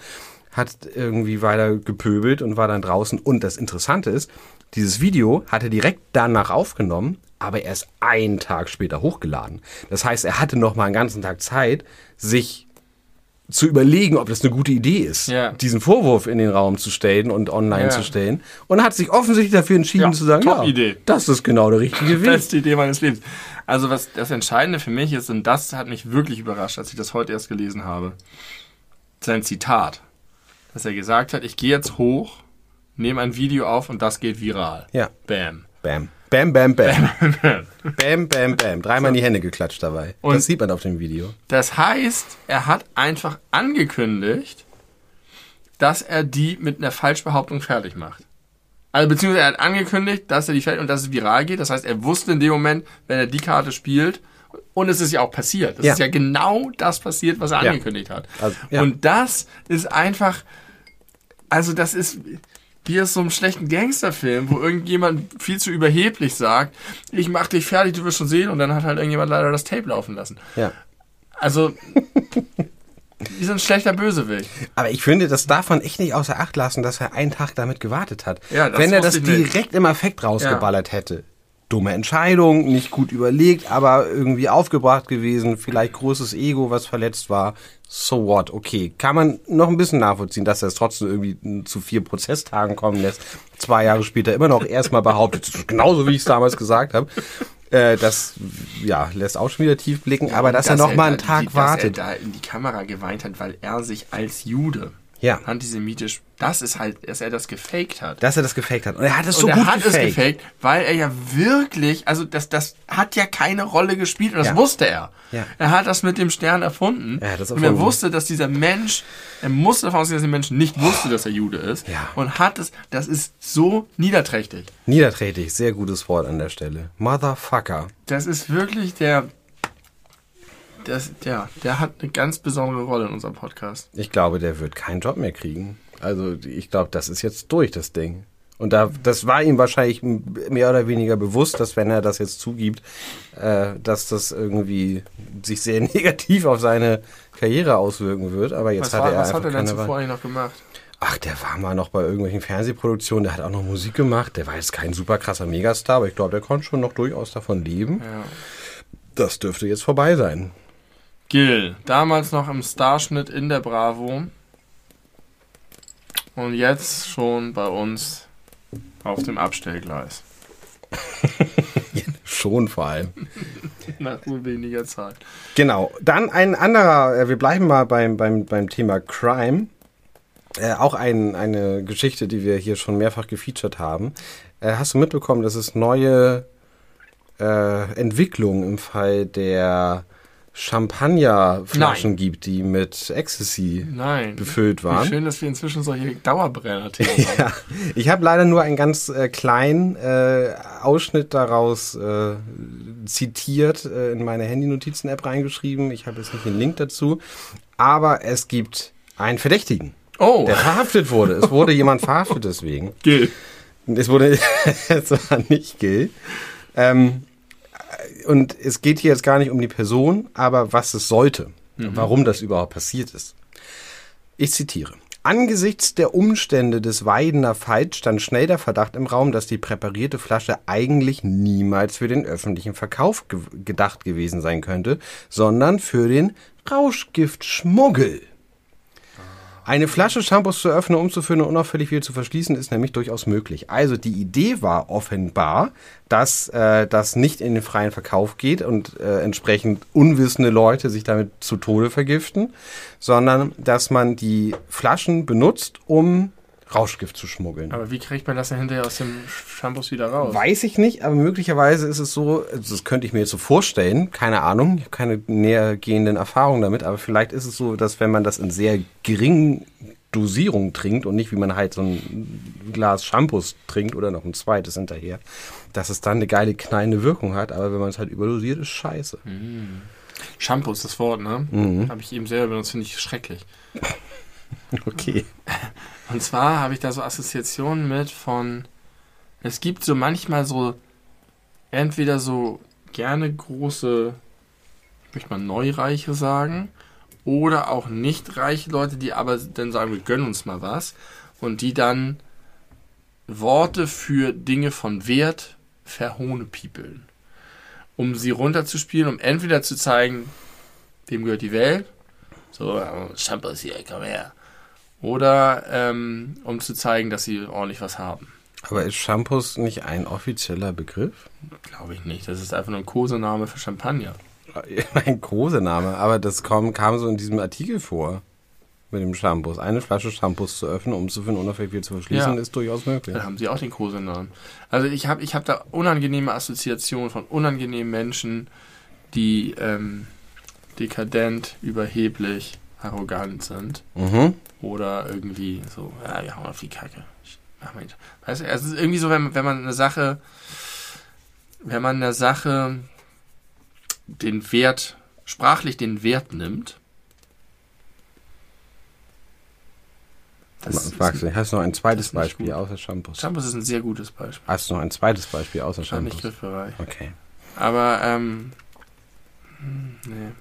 Speaker 1: hat irgendwie weiter gepöbelt und war dann draußen. Und das Interessante ist, dieses Video hat er direkt danach aufgenommen, aber erst einen Tag später hochgeladen. Das heißt, er hatte noch mal einen ganzen Tag Zeit, sich zu überlegen, ob das eine gute Idee ist, ja. diesen Vorwurf in den Raum zu stellen und online ja. zu stellen. Und hat sich offensichtlich dafür entschieden ja, zu sagen, ja, Idee. das ist genau der richtige Weg.
Speaker 2: Beste Idee meines Lebens. Also was das Entscheidende für mich ist, und das hat mich wirklich überrascht, als ich das heute erst gelesen habe, sein Zitat dass er gesagt hat, ich gehe jetzt hoch, nehme ein Video auf und das geht viral.
Speaker 1: Ja.
Speaker 2: Bam.
Speaker 1: Bam. Bam, bam, bam. bam, bam, bam. Dreimal in die Hände geklatscht dabei. Und das sieht man auf dem Video.
Speaker 2: Das heißt, er hat einfach angekündigt, dass er die mit einer Falschbehauptung fertig macht. Also beziehungsweise er hat angekündigt, dass er die fertig und dass es viral geht. Das heißt, er wusste in dem Moment, wenn er die Karte spielt, und es ist ja auch passiert. Es ja. ist ja genau das passiert, was er ja. angekündigt hat. Also, ja. Und das ist einfach, also das ist wie aus so einem schlechten Gangsterfilm, wo irgendjemand viel zu überheblich sagt, ich mach dich fertig, du wirst schon sehen, und dann hat halt irgendjemand leider das Tape laufen lassen.
Speaker 1: Ja.
Speaker 2: Also, wie so ein schlechter Bösewicht.
Speaker 1: Aber ich finde, das darf man echt nicht außer Acht lassen, dass er einen Tag damit gewartet hat. Ja, das Wenn er das direkt nicht. im Effekt rausgeballert ja. hätte, dumme Entscheidung, nicht gut überlegt, aber irgendwie aufgebracht gewesen, vielleicht großes Ego, was verletzt war. So what, okay. Kann man noch ein bisschen nachvollziehen, dass er es trotzdem irgendwie zu vier Prozesstagen kommen lässt. Zwei Jahre später immer noch erstmal behauptet, genauso wie ich es damals gesagt habe. Äh, das ja, lässt auch schon wieder tief blicken, aber dass, dass er noch mal einen Tag
Speaker 2: die,
Speaker 1: wartet.
Speaker 2: Dass er da in die Kamera geweint hat, weil er sich als Jude
Speaker 1: ja.
Speaker 2: antisemitisch, das ist halt, dass er das gefaked hat.
Speaker 1: Dass er das gefaked hat. Und er hat es
Speaker 2: und
Speaker 1: so
Speaker 2: er
Speaker 1: gut
Speaker 2: hat
Speaker 1: gefaked.
Speaker 2: es gefaked, weil er ja wirklich, also das, das hat ja keine Rolle gespielt und das
Speaker 1: Ja.
Speaker 2: wusste er.
Speaker 1: Ja.
Speaker 2: Er hat das mit dem Stern erfunden.
Speaker 1: Er hat das
Speaker 2: und er wusste, dass dieser Mensch, er musste davon ausgehen, dass der Mensch nicht wusste, dass er Jude ist.
Speaker 1: Ja.
Speaker 2: Und hat es, das ist so niederträchtig.
Speaker 1: Niederträchtig, sehr gutes Wort an der Stelle. Motherfucker.
Speaker 2: Das ist wirklich der, das, der, der hat eine ganz besondere Rolle in unserem Podcast.
Speaker 1: Ich glaube, der wird keinen Job mehr kriegen. Also ich glaube, das ist jetzt durch, das Ding. Und da, das war ihm wahrscheinlich mehr oder weniger bewusst, dass wenn er das jetzt zugibt, äh, dass das irgendwie sich sehr negativ auf seine Karriere auswirken wird. Aber jetzt
Speaker 2: Was,
Speaker 1: hat
Speaker 2: war,
Speaker 1: er
Speaker 2: was
Speaker 1: einfach
Speaker 2: hat er denn zuvor eigentlich noch gemacht?
Speaker 1: Ach, der war mal noch bei irgendwelchen Fernsehproduktionen, der hat auch noch Musik gemacht. Der war jetzt kein super krasser Megastar, aber ich glaube, der konnte schon noch durchaus davon leben.
Speaker 2: Ja.
Speaker 1: Das dürfte jetzt vorbei sein.
Speaker 2: Gil, damals noch im Starschnitt in der Bravo. Und jetzt schon bei uns auf dem Abstellgleis.
Speaker 1: Schon vor allem.
Speaker 2: Nach so weniger Zeit.
Speaker 1: Genau. Dann ein anderer, äh, wir bleiben mal beim, beim, beim Thema Crime. Äh, auch ein, eine Geschichte, die wir hier schon mehrfach gefeatured haben. Äh, hast du mitbekommen, dass es neue äh, Entwicklungen im Fall der Champagnerflaschen
Speaker 2: Nein.
Speaker 1: gibt, die mit Ecstasy
Speaker 2: Nein.
Speaker 1: befüllt
Speaker 2: Wie
Speaker 1: waren?
Speaker 2: schön, dass wir inzwischen solche Dauerbrenner-Themen haben.
Speaker 1: Ja, ich habe leider nur einen ganz äh, kleinen äh, Ausschnitt daraus äh, zitiert, äh, in meine Handy-Notizen-App reingeschrieben. Ich habe jetzt nicht den Link dazu. Aber es gibt einen Verdächtigen,
Speaker 2: Oh,
Speaker 1: der verhaftet wurde. Es wurde jemand verhaftet deswegen.
Speaker 2: Gil.
Speaker 1: Es wurde, es war nicht Gil. Ähm, und es geht hier jetzt gar nicht um die Person, aber was es sollte, warum das überhaupt passiert ist. Ich zitiere. Angesichts der Umstände des Weidener Fights stand schnell der Verdacht im Raum, dass die präparierte Flasche eigentlich niemals für den öffentlichen Verkauf ge gedacht gewesen sein könnte, sondern für den Rauschgiftschmuggel. Eine Flasche Shampoos zu öffnen, umzufüllen und unauffällig wieder zu verschließen, ist nämlich durchaus möglich. Also die Idee war offenbar, dass äh, das nicht in den freien Verkauf geht und äh, entsprechend unwissende Leute sich damit zu Tode vergiften, sondern dass man die Flaschen benutzt, um Rauschgift zu schmuggeln.
Speaker 2: Aber wie kriegt man das denn hinterher aus dem Shampoos wieder raus?
Speaker 1: Weiß ich nicht, aber möglicherweise ist es so, also das könnte ich mir jetzt so vorstellen, keine Ahnung, ich habe keine nähergehenden Erfahrungen damit, aber vielleicht ist es so, dass wenn man das in sehr geringen Dosierung trinkt und nicht wie man halt so ein Glas Shampoos trinkt oder noch ein zweites hinterher, dass es dann eine geile knallende Wirkung hat, aber wenn man es halt überdosiert, ist scheiße.
Speaker 2: Shampoo ist das Wort, ne?
Speaker 1: Mhm.
Speaker 2: Habe ich eben selber benutzt, finde ich schrecklich.
Speaker 1: Okay.
Speaker 2: Und zwar habe ich da so Assoziationen mit von. Es gibt so manchmal so entweder so gerne große, möchte mal Neureiche sagen, oder auch nicht reiche Leute, die aber dann sagen, wir gönnen uns mal was und die dann Worte für Dinge von Wert verhohnepiepeln. Um sie runterzuspielen, um entweder zu zeigen, wem gehört die Welt, so, Shampoos hier, komm her. Oder ähm, um zu zeigen, dass sie ordentlich was haben.
Speaker 1: Aber ist Shampoos nicht ein offizieller Begriff?
Speaker 2: Glaube ich nicht. Das ist einfach nur ein Kosename für Champagner.
Speaker 1: Ein großer Name, aber das kam, kam so in diesem Artikel vor. Mit dem Shampoos. Eine Flasche Shampoos zu öffnen, um zu finden, unauffällig wieder zu verschließen,
Speaker 2: Ja.
Speaker 1: ist durchaus möglich.
Speaker 2: Da haben sie auch den Kosenamen. Also ich habe ich hab da unangenehme Assoziationen von unangenehmen Menschen, die ähm, dekadent, überheblich, arrogant sind.
Speaker 1: Mhm.
Speaker 2: Oder irgendwie so, ja, wir hauen auf die Kacke. Weißt du, es ist irgendwie so, wenn, man- wenn man eine Sache, wenn man einer Sache den Wert, sprachlich den Wert nimmt. Das
Speaker 1: Magst du, hast du noch ein zweites Beispiel
Speaker 2: gut.
Speaker 1: außer Shampoos?
Speaker 2: Shampoos ist ein sehr gutes Beispiel.
Speaker 1: Hast du noch ein zweites Beispiel außer
Speaker 2: Schon nicht
Speaker 1: Shampoos?
Speaker 2: griffbereit.
Speaker 1: Okay.
Speaker 2: Aber, ähm, hm, nee.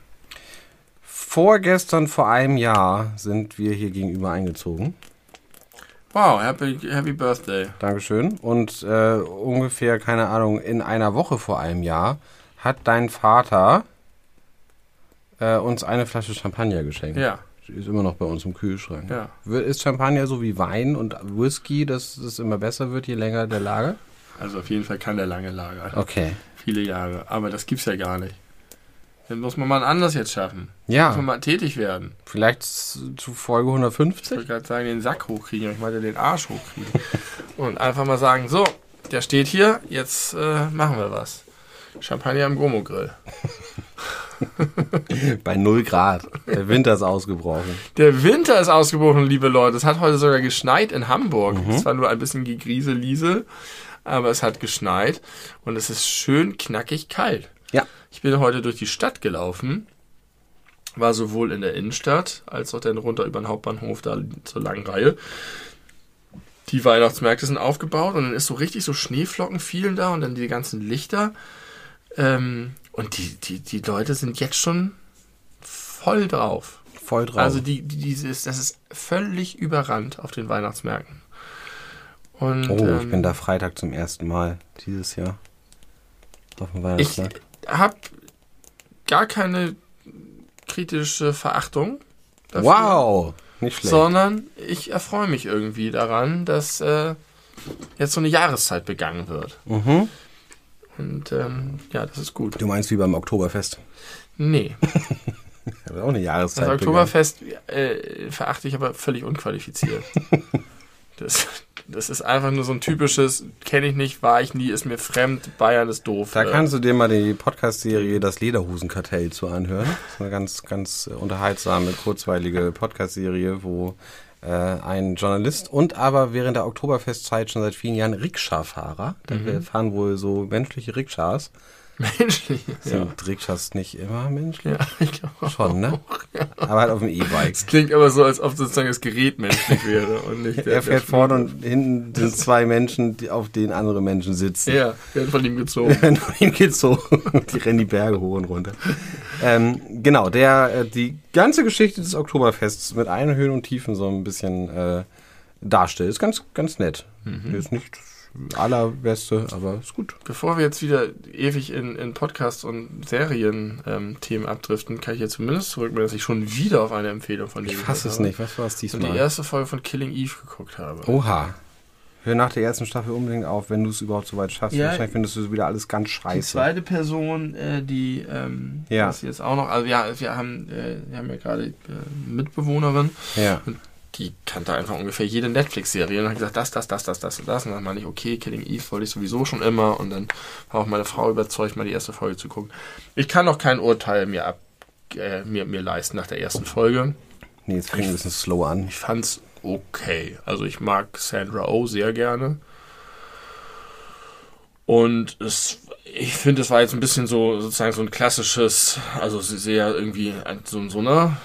Speaker 1: Vorgestern vor einem Jahr sind wir hier gegenüber eingezogen.
Speaker 2: Wow, happy, happy birthday.
Speaker 1: Dankeschön. Und äh, ungefähr, keine Ahnung, in einer Woche vor einem Jahr hat dein Vater äh, uns eine Flasche Champagner geschenkt.
Speaker 2: Ja.
Speaker 1: Die ist immer noch bei uns im Kühlschrank.
Speaker 2: Ja.
Speaker 1: Ist Champagner so wie Wein und Whisky, dass es immer besser wird, je länger der Lager?
Speaker 2: Also auf jeden Fall kann der lange lagern.
Speaker 1: Okay.
Speaker 2: Viele Jahre. Aber das gibt's ja gar nicht. Dann muss man mal anders jetzt schaffen. Muss man
Speaker 1: Ja,
Speaker 2: mal tätig werden.
Speaker 1: vielleicht zu Folge
Speaker 2: Ich
Speaker 1: 150?
Speaker 2: wollte gerade sagen, den Sack hochkriegen, ich meinte den Arsch hochkriegen. Und einfach mal sagen, so, der steht hier, jetzt äh, machen wir was. Champagner am Gomo-Grill.
Speaker 1: Bei 0 Grad. Der Winter ist ausgebrochen.
Speaker 2: Der Winter ist ausgebrochen, liebe Leute. Es hat heute sogar geschneit in Hamburg. Es war nur ein bisschen gegrieseliese, aber es hat geschneit und es ist schön knackig kalt.
Speaker 1: Ja.
Speaker 2: Ich bin heute durch die Stadt gelaufen, war sowohl in der Innenstadt als auch dann runter über den Hauptbahnhof da zur langen Reihe. Die Weihnachtsmärkte sind aufgebaut und dann ist so richtig so Schneeflocken fielen da und dann die ganzen Lichter. Ähm, und die, die, die Leute sind jetzt schon voll drauf.
Speaker 1: Voll drauf.
Speaker 2: Also die, die, dieses, das ist völlig überrannt auf den Weihnachtsmärkten. Und,
Speaker 1: oh, ich
Speaker 2: ähm,
Speaker 1: bin da Freitag zum ersten Mal dieses Jahr. Auf dem
Speaker 2: Ich
Speaker 1: Weihnachtsmarkt.
Speaker 2: Habe gar keine kritische Verachtung. dafür,
Speaker 1: Wow! Nicht schlecht.
Speaker 2: Sondern ich erfreue mich irgendwie daran, dass äh, jetzt so eine Jahreszeit begangen wird.
Speaker 1: Mhm.
Speaker 2: Und ähm, ja, das ist gut.
Speaker 1: Du meinst wie beim Oktoberfest?
Speaker 2: Nee,
Speaker 1: Das ist auch eine Jahreszeit.
Speaker 2: das Oktoberfest äh, verachte ich aber völlig unqualifiziert. Das, das ist einfach nur so ein typisches, kenne ich nicht, war ich nie, ist mir fremd, Bayern ist doof.
Speaker 1: Da
Speaker 2: äh,
Speaker 1: kannst du dir mal die Podcast-Serie Das Lederhosenkartell zu anhören. Das ist eine ganz, ganz unterhaltsame, kurzweilige Podcast-Serie, wo äh, ein Journalist und aber während der Oktoberfestzeit schon seit vielen Jahren Rikscha-Fahrer, da fahren wohl so menschliche Rikschas.
Speaker 2: Menschlich. Ja.
Speaker 1: Sind Rikschas nicht immer menschlich?
Speaker 2: ja, ich glaube
Speaker 1: Schon, ne? Aber halt auf dem E-Bike.
Speaker 2: Es klingt aber so, als ob sozusagen das Gerät menschlich wäre und nicht der,
Speaker 1: Er fährt vorne und hinten sind zwei Menschen, die, auf denen andere Menschen sitzen.
Speaker 2: Ja, werden von ihm gezogen.
Speaker 1: Von ihm so. Die rennen die Berge hoch und runter. Ähm, genau, der äh, die ganze Geschichte des Oktoberfests mit allen Höhen und Tiefen so ein bisschen äh, darstellt. Ist ganz, ganz nett. Ist nicht allerbeste, aber ist gut.
Speaker 2: Bevor wir jetzt wieder ewig in, in Podcasts und Serien-Themen ähm, abdriften, kann ich jetzt zumindest zurückmelden, dass ich schon wieder auf eine Empfehlung von dir
Speaker 1: Ich fasse es
Speaker 2: habe
Speaker 1: nicht. Was war es
Speaker 2: Und die
Speaker 1: diesmal?
Speaker 2: erste Folge von Killing Eve geguckt habe.
Speaker 1: Oha. Hör nach der ersten Staffel unbedingt auf, wenn du es überhaupt so weit schaffst.
Speaker 2: Ja.
Speaker 1: Wahrscheinlich findest du wieder alles ganz
Speaker 2: Die
Speaker 1: scheiße.
Speaker 2: zweite Person, äh, die ähm,
Speaker 1: Ja.
Speaker 2: das jetzt auch noch, also ja, wir haben, äh, wir haben ja gerade äh, Mitbewohnerin,
Speaker 1: Ja.
Speaker 2: Die kannte einfach ungefähr jede Netflix-Serie und hat gesagt, das, das, das, das, das und das. Und dann meine ich, okay, Killing Eve wollte ich sowieso schon immer. Und dann war auch meine Frau überzeugt, mal die erste Folge zu gucken. Ich kann noch kein Urteil mir ab äh, mir, mir leisten nach der ersten Folge.
Speaker 1: Nee, es fängt ein bisschen slow an.
Speaker 2: Ich fand's okay. Also ich mag Sandra Oh sehr gerne. Und es, ich finde, es war jetzt ein bisschen so, sozusagen so ein klassisches, also sehr irgendwie ein- so, so, ne,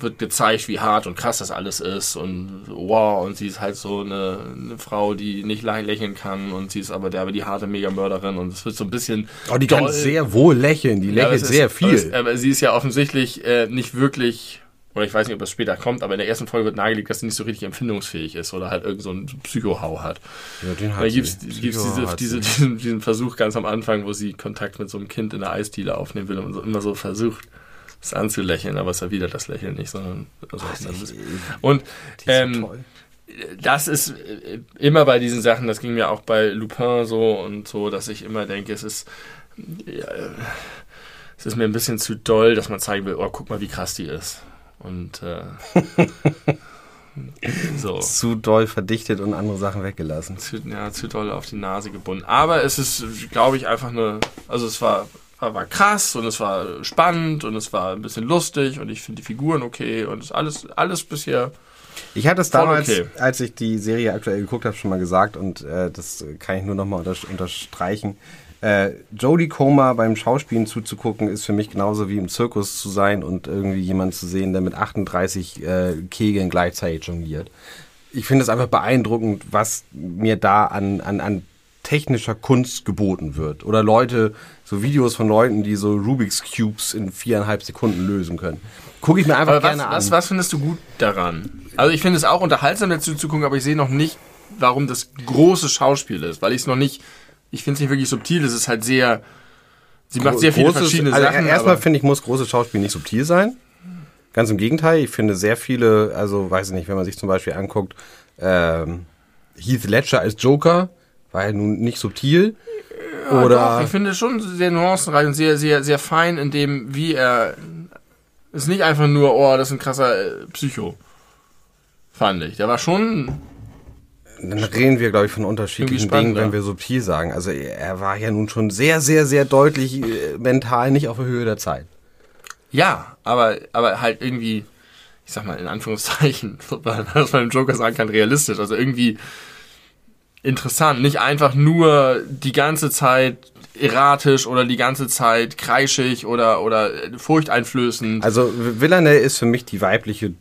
Speaker 2: wird gezeigt, wie hart und krass das alles ist und wow, und sie ist halt so eine, eine Frau, die nicht lä- lächeln kann und sie ist aber der, aber die harte Mega-Mörderin und es wird so ein bisschen.
Speaker 1: Oh, die kann
Speaker 2: doll.
Speaker 1: sehr wohl lächeln. Die
Speaker 2: Ja,
Speaker 1: lächelt
Speaker 2: es
Speaker 1: sehr
Speaker 2: ist,
Speaker 1: viel.
Speaker 2: es, aber sie ist ja offensichtlich äh, nicht wirklich, oder ich weiß nicht, ob das später kommt, aber in der ersten Folge wird nahegelegt, dass sie nicht so richtig empfindungsfähig ist oder halt irgend so einen Psychohau hat.
Speaker 1: ja, den
Speaker 2: Da
Speaker 1: hat
Speaker 2: gibt es diese, diese, diesen, diesen Versuch ganz am Anfang, wo sie Kontakt mit so einem Kind in der Eisdiele aufnehmen will und so, immer so versucht, es anzulächeln, aber es erwidert das Lächeln nicht, sondern. Also, das ist, und ähm, das ist äh, immer bei diesen Sachen, das ging mir auch bei Lupin so und so, dass ich immer denke, es ist. Ja, es ist mir ein bisschen zu doll, dass man zeigen will, oh, guck mal, wie krass die ist. Und äh, so.
Speaker 1: Zu doll verdichtet und andere Sachen weggelassen.
Speaker 2: zu, ja, zu doll auf die Nase gebunden. Aber es ist, glaube ich, einfach eine, also es war, war, war krass und es war spannend und es war ein bisschen lustig und ich finde die Figuren okay und es ist alles, alles bisher.
Speaker 1: Ich hatte es damals,
Speaker 2: okay.
Speaker 1: als ich die Serie aktuell geguckt habe, schon mal gesagt und äh, das kann ich nur nochmal unter, unterstreichen. Äh, Jodie Comer beim Schauspielen zuzugucken, ist für mich genauso wie im Zirkus zu sein und irgendwie jemand zu sehen, der mit 38 äh, Kegeln gleichzeitig jongliert. Ich finde es einfach beeindruckend, was mir da an, an, an technischer Kunst geboten wird. Oder Leute, so Videos von Leuten, die so Rubik's Cubes in viereinhalb Sekunden lösen können. Gucke ich mir einfach
Speaker 2: was,
Speaker 1: gerne
Speaker 2: was,
Speaker 1: an.
Speaker 2: was findest du gut daran? Also ich finde es auch unterhaltsam dazu zu gucken, aber ich sehe noch nicht, warum das große Schauspiel ist, weil ich es noch nicht, ich finde es nicht wirklich subtil, es ist halt sehr, sie macht sehr viele
Speaker 1: Großes-
Speaker 2: verschiedene
Speaker 1: also
Speaker 2: Sachen.
Speaker 1: Erstmal finde ich, muss großes Schauspiel nicht subtil sein. Ganz im Gegenteil, ich finde sehr viele, also weiß ich nicht, wenn man sich zum Beispiel anguckt, ähm, Heath Ledger als Joker, war ja nun nicht subtil.
Speaker 2: Ja,
Speaker 1: oder
Speaker 2: doch, ich finde es schon sehr nuancenreich und sehr, sehr, sehr fein in dem, wie er. Ist nicht einfach nur, oh, das ist ein krasser äh, Psycho. Fand ich. Der war schon.
Speaker 1: Dann reden wir, glaube ich, von unterschiedlichen Dingen, wenn
Speaker 2: ja.
Speaker 1: wir subtil sagen. Also er war ja nun schon sehr, sehr, sehr deutlich äh, mental nicht auf der Höhe der Zeit.
Speaker 2: Ja, aber, aber halt irgendwie, ich sag mal in Anführungszeichen, was man im Joker sagen kann, realistisch. Also irgendwie interessant. Nicht einfach nur die ganze Zeit erratisch oder die ganze Zeit kreischig oder, oder furchteinflößend.
Speaker 1: Also Villanelle ist für mich die weibliche,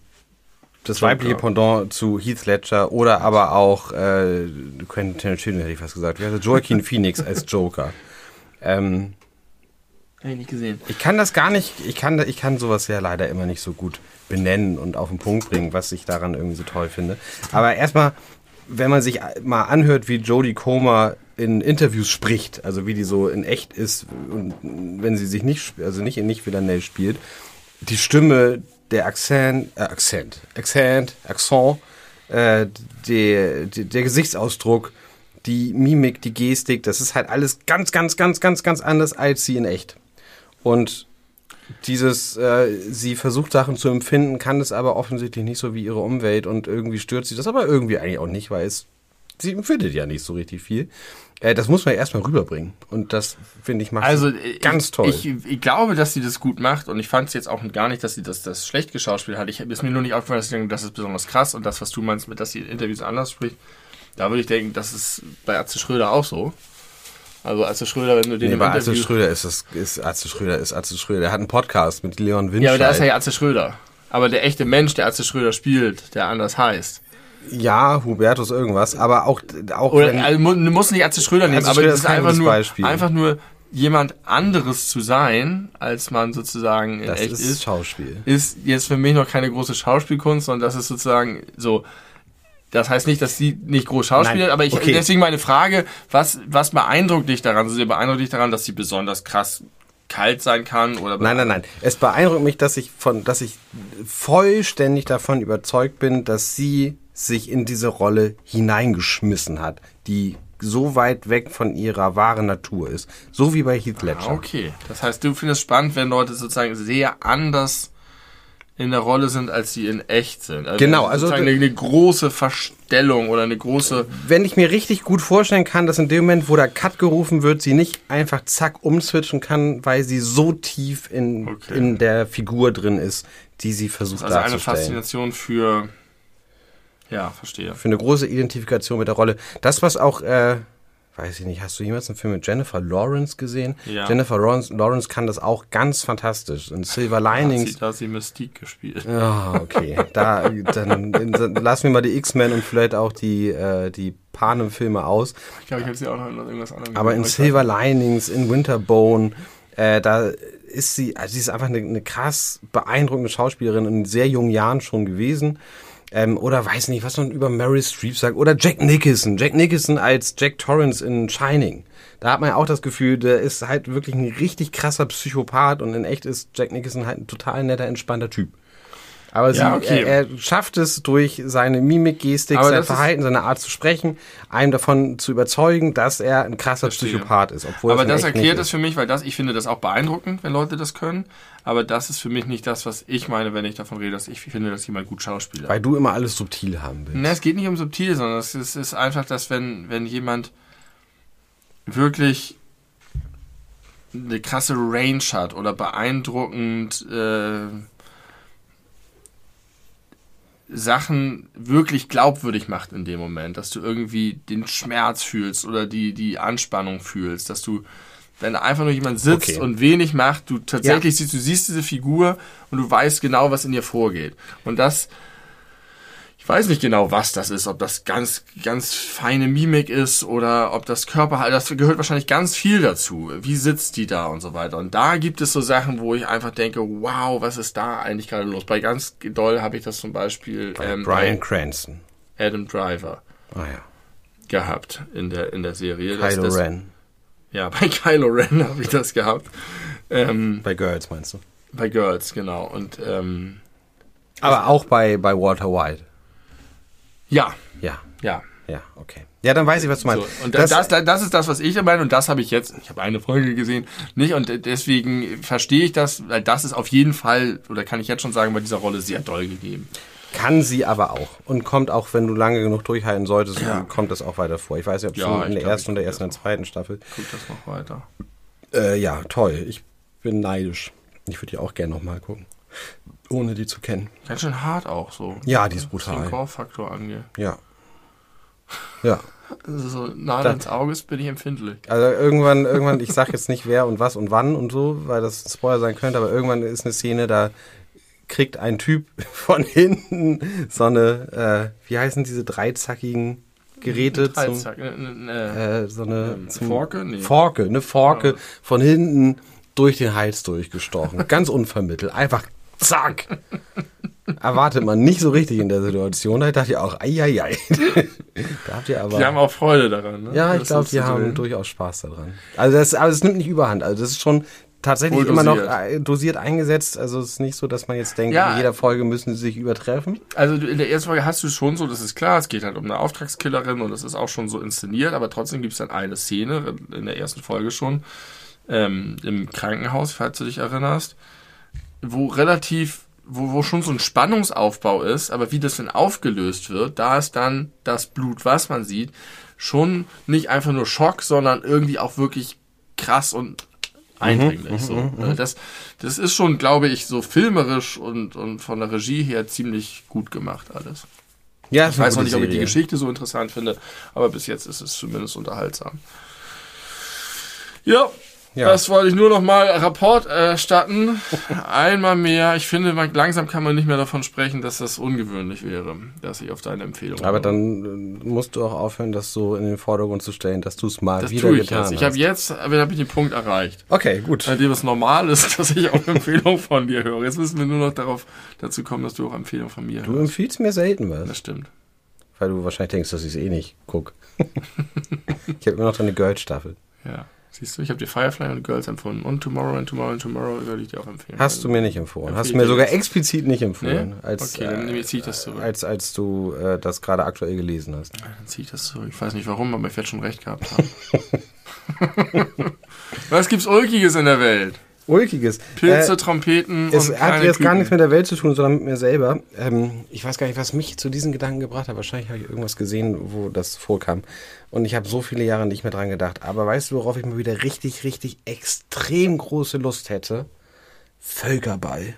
Speaker 1: das weibliche Pendant zu Heath Ledger oder aber auch äh, Quentin Tarantino hätte ich fast gesagt. Wie heißt er? Joaquin Phoenix als Joker. Ähm,
Speaker 2: Hab ich nicht gesehen.
Speaker 1: ich kann das gar nicht, ich kann, ich kann sowas ja leider immer nicht so gut benennen und auf den Punkt bringen, was ich daran irgendwie so toll finde. Aber erstmal, wenn man sich mal anhört, wie Jodie Comer in Interviews spricht, also wie die so in echt ist und wenn sie sich nicht, also nicht in nicht Villanelle spielt, die Stimme, der Akzent, äh, Akzent, Akzent, Akzent, äh, der, der, der Gesichtsausdruck, die Mimik, die Gestik, das ist halt alles ganz, ganz, ganz, ganz, ganz anders als sie in echt. Und dieses, äh, sie versucht Sachen zu empfinden, kann es aber offensichtlich nicht so wie ihre Umwelt und irgendwie stört sie das aber irgendwie eigentlich auch nicht, weil es, sie empfindet ja nicht so richtig viel. Äh, das muss man erstmal rüberbringen. Und das, finde ich, macht
Speaker 2: Also
Speaker 1: ganz
Speaker 2: ich,
Speaker 1: toll.
Speaker 2: Ich, ich glaube, dass sie das gut macht und ich fand es jetzt auch gar nicht, dass sie das, das schlecht geschauspielt hat. Ich ist mir nur nicht aufgefallen, dass ich denke, das ist besonders krass und das, was du meinst, mit dass sie in Interviews anders spricht, da würde ich denken, das ist bei Atze Schröder auch so. Also Atze Schröder, wenn du den
Speaker 1: Nee,
Speaker 2: im
Speaker 1: bei Atze
Speaker 2: Interview...
Speaker 1: Schröder ist das, ist Atze Schröder, ist Atze Schröder. Der hat einen Podcast mit Leon Winscheid.
Speaker 2: ja, aber da ist ja Atze Schröder. Aber der echte Mensch, der Atze Schröder spielt, der anders heißt.
Speaker 1: Ja, Hubertus irgendwas, aber auch, auch
Speaker 2: Oder
Speaker 1: wenn,
Speaker 2: also, mu- du musst nicht Atze Schröder nehmen,
Speaker 1: Atze
Speaker 2: aber
Speaker 1: Schröder
Speaker 2: das
Speaker 1: ist
Speaker 2: einfach nur,
Speaker 1: Beispiel.
Speaker 2: einfach nur jemand anderes zu sein, als man sozusagen in
Speaker 1: das
Speaker 2: echt
Speaker 1: ist,
Speaker 2: ist.
Speaker 1: Schauspiel.
Speaker 2: ist jetzt für mich noch keine große Schauspielkunst, sondern das ist sozusagen so. Das heißt nicht, dass sie nicht groß schauspielt, aber ich,
Speaker 1: okay.
Speaker 2: deswegen meine Frage, was, was beeindruckt dich daran? Also, beeindruckt dich daran, dass sie besonders krass kalt sein kann oder
Speaker 1: Nein, nein, nein. Es beeindruckt mich, dass ich von, dass ich vollständig davon überzeugt bin, dass sie sich in diese Rolle hineingeschmissen hat, die so weit weg von ihrer wahren Natur ist. So wie bei Heath Ledger.
Speaker 2: Ah, okay. Das heißt, du findest spannend, wenn Leute sozusagen sehr anders in der Rolle sind, als sie in echt sind. Also
Speaker 1: Genau, also-
Speaker 2: eine, eine große Verstellung oder eine große
Speaker 1: Wenn ich mir richtig gut vorstellen kann, dass in dem Moment, wo der Cut gerufen wird, sie nicht einfach zack umswitchen kann, weil sie so tief in,
Speaker 2: Okay.
Speaker 1: in der Figur drin ist, die sie versucht
Speaker 2: also eine
Speaker 1: darzustellen.
Speaker 2: Faszination für ja, verstehe.
Speaker 1: für eine große Identifikation mit der Rolle. Das, was auch, äh, weiß ich nicht, hast du jemals einen Film mit Jennifer Lawrence gesehen?
Speaker 2: Ja.
Speaker 1: Jennifer Lawrence, Lawrence kann das auch ganz fantastisch. Und Silver
Speaker 2: Hat sie,
Speaker 1: Linings.
Speaker 2: da hat sie Mystique gespielt.
Speaker 1: Ah, okay. Da, dann, dann lassen wir mal die X-Men und vielleicht auch die, äh, die Panem-Filme aus.
Speaker 2: Ich glaube, ich habe sie auch noch in irgendwas anderem
Speaker 1: Aber in Silver Linings, in Winterbone, äh, da ist sie, also sie ist einfach eine, eine krass beeindruckende Schauspielerin in sehr jungen Jahren schon gewesen. Ähm, oder weiß nicht, was man über Mary Streep sagt. Oder Jack Nicholson. Jack Nicholson als Jack Torrance in Shining. Da hat man ja auch das Gefühl, der ist halt wirklich ein richtig krasser Psychopath und in echt ist Jack Nicholson halt ein total netter, entspannter Typ. Aber sie,
Speaker 2: Ja, okay.
Speaker 1: er, er schafft es durch seine Mimik, Gestik,
Speaker 2: Aber
Speaker 1: sein Verhalten, seine Art zu sprechen, einem davon zu überzeugen, dass er ein krasser
Speaker 2: Verstehe.
Speaker 1: Psychopath ist. Obwohl
Speaker 2: aber
Speaker 1: es
Speaker 2: das erklärt es für mich, weil das, ich finde das auch beeindruckend, wenn Leute das können. Aber das ist für mich nicht das, was ich meine, wenn ich davon rede, dass ich finde, dass jemand gut schauspielt.
Speaker 1: Weil du immer alles subtil haben willst.
Speaker 2: Ne, es geht nicht um subtil, sondern es ist, ist einfach, dass wenn, wenn jemand wirklich eine krasse Range hat oder beeindruckend äh, Sachen wirklich glaubwürdig macht in dem Moment, dass du irgendwie den Schmerz fühlst oder die, die Anspannung fühlst, dass du, wenn einfach nur jemand sitzt
Speaker 1: Okay.
Speaker 2: und wenig macht, du tatsächlich siehst, du siehst diese Figur und du weißt genau, was in ihr vorgeht. Und das, ich weiß nicht genau, was das ist, ob das ganz, ganz feine Mimik ist oder ob das Körper, das gehört wahrscheinlich ganz viel dazu. Wie sitzt die da und so weiter. Und da gibt es so Sachen, wo ich einfach denke, wow, was ist da eigentlich gerade los? Bei ganz doll habe ich das zum Beispiel
Speaker 1: ähm, Brian Cranston.
Speaker 2: Adam Driver.
Speaker 1: Ah ja.
Speaker 2: Gehabt in der, in der Serie.
Speaker 1: Kylo das, Ren.
Speaker 2: Ja, bei Kylo Ren habe ich das gehabt.
Speaker 1: Ähm, bei Girls meinst du?
Speaker 2: Bei Girls, genau. Und, ähm,
Speaker 1: Aber auch bei, bei Walter White.
Speaker 2: Ja.
Speaker 1: Ja.
Speaker 2: Ja.
Speaker 1: Ja, okay. Ja, dann weiß ich, was du meinst.
Speaker 2: So, und das, das, das, ist das, was ich meine und das habe ich jetzt, ich habe eine Folge gesehen, nicht und deswegen verstehe ich das, weil das ist auf jeden Fall, oder kann ich jetzt schon sagen, bei dieser Rolle sehr doll gegeben.
Speaker 1: Kann sie aber auch und kommt auch, wenn du lange genug durchhalten solltest, ja. kommt das auch weiter vor. Ich weiß nicht, ob ja, schon in der ersten und der ersten und zweiten Staffel.
Speaker 2: Guckt das noch weiter.
Speaker 1: Äh, ja, toll. Ich bin neidisch. Ich würde die auch gerne nochmal gucken ohne die zu kennen.
Speaker 2: Ganz schön hart auch so.
Speaker 1: Ja, die ist brutal.
Speaker 2: Was den Core-Faktor angeht.
Speaker 1: Ja. Ja.
Speaker 2: Also so nah ins Auge bin ich empfindlich.
Speaker 1: Also irgendwann, irgendwann, ich sag jetzt nicht wer und was und wann und so, weil das ein Spoiler sein könnte, aber irgendwann ist eine Szene, da kriegt ein Typ von hinten so eine, äh, wie heißen diese dreizackigen Geräte
Speaker 2: Dreizack, zum,
Speaker 1: ne, ne, äh, so eine
Speaker 2: zum, Forke,
Speaker 1: nee. Forke, eine Forke ja. von hinten durch den Hals durchgestochen, ganz unvermittelt, einfach zack. Erwartet man nicht so richtig in der Situation. Da dachte ich auch, eieiei.
Speaker 2: da habt ihr aber. Die haben auch Freude daran, ne?
Speaker 1: Ja, ich glaube, die haben drehen. durchaus Spaß daran. Also das, aber es nimmt nicht überhand. Also das ist schon tatsächlich immer noch äh, dosiert eingesetzt. Also es ist nicht so, dass man jetzt denkt, ja. in jeder Folge müssen sie sich übertreffen.
Speaker 2: Also in der ersten Folge hast du schon so, das ist klar, es geht halt um eine Auftragskillerin und es ist auch schon so inszeniert, aber trotzdem gibt es dann eine Szene in der ersten Folge schon ähm, im Krankenhaus, falls du dich erinnerst, wo relativ, wo, wo schon so ein Spannungsaufbau ist, aber wie das denn aufgelöst wird, da ist dann das Blut, was man sieht, schon nicht einfach nur Schock, sondern irgendwie auch wirklich krass und eindringlich. Mhm, so. Mhm, mhm. Das, das ist schon, glaube ich, so filmerisch und, und von der Regie her ziemlich gut gemacht alles. Ja, ich weiß noch nicht, ob ich die Geschichte so interessant finde, aber bis jetzt ist es zumindest unterhaltsam. Ja, ja. Das wollte ich nur noch mal Rapport erstatten. Einmal mehr. Ich finde, man, langsam kann man nicht mehr davon sprechen, dass das ungewöhnlich wäre, dass ich auf deine Empfehlung
Speaker 1: Aber habe. dann äh, musst du auch aufhören, das so in den Vordergrund zu stellen, dass du es mal das wieder tue ich getan jetzt. hast.
Speaker 2: Ich habe jetzt, aber habe ich den Punkt erreicht.
Speaker 1: Okay, gut.
Speaker 2: Bei dem es normal ist, dass ich auch Empfehlungen von dir höre. Jetzt müssen wir nur noch darauf dazu kommen, dass du auch Empfehlungen von mir
Speaker 1: du hörst. Du empfiehlst mir selten was.
Speaker 2: Das stimmt.
Speaker 1: Weil du wahrscheinlich denkst, dass ich es eh nicht gucke. ich habe immer noch deine Girl-Staffel.
Speaker 2: Ja. Siehst du, ich habe dir Firefly und Girls empfohlen. Und Tomorrow and Tomorrow and Tomorrow würde ich dir auch empfehlen.
Speaker 1: Hast du mir nicht empfohlen. Hast du mir sogar explizit nicht empfohlen.
Speaker 2: Nee? Als, okay, dann äh, ziehe ich das zurück.
Speaker 1: Als, als du äh, das gerade aktuell gelesen hast.
Speaker 2: Dann ziehe ich das zurück. Ich weiß nicht warum, aber ich werde schon recht gehabt haben. Was gibt's Ulkiges in der Welt?
Speaker 1: Ulkiges.
Speaker 2: Pilze, äh, Trompeten
Speaker 1: es und hat jetzt Küken. gar nichts mit der Welt zu tun, sondern mit mir selber. Ähm, ich weiß gar nicht, was mich zu diesen Gedanken gebracht hat. Wahrscheinlich habe ich irgendwas gesehen, wo das vorkam. Und ich habe so viele Jahre nicht mehr dran gedacht. Aber weißt du, worauf ich mal wieder richtig, richtig extrem große Lust hätte? Völkerball.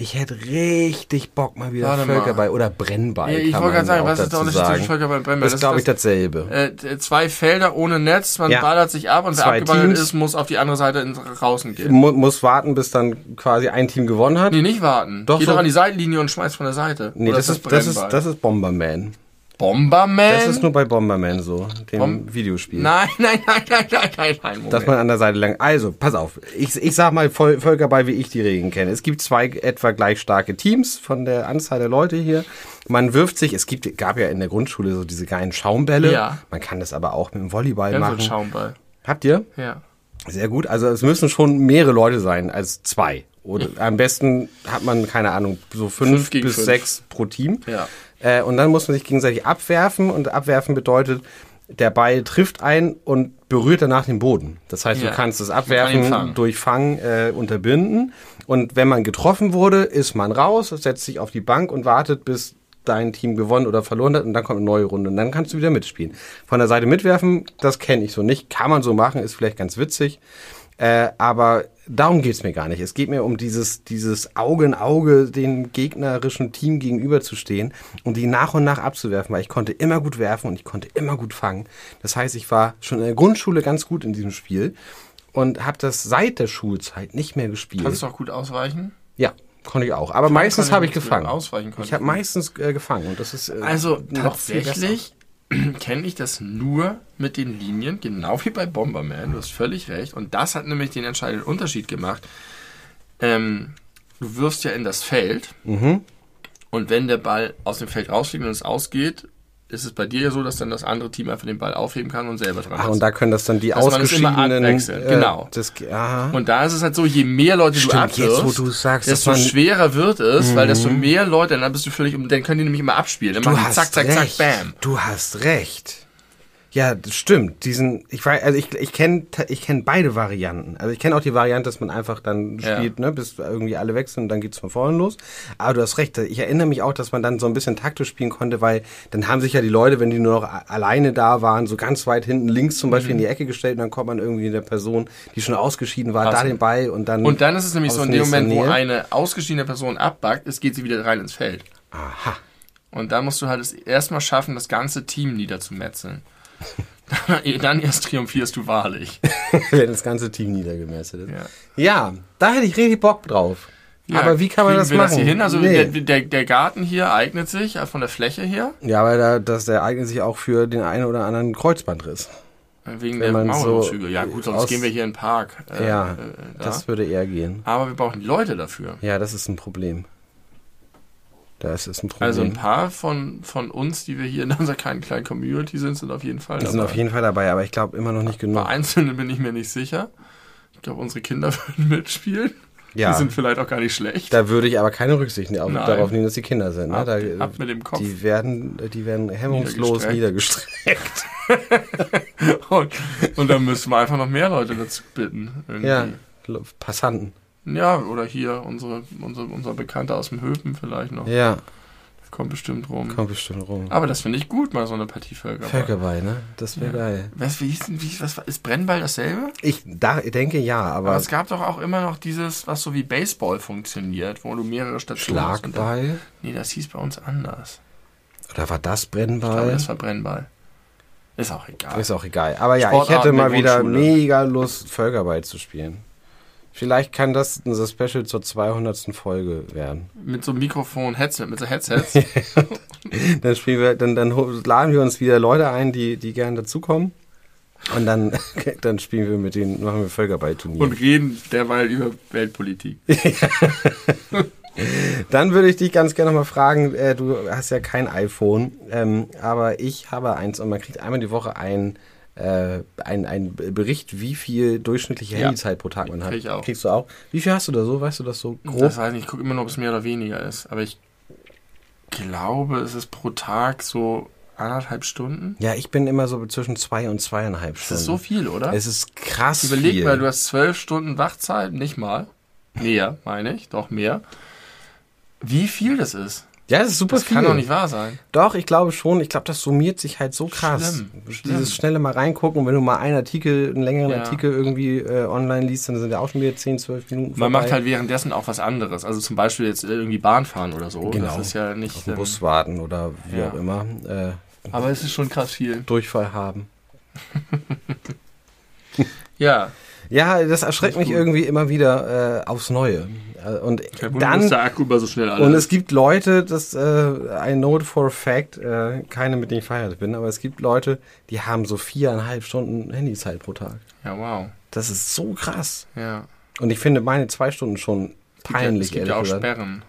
Speaker 1: Ich hätte richtig Bock mal wieder Warte Völkerball mal. oder Brennball.
Speaker 2: Ja, ich wollte gerade sagen, was ist der Unterschied zwischen Völkerball und Brennball?
Speaker 1: Das ist, glaube ich, dasselbe.
Speaker 2: Äh, zwei Felder ohne Netz, man ja. ballert sich ab und wer abgeballert ist, muss auf die andere Seite in, draußen gehen.
Speaker 1: Mu muss warten, bis dann quasi ein Team gewonnen hat.
Speaker 2: Nee, nicht warten. Doch Geh so. doch an die Seitenlinie und schmeißt von der Seite.
Speaker 1: Nee, das, ist, das, ist, das ist Bomberman.
Speaker 2: Bomberman?
Speaker 1: Das ist nur bei Bomberman so, dem Bom Videospiel.
Speaker 2: Nein, nein, nein, nein, nein, nein, nein.
Speaker 1: Moment. Dass man an der Seite lang. Also, pass auf. Ich, ich sag mal Völkerball, wie ich die Regeln kenne. Es gibt zwei etwa gleich starke Teams von der Anzahl der Leute hier. Man wirft sich, es gibt, gab ja in der Grundschule so diese geilen Schaumbälle. Ja. Man kann das aber auch mit dem Volleyball ja, machen. So
Speaker 2: Schaumball.
Speaker 1: Habt ihr?
Speaker 2: Ja.
Speaker 1: Sehr gut. Also es müssen schon mehrere Leute sein als zwei. Oder am besten hat man, keine Ahnung, so fünf, fünf bis fünf. sechs pro Team.
Speaker 2: Ja.
Speaker 1: Äh, und dann muss man sich gegenseitig abwerfen und abwerfen bedeutet, der Ball trifft ein und berührt danach den Boden. Das heißt, ja. du kannst das Abwerfen kann durch Fang äh, unterbinden. Und wenn man getroffen wurde, ist man raus, setzt sich auf die Bank und wartet, bis dein Team gewonnen oder verloren hat und dann kommt eine neue Runde und dann kannst du wieder mitspielen. Von der Seite mitwerfen, das kenne ich so nicht. Kann man so machen, ist vielleicht ganz witzig. Äh, aber darum geht's mir gar nicht. Es geht mir um dieses, dieses Auge in Auge dem gegnerischen Team gegenüberzustehen und die nach und nach abzuwerfen, weil ich konnte immer gut werfen und ich konnte immer gut fangen. Das heißt, ich war schon in der Grundschule ganz gut in diesem Spiel und habe das seit der Schulzeit nicht mehr gespielt.
Speaker 2: Kannst du auch gut ausweichen?
Speaker 1: Ja. Konnte ich auch. Aber meistens
Speaker 2: konnte
Speaker 1: habe ich gefangen.
Speaker 2: ausweichen
Speaker 1: Ich habe
Speaker 2: ich
Speaker 1: meistens äh, gefangen und das ist äh,
Speaker 2: Also tatsächlich kenne ich das nur mit den Linien, genau wie bei Bomberman. Du hast völlig recht. Und das hat nämlich den entscheidenden Unterschied gemacht. Ähm, du wirfst ja in das Feld
Speaker 1: Mhm.
Speaker 2: und wenn der Ball aus dem Feld rausfliegt und es ausgeht, ist es bei dir ja so, dass dann das andere Team einfach den Ball aufheben kann und selber dran
Speaker 1: Ach,
Speaker 2: ist.
Speaker 1: und da können das dann die
Speaker 2: Dass
Speaker 1: ausgeschiedenen.
Speaker 2: abwechseln, genau.
Speaker 1: Das.
Speaker 2: Und da ist es halt so, je mehr Leute
Speaker 1: Stimmt,
Speaker 2: du abwirfst,
Speaker 1: du sagst,
Speaker 2: desto
Speaker 1: Mhm.
Speaker 2: schwerer wird es, weil desto mehr Leute, dann bist du völlig dann können die nämlich immer abspielen. Dann
Speaker 1: Du
Speaker 2: machen die zack, zack,
Speaker 1: recht.
Speaker 2: zack, bam.
Speaker 1: Du hast recht. Ja, das stimmt. Diesen, ich weiß, also ich, ich kenne ich kenn beide Varianten. Also ich kenne auch die Variante, dass man einfach dann
Speaker 2: Ja.
Speaker 1: spielt, ne, bis irgendwie alle weg sind und dann geht's von vorne los. Aber du hast recht. Ich erinnere mich auch, dass man dann so ein bisschen taktisch spielen konnte, weil dann haben sich ja die Leute, wenn die nur noch alleine da waren, so ganz weit hinten links zum Beispiel in die Ecke gestellt und dann kommt man irgendwie der Person, die schon ausgeschieden war, da
Speaker 2: Passen.
Speaker 1: den Ball und dann.
Speaker 2: Und dann ist es nämlich so in dem Moment, wo
Speaker 1: Nähe.
Speaker 2: eine ausgeschiedene Person abbackt, es geht sie wieder rein ins Feld.
Speaker 1: Aha.
Speaker 2: Und dann musst du halt es erstmal schaffen, das ganze Team niederzumetzeln. dann erst triumphierst du wahrlich.
Speaker 1: Wenn das ganze Team niedergemessen ist.
Speaker 2: Ja.
Speaker 1: Ja, da hätte ich richtig Bock drauf.
Speaker 2: Ja,
Speaker 1: aber wie kann man das machen?
Speaker 2: Das hier hin? Also
Speaker 1: Nee.
Speaker 2: der, der, der Garten hier eignet sich äh, von der Fläche her,
Speaker 1: Ja, aber da, das, der eignet sich auch für den einen oder anderen Kreuzbandriss.
Speaker 2: wegen
Speaker 1: Wenn
Speaker 2: der
Speaker 1: man so
Speaker 2: ja gut, sonst gehen wir hier in den Park. Äh,
Speaker 1: ja,
Speaker 2: äh, da.
Speaker 1: das würde eher gehen.
Speaker 2: Aber wir brauchen Leute dafür.
Speaker 1: Ja, das ist ein Problem. Das ist ein Problem.
Speaker 2: Also ein paar von, von uns, die wir hier in unserer kleinen, kleinen Community sind, sind auf jeden Fall
Speaker 1: die
Speaker 2: dabei.
Speaker 1: sind auf jeden Fall dabei, aber ich glaube immer noch nicht
Speaker 2: Bei
Speaker 1: genug.
Speaker 2: Einzelnen bin ich mir nicht sicher. Ich glaube, unsere Kinder würden mitspielen.
Speaker 1: Ja,
Speaker 2: Die sind vielleicht auch gar nicht schlecht.
Speaker 1: da würde ich aber keine Rücksicht auf,
Speaker 2: Nein.
Speaker 1: darauf nehmen, dass die Kinder sind. Ne?
Speaker 2: Ab-
Speaker 1: Da,
Speaker 2: ab mit dem Kopf.
Speaker 1: Die werden, die werden hemmungslos niedergestreckt.
Speaker 2: Und, und dann müssen wir einfach noch mehr Leute dazu bitten. irgendwie.
Speaker 1: Ja, Passanten.
Speaker 2: Ja, oder hier unsere, unsere, unser Bekannter aus dem Höfen vielleicht noch.
Speaker 1: Ja,
Speaker 2: Der kommt bestimmt rum.
Speaker 1: kommt bestimmt rum.
Speaker 2: Aber das finde ich gut, mal so eine Partie Völkerball.
Speaker 1: Völkerball, ne? Das wäre
Speaker 2: Ja.
Speaker 1: geil.
Speaker 2: Was, wie, hieß denn- wie, was, ist Brennball dasselbe?
Speaker 1: Ich da, denke ja, aber,
Speaker 2: Aber es gab doch auch immer noch dieses, was so wie Baseball funktioniert, wo du mehrere Stationen hast. und dann-
Speaker 1: Schlagball?
Speaker 2: Nee, das hieß bei uns anders.
Speaker 1: Oder war das
Speaker 2: Ich glaube,
Speaker 1: Brennball?
Speaker 2: das war Brennball. Ist auch egal.
Speaker 1: Ist auch egal. Aber ja, ich
Speaker 2: Sportarten
Speaker 1: hätte mal
Speaker 2: der
Speaker 1: wieder mega Lust, Völkerball zu spielen. Vielleicht kann das unser Special zur 200. Folge werden.
Speaker 2: Mit so einem Mikrofon, Headset, mit so Headsets.
Speaker 1: Dann spielen wir, dann, dann laden wir uns wieder Leute ein, die, die gerne dazukommen. Und dann, dann spielen wir mit denen, machen wir Völkerballturnier.
Speaker 2: und reden derweil über Weltpolitik.
Speaker 1: Dann würde ich dich ganz gerne noch mal fragen, äh, du hast ja kein iPhone, ähm, aber ich habe eins und man kriegt einmal die Woche ein, äh, ein, ein Bericht, wie viel durchschnittliche
Speaker 2: Ja.
Speaker 1: Handyzeit pro Tag man hat.
Speaker 2: Krieg ich auch.
Speaker 1: Kriegst du auch? Wie viel hast du da so? Weißt du das so grob?
Speaker 2: Das weiß ich gucke immer nur, ob es mehr oder weniger ist. Aber ich glaube, es ist pro Tag so anderthalb Stunden.
Speaker 1: ja, ich bin immer so zwischen zwei und zweieinhalb
Speaker 2: Das
Speaker 1: Stunden.
Speaker 2: ist so viel, oder?
Speaker 1: Es ist krass
Speaker 2: Überleg
Speaker 1: viel.
Speaker 2: mal, du hast zwölf Stunden Wachzeit, nicht mal. Mehr, meine ich, doch mehr. Wie viel das ist?
Speaker 1: Ja, das ist super
Speaker 2: Das
Speaker 1: viel.
Speaker 2: kann doch nicht wahr sein.
Speaker 1: Doch, ich glaube schon. Ich glaube, das summiert sich halt so krass.
Speaker 2: Schlimm.
Speaker 1: Dieses schnelle mal reingucken wenn du mal einen Artikel, einen längeren
Speaker 2: Ja.
Speaker 1: Artikel irgendwie äh, online liest, dann sind ja auch schon wieder 10, 12 Minuten
Speaker 2: Man
Speaker 1: vorbei.
Speaker 2: macht halt währenddessen auch was anderes. Also zum Beispiel jetzt irgendwie Bahn fahren oder so.
Speaker 1: Genau.
Speaker 2: Das ist ja nicht.
Speaker 1: auf den
Speaker 2: ähm,
Speaker 1: Bus warten oder wie
Speaker 2: ja.
Speaker 1: auch immer. Äh,
Speaker 2: Aber es ist schon krass viel.
Speaker 1: Durchfall haben.
Speaker 2: Ja.
Speaker 1: Ja, das erschreckt mich irgendwie immer wieder äh, aufs Neue. Äh, Und
Speaker 2: Kein
Speaker 1: dann
Speaker 2: der Akku so schnell alle
Speaker 1: und es gibt Leute, das äh, I know it for a fact, äh, keine mit denen ich verheiratet bin, aber es gibt Leute, die haben so viereinhalb Stunden Handyzeit pro Tag.
Speaker 2: Ja, wow.
Speaker 1: Das ist so krass.
Speaker 2: Ja.
Speaker 1: Und ich finde meine zwei Stunden schon peinlich,
Speaker 2: Es gibt ja auch
Speaker 1: ehrlich gesagt.
Speaker 2: Sperren.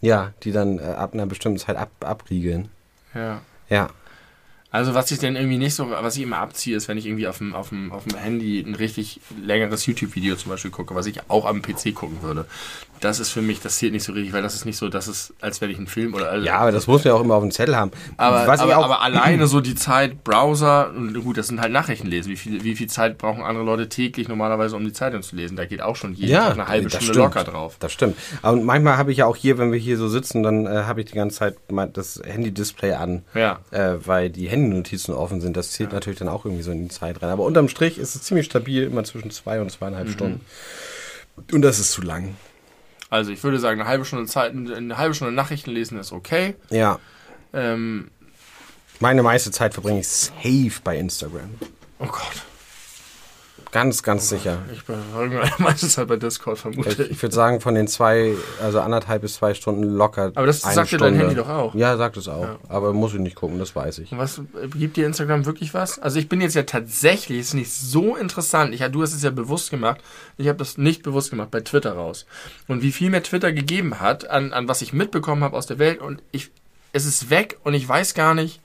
Speaker 1: Ja, die dann äh, ab einer bestimmten Zeit ab, abriegeln.
Speaker 2: Ja.
Speaker 1: Ja.
Speaker 2: Also was ich denn irgendwie nicht so, was ich immer abziehe, ist, wenn ich irgendwie auf dem, auf dem, auf dem Handy ein richtig längeres YouTube-Video zum Beispiel gucke, was ich auch am PC gucken würde. Das ist für mich, das zählt nicht so richtig, weil das ist nicht so, dass es, als wenn ich einen Film oder also,
Speaker 1: Ja, aber das muss man ja auch immer auf dem Zettel haben.
Speaker 2: aber, aber, aber alleine so die Zeit, Browser, und gut, das sind halt Nachrichten lesen. Wie viel, wie viel Zeit brauchen andere Leute täglich normalerweise, um die Zeitung zu lesen? Da geht auch schon jeden Tag eine halbe
Speaker 1: das
Speaker 2: Stunde
Speaker 1: stimmt.
Speaker 2: locker drauf.
Speaker 1: Das stimmt. Und manchmal habe ich ja auch hier, wenn wir hier so sitzen, dann äh, habe ich die ganze Zeit mal das Handy-Display an,
Speaker 2: Ja.
Speaker 1: äh, weil die Handynotizen offen sind. Das zählt natürlich dann auch irgendwie so in die Zeit rein. Aber unterm Strich ist es ziemlich stabil, immer zwischen zwei und zweieinhalb
Speaker 2: Mhm.
Speaker 1: Stunden. Und das ist zu lang.
Speaker 2: Also ich würde sagen, eine halbe Stunde Zeit, eine halbe Stunde Nachrichten lesen ist okay.
Speaker 1: Ja.
Speaker 2: Ähm,
Speaker 1: Meine meiste Zeit verbringe ich safe bei Instagram.
Speaker 2: oh Gott.
Speaker 1: Ganz, ganz sicher.
Speaker 2: Ich bin meistens halt bei Discord vermute
Speaker 1: Ich, ich würde sagen, von den zwei, also anderthalb bis zwei Stunden locker.
Speaker 2: Aber das sagt dir dein Handy doch auch.
Speaker 1: Ja, sagt es auch.
Speaker 2: Ja.
Speaker 1: Aber muss ich nicht gucken, das weiß ich.
Speaker 2: Und was gibt dir Instagram wirklich was? Also ich bin jetzt ja tatsächlich, ist nicht so interessant. Ich, du hast es ja bewusst gemacht. Ich habe das nicht bewusst gemacht bei Twitter raus. Und wie viel mir Twitter gegeben hat, an, an was ich mitbekommen habe aus der Welt. Und ich, es ist weg und ich weiß gar nicht,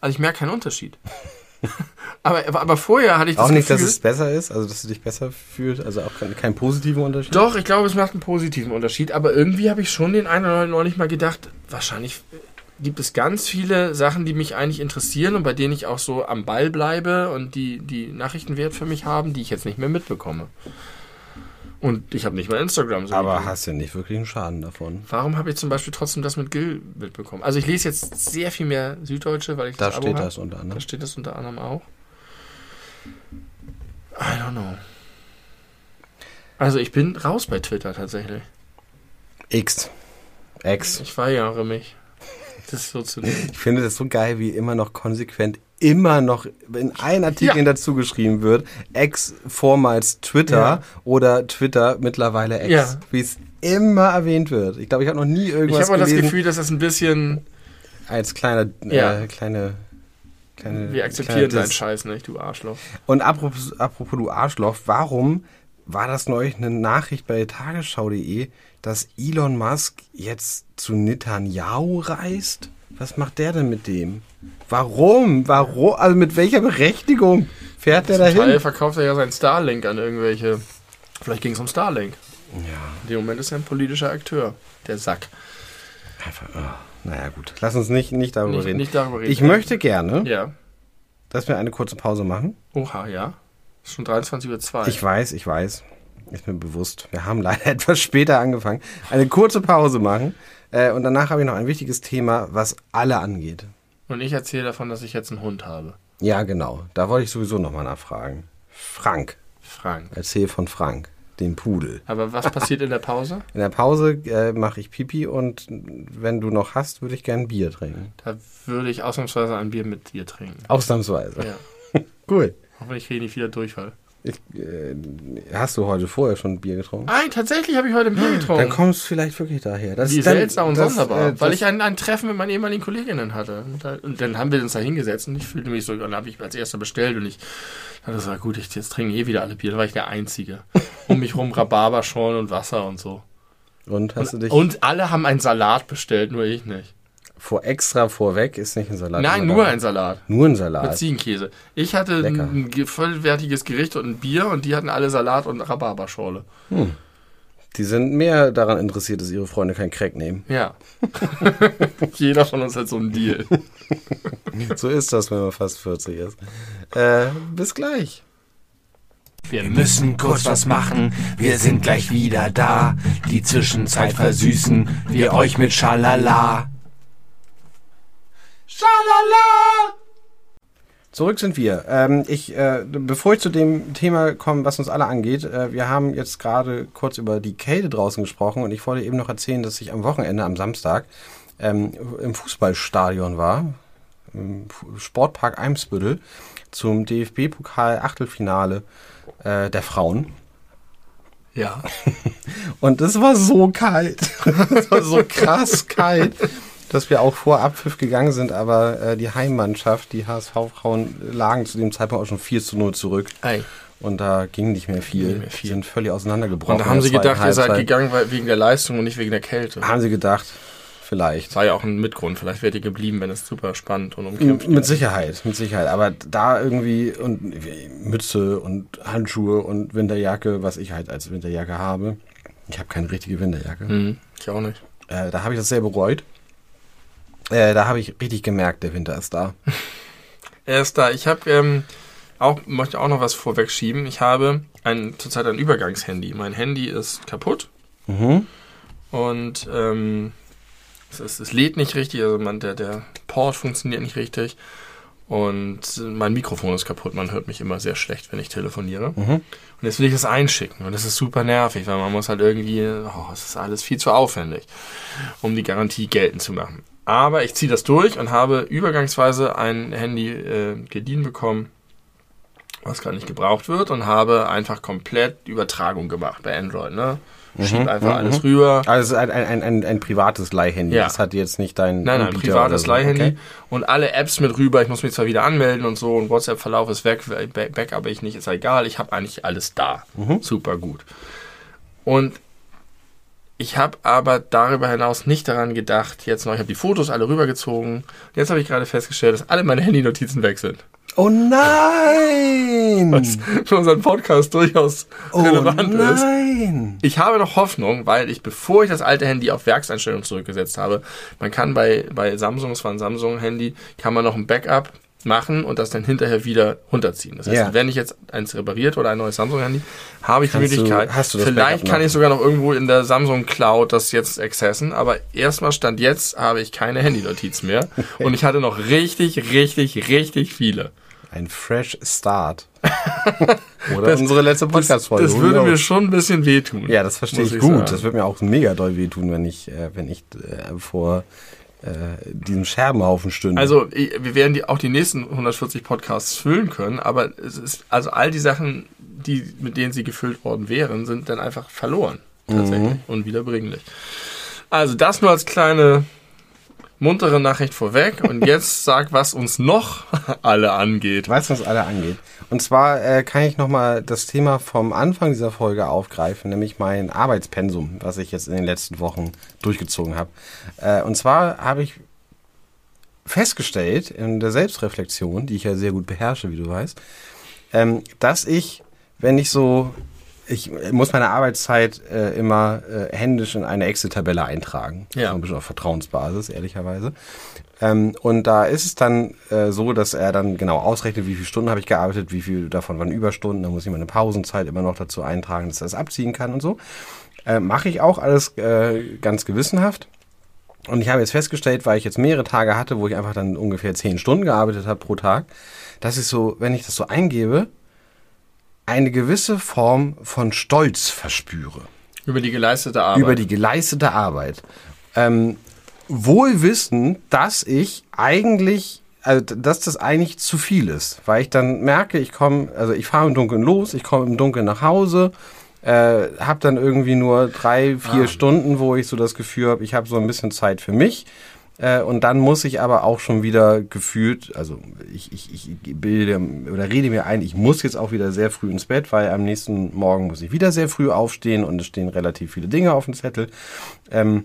Speaker 2: also ich merke keinen Unterschied. aber, aber, vorher hatte ich das
Speaker 1: Auch nicht,
Speaker 2: Gefühl,
Speaker 1: dass es besser ist, also dass du dich besser fühlst, also auch keinen kein positiven Unterschied.
Speaker 2: Doch, ich glaube, es macht einen positiven Unterschied, aber irgendwie habe ich schon den einen oder anderen neulich mal gedacht, wahrscheinlich gibt es ganz viele Sachen, die mich eigentlich interessieren und bei denen ich auch so am Ball bleibe und die, die Nachrichtenwert für mich haben, die ich jetzt nicht mehr mitbekomme. Und ich habe nicht mehr Instagram. So
Speaker 1: Aber
Speaker 2: du.
Speaker 1: hast ja nicht wirklich einen Schaden davon.
Speaker 2: Warum habe ich zum Beispiel trotzdem das mit Gil mitbekommen? Also ich lese jetzt sehr viel mehr Süddeutsche, weil ich
Speaker 1: Da
Speaker 2: das Abo
Speaker 1: steht
Speaker 2: hab.
Speaker 1: das unter
Speaker 2: Da
Speaker 1: anderem.
Speaker 2: steht das unter anderem auch. I don't know. Also ich bin raus bei Twitter tatsächlich.
Speaker 1: X. X.
Speaker 2: Ich weigere mich, das so zu nehmen.
Speaker 1: Ich finde das so geil, wie immer noch konsequent immer noch in allen Artikeln
Speaker 2: Ja.
Speaker 1: dazu geschrieben wird, X vormals Twitter
Speaker 2: Ja.
Speaker 1: oder Twitter mittlerweile X.
Speaker 2: Ja.
Speaker 1: Wie es immer erwähnt wird. Ich glaube, ich habe noch nie
Speaker 2: Ich
Speaker 1: irgendwas
Speaker 2: habe auch das Gefühl, dass das ein bisschen.
Speaker 1: als kleiner,
Speaker 2: Ja.
Speaker 1: äh, kleine, kleine.
Speaker 2: Wir akzeptieren deinen. Scheiß nicht, du Arschloch.
Speaker 1: Und apropos, apropos du Arschloch, warum war das neulich eine Nachricht bei tagesschau.de, dass Elon Musk jetzt zu Netanyahu reist? Was macht der denn mit dem? Warum? Warum? Also mit welcher Berechtigung fährt der
Speaker 2: Zum Teil
Speaker 1: dahin?
Speaker 2: verkauft er ja sein Starlink an irgendwelche. Vielleicht ging es um Starlink.
Speaker 1: Ja,
Speaker 2: In dem Moment ist er ein politischer Akteur. Der Sack.
Speaker 1: einfach. Oh. Naja, gut. Lass uns nicht, nicht darüber
Speaker 2: Nicht,
Speaker 1: reden.
Speaker 2: nicht darüber reden.
Speaker 1: ich möchte gerne,
Speaker 2: Ja.
Speaker 1: dass wir eine kurze Pause machen.
Speaker 2: Oha, ja. Ist schon 23.02 Uhr.
Speaker 1: Ich weiß, ich weiß. Ist mir bewusst. Wir haben leider etwas später angefangen. Eine kurze Pause machen. Äh, und danach habe ich noch ein wichtiges Thema, was alle angeht.
Speaker 2: Und ich erzähle davon, dass ich jetzt einen Hund habe.
Speaker 1: Ja, genau. Da wollte ich sowieso nochmal nachfragen. Frank.
Speaker 2: Frank.
Speaker 1: Erzähl von Frank, dem Pudel.
Speaker 2: Aber was passiert in der Pause?
Speaker 1: In der Pause äh, mache ich Pipi und wenn du noch hast, würde ich gern Bier trinken.
Speaker 2: Da würde ich ausnahmsweise ein Bier mit dir trinken.
Speaker 1: Ausnahmsweise.
Speaker 2: Ja.
Speaker 1: Cool.
Speaker 2: Hoffentlich kriege ich nicht wieder Durchfall.
Speaker 1: Ich, äh, hast du heute vorher schon Bier getrunken?
Speaker 2: Nein, tatsächlich habe ich heute ein Bier
Speaker 1: Dann
Speaker 2: getrunken.
Speaker 1: kommst du vielleicht wirklich daher. Das
Speaker 2: Wie
Speaker 1: dann-
Speaker 2: seltsam und
Speaker 1: das,
Speaker 2: sonderbar.
Speaker 1: äh,
Speaker 2: weil ich ein, ein Treffen mit meinen ehemaligen Kolleginnen hatte. Und, da, und dann haben wir uns da hingesetzt und ich fühlte mich so, dann habe ich als erster bestellt und ich dachte, das war gut, ich jetzt trinken eh wieder alle Bier. Da war ich der Einzige. Um mich rum Rhabarberschorle und Wasser und so.
Speaker 1: Und hast du dich
Speaker 2: Und alle haben einen Salat bestellt, nur ich nicht.
Speaker 1: Vor extra vorweg ist nicht ein Salat.
Speaker 2: Nein, nur ein Salat.
Speaker 1: Nur ein
Speaker 2: Mit
Speaker 1: Salat.
Speaker 2: Ziegenkäse. Ich hatte
Speaker 1: Lecker.
Speaker 2: ein ge- vollwertiges Gericht und ein Bier und die hatten alle Salat und Rhabarberschorle.
Speaker 1: Die sind mehr daran interessiert, dass ihre Freunde kein Crack nehmen.
Speaker 2: Ja. Jeder von uns hat so einen Deal.
Speaker 1: So ist das, wenn man fast 40 ist. Äh, bis gleich.
Speaker 3: Wir müssen kurz was machen, wir sind gleich wieder da. Die Zwischenzeit versüßen wir euch mit Schalala. Schalala!
Speaker 1: Zurück sind wir. Ähm, ich, äh, bevor ich zu dem Thema komme, was uns alle angeht, äh, wir haben jetzt gerade kurz über die Kälte draußen gesprochen und ich wollte eben noch erzählen, dass ich am Wochenende, am Samstag, ähm, im Fußballstadion war, im Sportpark Eimsbüttel, zum DFB-Pokal-Achtelfinale äh, der Frauen.
Speaker 2: Ja.
Speaker 1: Und es war so kalt. Es war so krass kalt, dass wir auch vor Abpfiff gegangen sind, aber äh, die Heimmannschaft, die HSV-Frauen, lagen zu dem Zeitpunkt auch schon 4 zu 0 zurück.
Speaker 2: Ei.
Speaker 1: Und da ging nicht mehr viel.
Speaker 2: Nicht mehr viel.
Speaker 1: Die sind völlig auseinandergebrochen.
Speaker 2: Und da haben sie gedacht, ihr seid gegangen wegen der Leistung und nicht wegen der Kälte.
Speaker 1: Haben sie gedacht, vielleicht.
Speaker 2: Das war ja auch ein Mitgrund. Vielleicht wärt ihr geblieben, wenn es super spannend und umkämpft
Speaker 1: Mit. Sicherheit, mit Sicherheit. Aber da irgendwie und Mütze und Handschuhe und Winterjacke, was ich halt als Winterjacke habe. Ich habe keine richtige Winterjacke.
Speaker 2: Hm, ich auch nicht.
Speaker 1: Äh, da habe ich das sehr bereut. Äh, da habe ich richtig gemerkt, der Winter ist da.
Speaker 2: Er ist da. Ich habe ähm, auch, möchte auch noch was vorwegschieben. Ich habe ein, zurzeit ein Übergangshandy. Mein Handy ist kaputt
Speaker 1: Mhm.
Speaker 2: und ähm, es, ist, es lädt nicht richtig. Also man, der, der Port funktioniert nicht richtig. Und mein Mikrofon ist kaputt. Man hört mich immer sehr schlecht, wenn ich telefoniere.
Speaker 1: Mhm.
Speaker 2: Und jetzt will ich das einschicken. Und das ist super nervig, weil man muss halt irgendwie, oh, es ist alles viel zu aufwendig, um die Garantie geltend zu machen. Aber ich ziehe das durch und habe übergangsweise ein Handy äh, geliehen bekommen. was gar nicht gebraucht wird und habe einfach komplett Übertragung gemacht bei Android. Ne? Schieb
Speaker 1: Mhm,
Speaker 2: einfach alles rüber.
Speaker 1: Also ein, ein, ein, ein privates Leihhandy.
Speaker 2: Ja.
Speaker 1: Das hat jetzt nicht dein
Speaker 2: Nein, nein, privates
Speaker 1: so.
Speaker 2: Leihhandy
Speaker 1: Okay.
Speaker 2: und alle Apps mit rüber. Ich muss mich zwar wieder anmelden und so und WhatsApp-Verlauf ist weg, Back- Backup ich nicht, ist egal. Ich habe eigentlich alles da.
Speaker 1: Mhm.
Speaker 2: Super gut. Und ich habe aber darüber hinaus nicht daran gedacht, jetzt noch, ich habe die Fotos alle rübergezogen. Jetzt habe ich gerade festgestellt, dass alle meine Handynotizen weg sind.
Speaker 1: Oh nein!
Speaker 2: Was für unseren Podcast durchaus
Speaker 1: oh
Speaker 2: relevant ist.
Speaker 1: nein!
Speaker 2: Ich habe noch Hoffnung, weil ich, bevor ich das alte Handy auf Werkseinstellung zurückgesetzt habe, man kann bei, bei Samsung, es war ein Samsung-Handy, kann man noch ein Backup machen und das dann hinterher wieder runterziehen. Das heißt,
Speaker 1: Ja.
Speaker 2: wenn ich jetzt eins repariert oder ein neues Samsung-Handy, habe ich die
Speaker 1: Kannst du-
Speaker 2: Möglichkeit,
Speaker 1: hast du das
Speaker 2: vielleicht kann ich sogar noch irgendwo in der Samsung Cloud das jetzt accessen, aber erstmal stand jetzt habe ich keine Handynotiz mehr und ich hatte noch richtig, richtig, richtig viele.
Speaker 1: Ein fresh start. Oder unsere letzte Podcast-Folge.
Speaker 2: Das
Speaker 1: Who
Speaker 2: würde mir schon ein bisschen wehtun.
Speaker 1: Ja, das verstehe ich gut.
Speaker 2: sagen.
Speaker 1: Das wird mir auch mega doll wehtun, wenn ich, äh, wenn ich äh, vor diesem Scherbenhaufen stünde.
Speaker 2: Also wir werden die, auch die nächsten 140 Podcasts füllen können, aber es ist also all die Sachen, die mit denen sie gefüllt worden wären, sind dann einfach verloren tatsächlich
Speaker 1: Mhm.
Speaker 2: unwiederbringlich. Also das nur als kleine muntere Nachricht vorweg und jetzt sag, was uns noch alle angeht.
Speaker 1: Weißt was alle angeht? Und zwar äh, kann ich nochmal das Thema vom Anfang dieser Folge aufgreifen, nämlich mein Arbeitspensum, was ich jetzt in den letzten Wochen durchgezogen habe. Äh, und zwar habe ich festgestellt in der Selbstreflexion, die ich ja sehr gut beherrsche, wie du weißt, ähm, dass ich, wenn ich so, ich muss meine Arbeitszeit äh, immer äh, händisch in eine Excel-Tabelle eintragen.
Speaker 2: Ja.
Speaker 1: So ein bisschen auf Vertrauensbasis, ehrlicherweise. Ähm, und da ist es dann äh, so, dass er dann genau ausrechnet, wie viele Stunden habe ich gearbeitet, wie viel davon waren Überstunden. Da muss ich meine Pausenzeit immer noch dazu eintragen, dass er das abziehen kann und so. Äh, Mache ich auch alles äh, ganz gewissenhaft. Und ich habe jetzt festgestellt, weil ich jetzt mehrere Tage hatte, wo ich einfach dann ungefähr zehn Stunden gearbeitet habe pro Tag, dass ich so, wenn ich das so eingebe, eine gewisse Form von Stolz verspüre
Speaker 2: Über die geleistete Arbeit.
Speaker 1: über die geleistete Arbeit. Ähm, wohl wissen, dass ich eigentlich, also dass das eigentlich zu viel ist, weil ich dann merke, ich komme, also ich fahre im Dunkeln los, ich komme im Dunkeln nach Hause, äh, habe dann irgendwie nur drei, vier Stunden, wo ich so das Gefühl habe, ich habe so ein bisschen Zeit für mich. Äh, und dann muss ich aber auch schon wieder gefühlt, also ich, ich, ich bilde oder rede mir ein, ich muss jetzt auch wieder sehr früh ins Bett, weil am nächsten Morgen muss ich wieder sehr früh aufstehen und es stehen relativ viele Dinge auf dem Zettel. Ähm,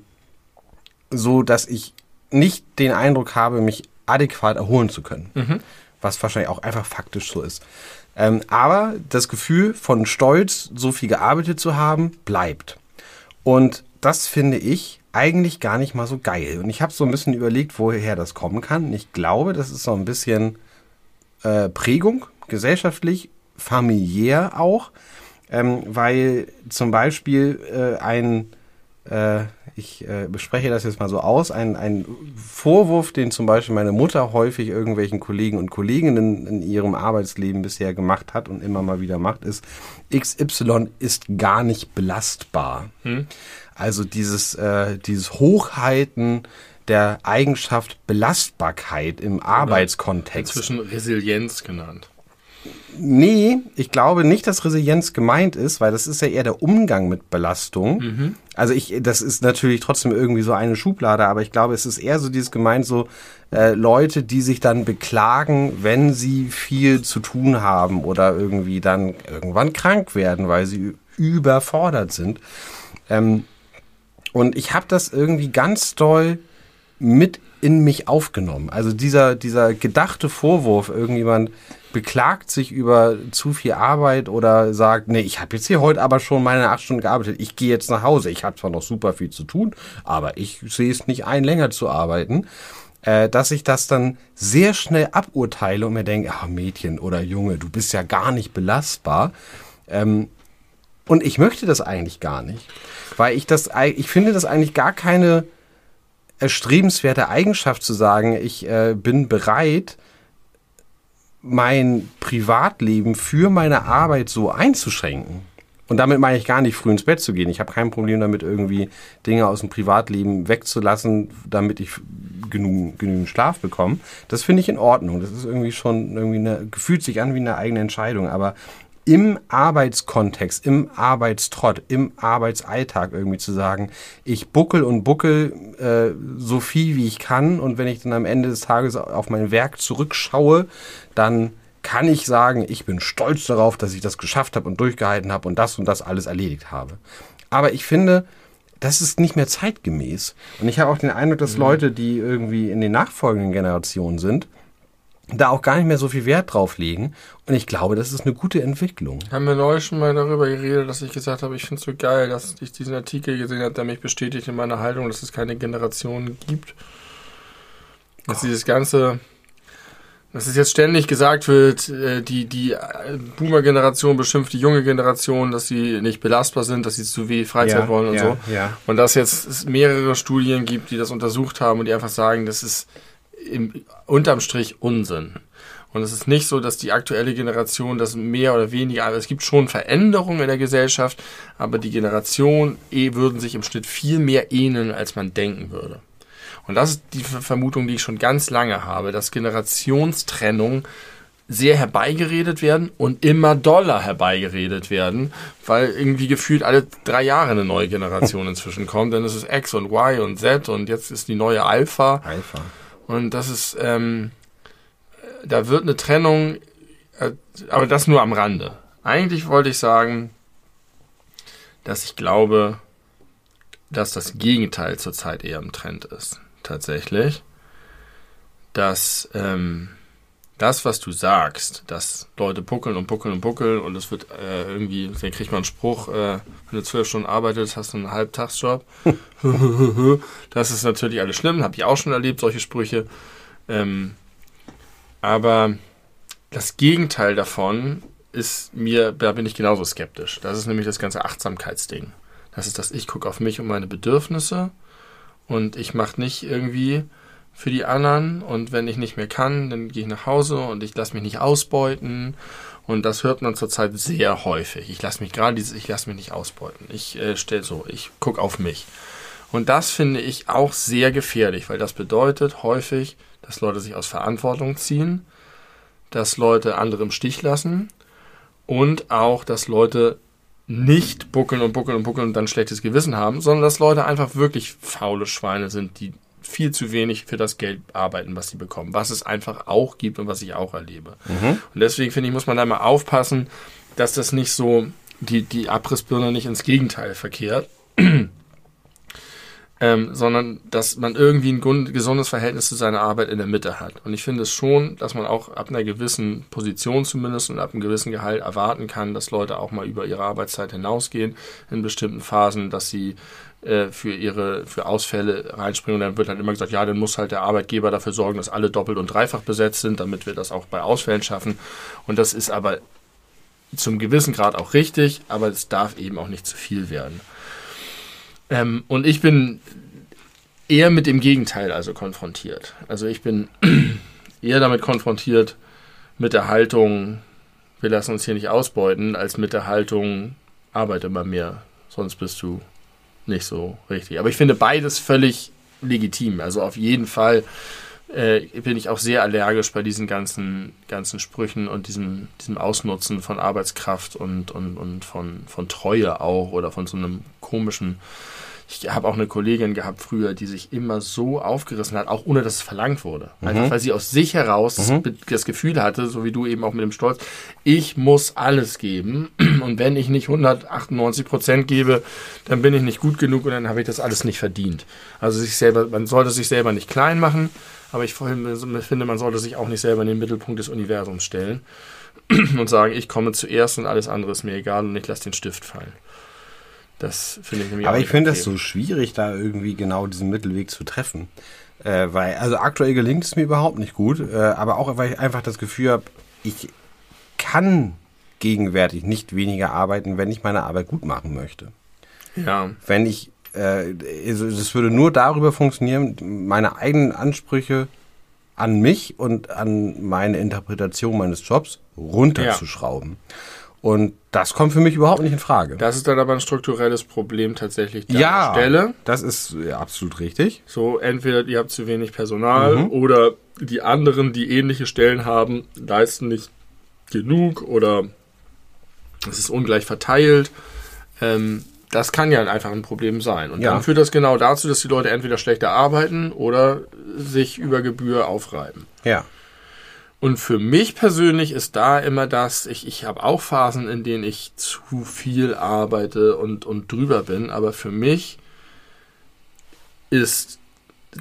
Speaker 1: so dass ich nicht den Eindruck habe, mich adäquat erholen zu können. Was wahrscheinlich auch einfach faktisch so ist. Ähm, aber das Gefühl von Stolz, so viel gearbeitet zu haben, bleibt. Und das finde ich eigentlich gar nicht mal so geil. Und ich habe so ein bisschen überlegt, woher das kommen kann. Und ich glaube, das ist so ein bisschen äh, Prägung, gesellschaftlich, familiär auch. Ähm, weil zum Beispiel äh, ein, äh, ich äh, bespreche das jetzt mal so aus, ein, ein Vorwurf, den zum Beispiel meine Mutter häufig irgendwelchen Kollegen und Kolleginnen in ihrem Arbeitsleben bisher gemacht hat und immer mal wieder macht, ist, XY ist gar nicht belastbar. Also dieses, äh, dieses Hochhalten der Eigenschaft Belastbarkeit im Arbeitskontext.
Speaker 2: Inzwischen Resilienz genannt.
Speaker 1: Nee, ich glaube nicht, dass Resilienz gemeint ist, weil das ist ja eher der Umgang mit Belastung. Also ich, das ist natürlich trotzdem irgendwie so eine Schublade, aber ich glaube, es ist eher so dieses gemeint so äh, Leute, die sich dann beklagen, wenn sie viel zu tun haben oder irgendwie dann irgendwann krank werden, weil sie überfordert sind. Ähm, und ich habe das irgendwie ganz doll mit in mich aufgenommen. Also dieser, dieser gedachte Vorwurf, irgendjemand beklagt sich über zu viel Arbeit oder sagt, nee, ich habe jetzt hier heute aber schon meine acht Stunden gearbeitet, ich gehe jetzt nach Hause, ich habe zwar noch super viel zu tun, aber ich sehe es nicht ein, länger zu arbeiten, äh, dass ich das dann sehr schnell aburteile und mir denke, ah Mädchen oder Junge, du bist ja gar nicht belastbar. Ähm, und ich möchte das eigentlich gar nicht, weil ich das, ich finde das eigentlich gar keine erstrebenswerte Eigenschaft zu sagen, ich äh, bin bereit, mein Privatleben für meine Arbeit so einzuschränken. Und damit meine ich gar nicht früh ins Bett zu gehen. Ich habe kein Problem damit, irgendwie Dinge aus dem Privatleben wegzulassen, damit ich genügend, genügend Schlaf bekommen. Das finde ich in Ordnung. Das ist irgendwie schon irgendwie eine, fühlt sich an wie eine eigene Entscheidung. Aber im Arbeitskontext, im Arbeitstrott, im Arbeitsalltag irgendwie zu sagen, ich buckel und buckel äh, so viel wie ich kann und wenn ich dann am Ende des Tages auf mein Werk zurückschaue, dann kann ich sagen, ich bin stolz darauf, dass ich das geschafft habe und durchgehalten habe und das und das alles erledigt habe. Aber ich finde, das ist nicht mehr zeitgemäß. Und ich habe auch den Eindruck, dass mhm. Leute, die irgendwie in den nachfolgenden Generationen sind, da auch gar nicht mehr so viel Wert drauf legen. Und ich glaube, das ist eine gute Entwicklung.
Speaker 2: Haben wir neulich schon mal darüber geredet, dass ich gesagt habe, ich finde es so geil, dass ich diesen Artikel gesehen habe, der mich bestätigt in meiner Haltung, dass es keine Generation gibt. Dass dieses ganze, dass es jetzt ständig gesagt wird, äh, die, die Boomer-Generation beschimpft die junge Generation, dass sie nicht belastbar sind, dass sie zu wenig Freizeit ja, wollen und
Speaker 1: ja,
Speaker 2: so.
Speaker 1: Ja.
Speaker 2: Und dass jetzt es mehrere Studien gibt, die das untersucht haben und die einfach sagen, das ist im, unterm Strich Unsinn. Und es ist nicht so, dass die aktuelle Generation das mehr oder weniger, also es gibt schon Veränderungen in der Gesellschaft, aber die Generation eh würden sich im Schnitt viel mehr ähneln, als man denken würde. Und das ist die Vermutung, die ich schon ganz lange habe, dass Generationstrennung sehr herbeigeredet werden und immer doller herbeigeredet werden, weil irgendwie gefühlt alle drei Jahre eine neue Generation inzwischen kommt. Denn es ist X und Y und Z und jetzt ist die neue Alpha.
Speaker 1: Alpha.
Speaker 2: Und das ist, ähm, da wird eine Trennung, äh, aber das nur am Rande. Eigentlich wollte ich sagen, dass ich glaube, dass das Gegenteil zurzeit eher im Trend ist. Tatsächlich. Dass ähm, das, was du sagst, dass Leute puckeln und puckeln und puckeln und es wird äh, irgendwie, dann kriegt man einen Spruch, äh, wenn du zwölf Stunden arbeitest, hast du einen Halbtagsjob. das ist natürlich alles schlimm, habe ich auch schon erlebt, solche Sprüche. Ähm, aber das Gegenteil davon ist mir, da bin ich genauso skeptisch. Das ist nämlich das ganze Achtsamkeitsding. Das ist das, ich gucke auf mich und meine Bedürfnisse und ich mache nicht irgendwie für die anderen und wenn ich nicht mehr kann, dann gehe ich nach Hause und ich lasse mich nicht ausbeuten und das hört man zurzeit sehr häufig. Ich lasse mich gerade dieses, ich lasse mich nicht ausbeuten. Ich äh, stelle so, ich gucke auf mich. Und das finde ich auch sehr gefährlich, weil das bedeutet häufig, dass Leute sich aus Verantwortung ziehen, dass Leute andere im Stich lassen und auch, dass Leute nicht buckeln und buckeln und buckeln und dann schlechtes Gewissen haben, sondern dass Leute einfach wirklich faule Schweine sind, die viel zu wenig für das Geld arbeiten, was sie bekommen. Was es einfach auch gibt und was ich auch erlebe. Mhm. Und deswegen finde ich, muss man da mal aufpassen, dass das nicht so, die, die Abrissbirne nicht ins Gegenteil verkehrt. Ähm, sondern dass man irgendwie ein gesundes Verhältnis zu seiner Arbeit in der Mitte hat. Und ich finde es schon, dass man auch ab einer gewissen Position zumindest und ab einem gewissen Gehalt erwarten kann, dass Leute auch mal über ihre Arbeitszeit hinausgehen in bestimmten Phasen, dass sie äh, für ihre für Ausfälle reinspringen. Und dann wird halt immer gesagt, ja, dann muss halt der Arbeitgeber dafür sorgen, dass alle doppelt und dreifach besetzt sind, damit wir das auch bei Ausfällen schaffen. Und das ist aber zum gewissen Grad auch richtig, aber es darf eben auch nicht zu viel werden. Ähm, und ich bin eher mit dem Gegenteil also konfrontiert. Also ich bin eher damit konfrontiert mit der Haltung, wir lassen uns hier nicht ausbeuten, als mit der Haltung, arbeite mal mehr, sonst bist du nicht so richtig. Aber ich finde beides völlig legitim. Also auf jeden Fall äh, bin ich auch sehr allergisch bei diesen ganzen, ganzen Sprüchen und diesem, diesem Ausnutzen von Arbeitskraft und, und, und von, von Treue auch oder von so einem komischen ich habe auch eine Kollegin gehabt früher, die sich immer so aufgerissen hat, auch ohne dass es verlangt wurde. Mhm. Einfach weil sie aus sich heraus mhm. das Gefühl hatte, so wie du eben auch mit dem Stolz, ich muss alles geben und wenn ich nicht 198 Prozent gebe, dann bin ich nicht gut genug und dann habe ich das alles nicht verdient. Also sich selber, man sollte sich selber nicht klein machen, aber ich finde, man sollte sich auch nicht selber in den Mittelpunkt des Universums stellen und sagen, ich komme zuerst und alles andere ist mir egal und ich lasse den Stift fallen. Das finde ich nämlich
Speaker 1: Aber ich finde es so schwierig, da irgendwie genau diesen Mittelweg zu treffen. Äh, weil, also aktuell gelingt es mir überhaupt nicht gut, äh, aber auch, weil ich einfach das Gefühl habe, ich kann gegenwärtig nicht weniger arbeiten, wenn ich meine Arbeit gut machen möchte.
Speaker 2: Ja.
Speaker 1: Wenn ich, äh, also das würde nur darüber funktionieren, meine eigenen Ansprüche an mich und an meine Interpretation meines Jobs runterzuschrauben. Ja. Und das kommt für mich überhaupt nicht in Frage.
Speaker 2: Das ist dann aber ein strukturelles Problem tatsächlich der
Speaker 1: ja,
Speaker 2: Stelle.
Speaker 1: das ist absolut richtig.
Speaker 2: So, entweder ihr habt zu wenig Personal
Speaker 1: Mhm.
Speaker 2: oder die anderen, die ähnliche Stellen haben, leisten nicht genug oder es ist ungleich verteilt. Ähm, das kann ja einfach ein Problem sein. Und
Speaker 1: Ja.
Speaker 2: dann führt das genau dazu, dass die Leute entweder schlechter arbeiten oder sich über Gebühr aufreiben.
Speaker 1: Ja.
Speaker 2: Und für mich persönlich ist da immer das, ich, ich habe auch Phasen, in denen ich zu viel arbeite und, und drüber bin, aber für mich ist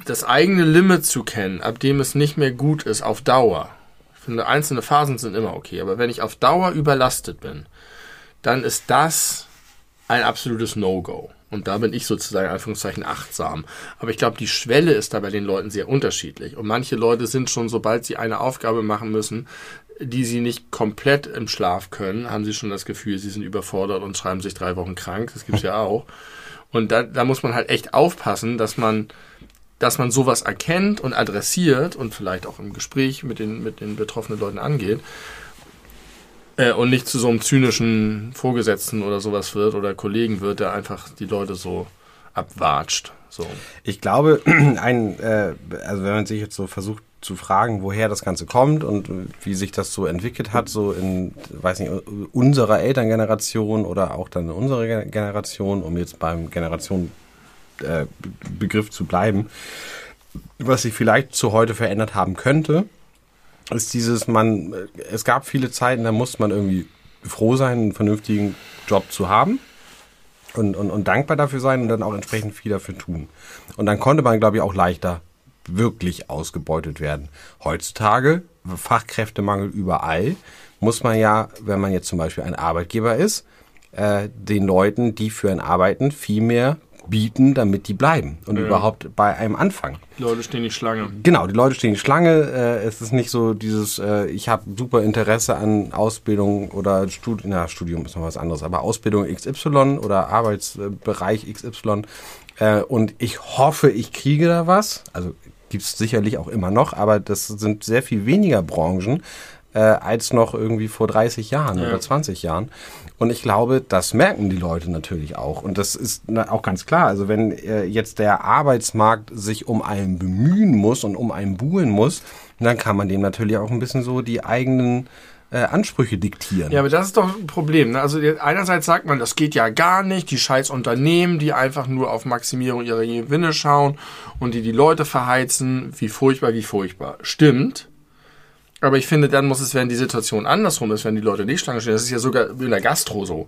Speaker 2: das eigene Limit zu kennen, ab dem es nicht mehr gut ist, auf Dauer. Ich finde, einzelne Phasen sind immer okay, aber wenn ich auf Dauer überlastet bin, dann ist das ein absolutes No-Go. Und da bin ich sozusagen in Anführungszeichen achtsam. Aber ich glaube, die Schwelle ist da bei den Leuten sehr unterschiedlich. Und manche Leute sind schon, sobald sie eine Aufgabe machen müssen, die sie nicht komplett im Schlaf können, haben sie schon das Gefühl, sie sind überfordert und schreiben sich drei Wochen krank. Das gibt's ja auch. Und da, da muss man halt echt aufpassen, dass man, dass man sowas erkennt und adressiert und vielleicht auch im Gespräch mit den, mit den betroffenen Leuten angeht. Äh, und nicht zu so einem zynischen Vorgesetzten oder sowas wird oder Kollegen wird, der einfach die Leute so abwatscht. So.
Speaker 1: Ich glaube, ein, äh, also wenn man sich jetzt so versucht zu fragen, woher das Ganze kommt und wie sich das so entwickelt hat, so in, weiß nicht, unserer Elterngeneration oder auch dann in unserer Gen- Generation, um jetzt beim Generation äh, zu bleiben, was sich vielleicht zu heute verändert haben könnte, ist dieses, man, es gab viele Zeiten, da musste man irgendwie froh sein, einen vernünftigen Job zu haben und, und, und dankbar dafür sein und dann auch entsprechend viel dafür tun. Und dann konnte man, glaube ich, auch leichter wirklich ausgebeutet werden. Heutzutage, Fachkräftemangel überall, muss man ja, wenn man jetzt zum Beispiel ein Arbeitgeber ist, äh, den Leuten, die für einen arbeiten, viel mehr bieten, damit die bleiben und überhaupt bei einem anfangen.
Speaker 2: Die Leute stehen die Schlange.
Speaker 1: Genau, die Leute stehen in Schlange. Äh, es ist nicht so dieses, äh, ich habe super Interesse an Ausbildung oder Studium, na, Studium ist noch was anderes, aber Ausbildung XY oder Arbeitsbereich XY. Äh, und ich hoffe, ich kriege da was. Also gibt's sicherlich auch immer noch, aber das sind sehr viel weniger Branchen äh, als noch irgendwie vor 30 Jahren oder 20 Jahren. Und ich glaube, das merken die Leute natürlich auch. Und das ist auch ganz klar. Also wenn äh, jetzt der Arbeitsmarkt sich um einen bemühen muss und um einen buhlen muss, dann kann man dem natürlich auch ein bisschen so die eigenen äh, Ansprüche diktieren.
Speaker 2: Ja, aber das ist doch ein Problem. Ne? Also einerseits sagt man, das geht ja gar nicht, die scheiß Unternehmen, die einfach nur auf Maximierung ihrer Gewinne schauen und die die Leute verheizen, wie furchtbar, wie furchtbar. Stimmt. Aber ich finde, dann muss es, wenn die Situation andersrum ist, wenn die Leute nicht Schlange stehen, das ist ja sogar in der Gastro so.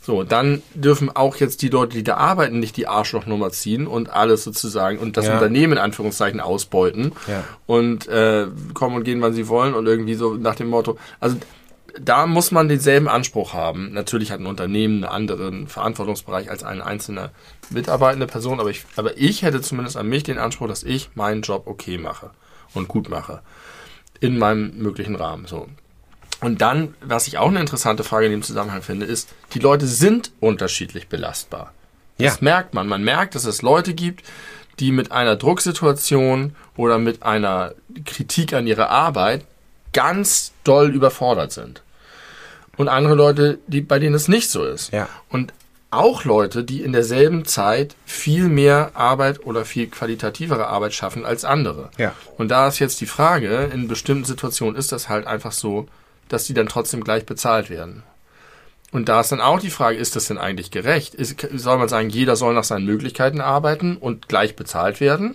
Speaker 2: So, dann dürfen auch jetzt die Leute, die da arbeiten, nicht die Arschlochnummer ziehen und alles sozusagen und das
Speaker 1: Ja.
Speaker 2: Unternehmen in Anführungszeichen ausbeuten
Speaker 1: Ja.
Speaker 2: und äh, kommen und gehen, wann sie wollen und irgendwie so nach dem Motto. Also da muss man denselben Anspruch haben. Natürlich hat ein Unternehmen einen anderen Verantwortungsbereich als eine einzelne mitarbeitende Person, aber ich, aber ich hätte zumindest an mich den Anspruch, dass ich meinen Job okay mache und gut mache. In meinem möglichen Rahmen. So. Und dann, was ich auch eine interessante Frage in dem Zusammenhang finde, ist, die Leute sind unterschiedlich belastbar. Das
Speaker 1: Ja.
Speaker 2: merkt man. Man merkt, dass es Leute gibt, die mit einer Drucksituation oder mit einer Kritik an ihrer Arbeit ganz doll überfordert sind. Und andere Leute, die, bei denen es nicht so ist.
Speaker 1: Ja.
Speaker 2: Und auch Leute, die in derselben Zeit viel mehr Arbeit oder viel qualitativere Arbeit schaffen als andere.
Speaker 1: Ja.
Speaker 2: Und da ist jetzt die Frage, in bestimmten Situationen ist das halt einfach so, dass die dann trotzdem gleich bezahlt werden. Und da ist dann auch die Frage, ist das denn eigentlich gerecht? Ist, soll man sagen, jeder soll nach seinen Möglichkeiten arbeiten und gleich bezahlt werden?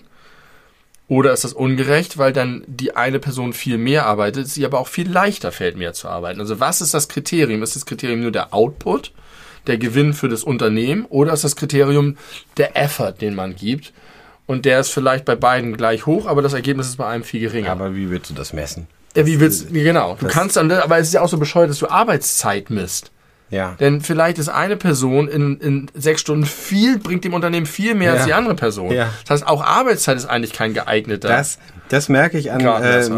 Speaker 2: Oder ist das ungerecht, weil dann die eine Person viel mehr arbeitet, sie aber auch viel leichter fällt, mehr zu arbeiten? Also was ist das Kriterium? Ist das Kriterium nur der Output, der Gewinn für das Unternehmen, oder ist das Kriterium der Effort, den man gibt? Und der ist vielleicht bei beiden gleich hoch, aber das Ergebnis ist bei einem viel geringer.
Speaker 1: Aber wie willst du das messen?
Speaker 2: ja, wie willst genau? Du kannst dann, aber es ist ja auch so bescheuert, dass du Arbeitszeit misst.
Speaker 1: Ja.
Speaker 2: Denn vielleicht ist eine Person in, in sechs Stunden viel, bringt dem Unternehmen viel mehr als
Speaker 1: Ja.
Speaker 2: die andere Person.
Speaker 1: Ja.
Speaker 2: Das heißt, auch Arbeitszeit ist eigentlich kein geeigneter.
Speaker 1: Das, das merke ich an äh,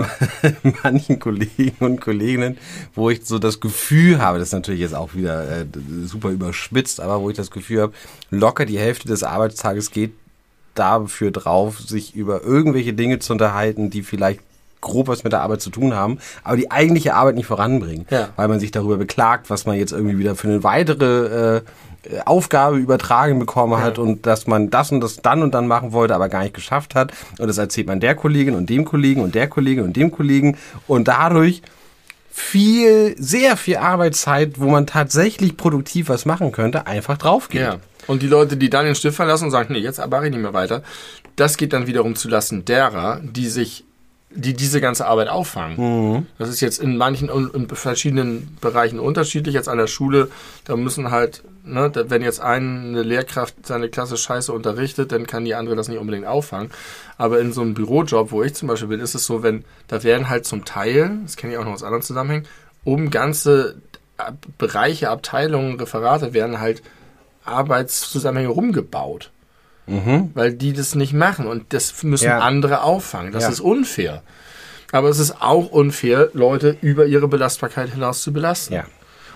Speaker 1: manchen Kollegen und Kolleginnen, wo ich so das Gefühl habe, das ist natürlich jetzt auch wieder äh, super überspitzt, aber wo ich das Gefühl habe, locker die Hälfte des Arbeitstages geht dafür drauf, sich über irgendwelche Dinge zu unterhalten, die vielleicht grob was mit der Arbeit zu tun haben, aber die eigentliche Arbeit nicht voranbringen,
Speaker 2: Ja.
Speaker 1: weil man sich darüber beklagt, was man jetzt irgendwie wieder für eine weitere äh, Aufgabe übertragen bekommen hat und dass man das und das dann und dann machen wollte, aber gar nicht geschafft hat. Und das erzählt man der Kollegin und dem Kollegen und der Kollegin und dem Kollegen und dadurch viel, sehr viel Arbeitszeit, wo man tatsächlich produktiv was machen könnte, einfach draufgeht.
Speaker 2: Ja. Und die Leute, die dann den Stift verlassen und sagen, nee, jetzt mache ich nicht mehr weiter, das geht dann wiederum zulasten derer, die sich, die diese ganze Arbeit auffangen. Das ist jetzt in manchen und in verschiedenen Bereichen unterschiedlich. Jetzt an der Schule, da müssen halt, ne, wenn jetzt eine Lehrkraft seine Klasse scheiße unterrichtet, dann kann die andere das nicht unbedingt auffangen. Aber in so einem Bürojob, wo ich zum Beispiel bin, ist es so, wenn, da werden halt zum Teil, das kenne ich auch noch aus anderen Zusammenhängen, um ganze Bereiche, Abteilungen, Referate werden halt Arbeitszusammenhänge rumgebaut. Weil die das nicht machen und das müssen
Speaker 1: Ja.
Speaker 2: andere auffangen. Das
Speaker 1: Ja.
Speaker 2: ist unfair. Aber es ist auch unfair, Leute über ihre Belastbarkeit hinaus zu belasten.
Speaker 1: Ja.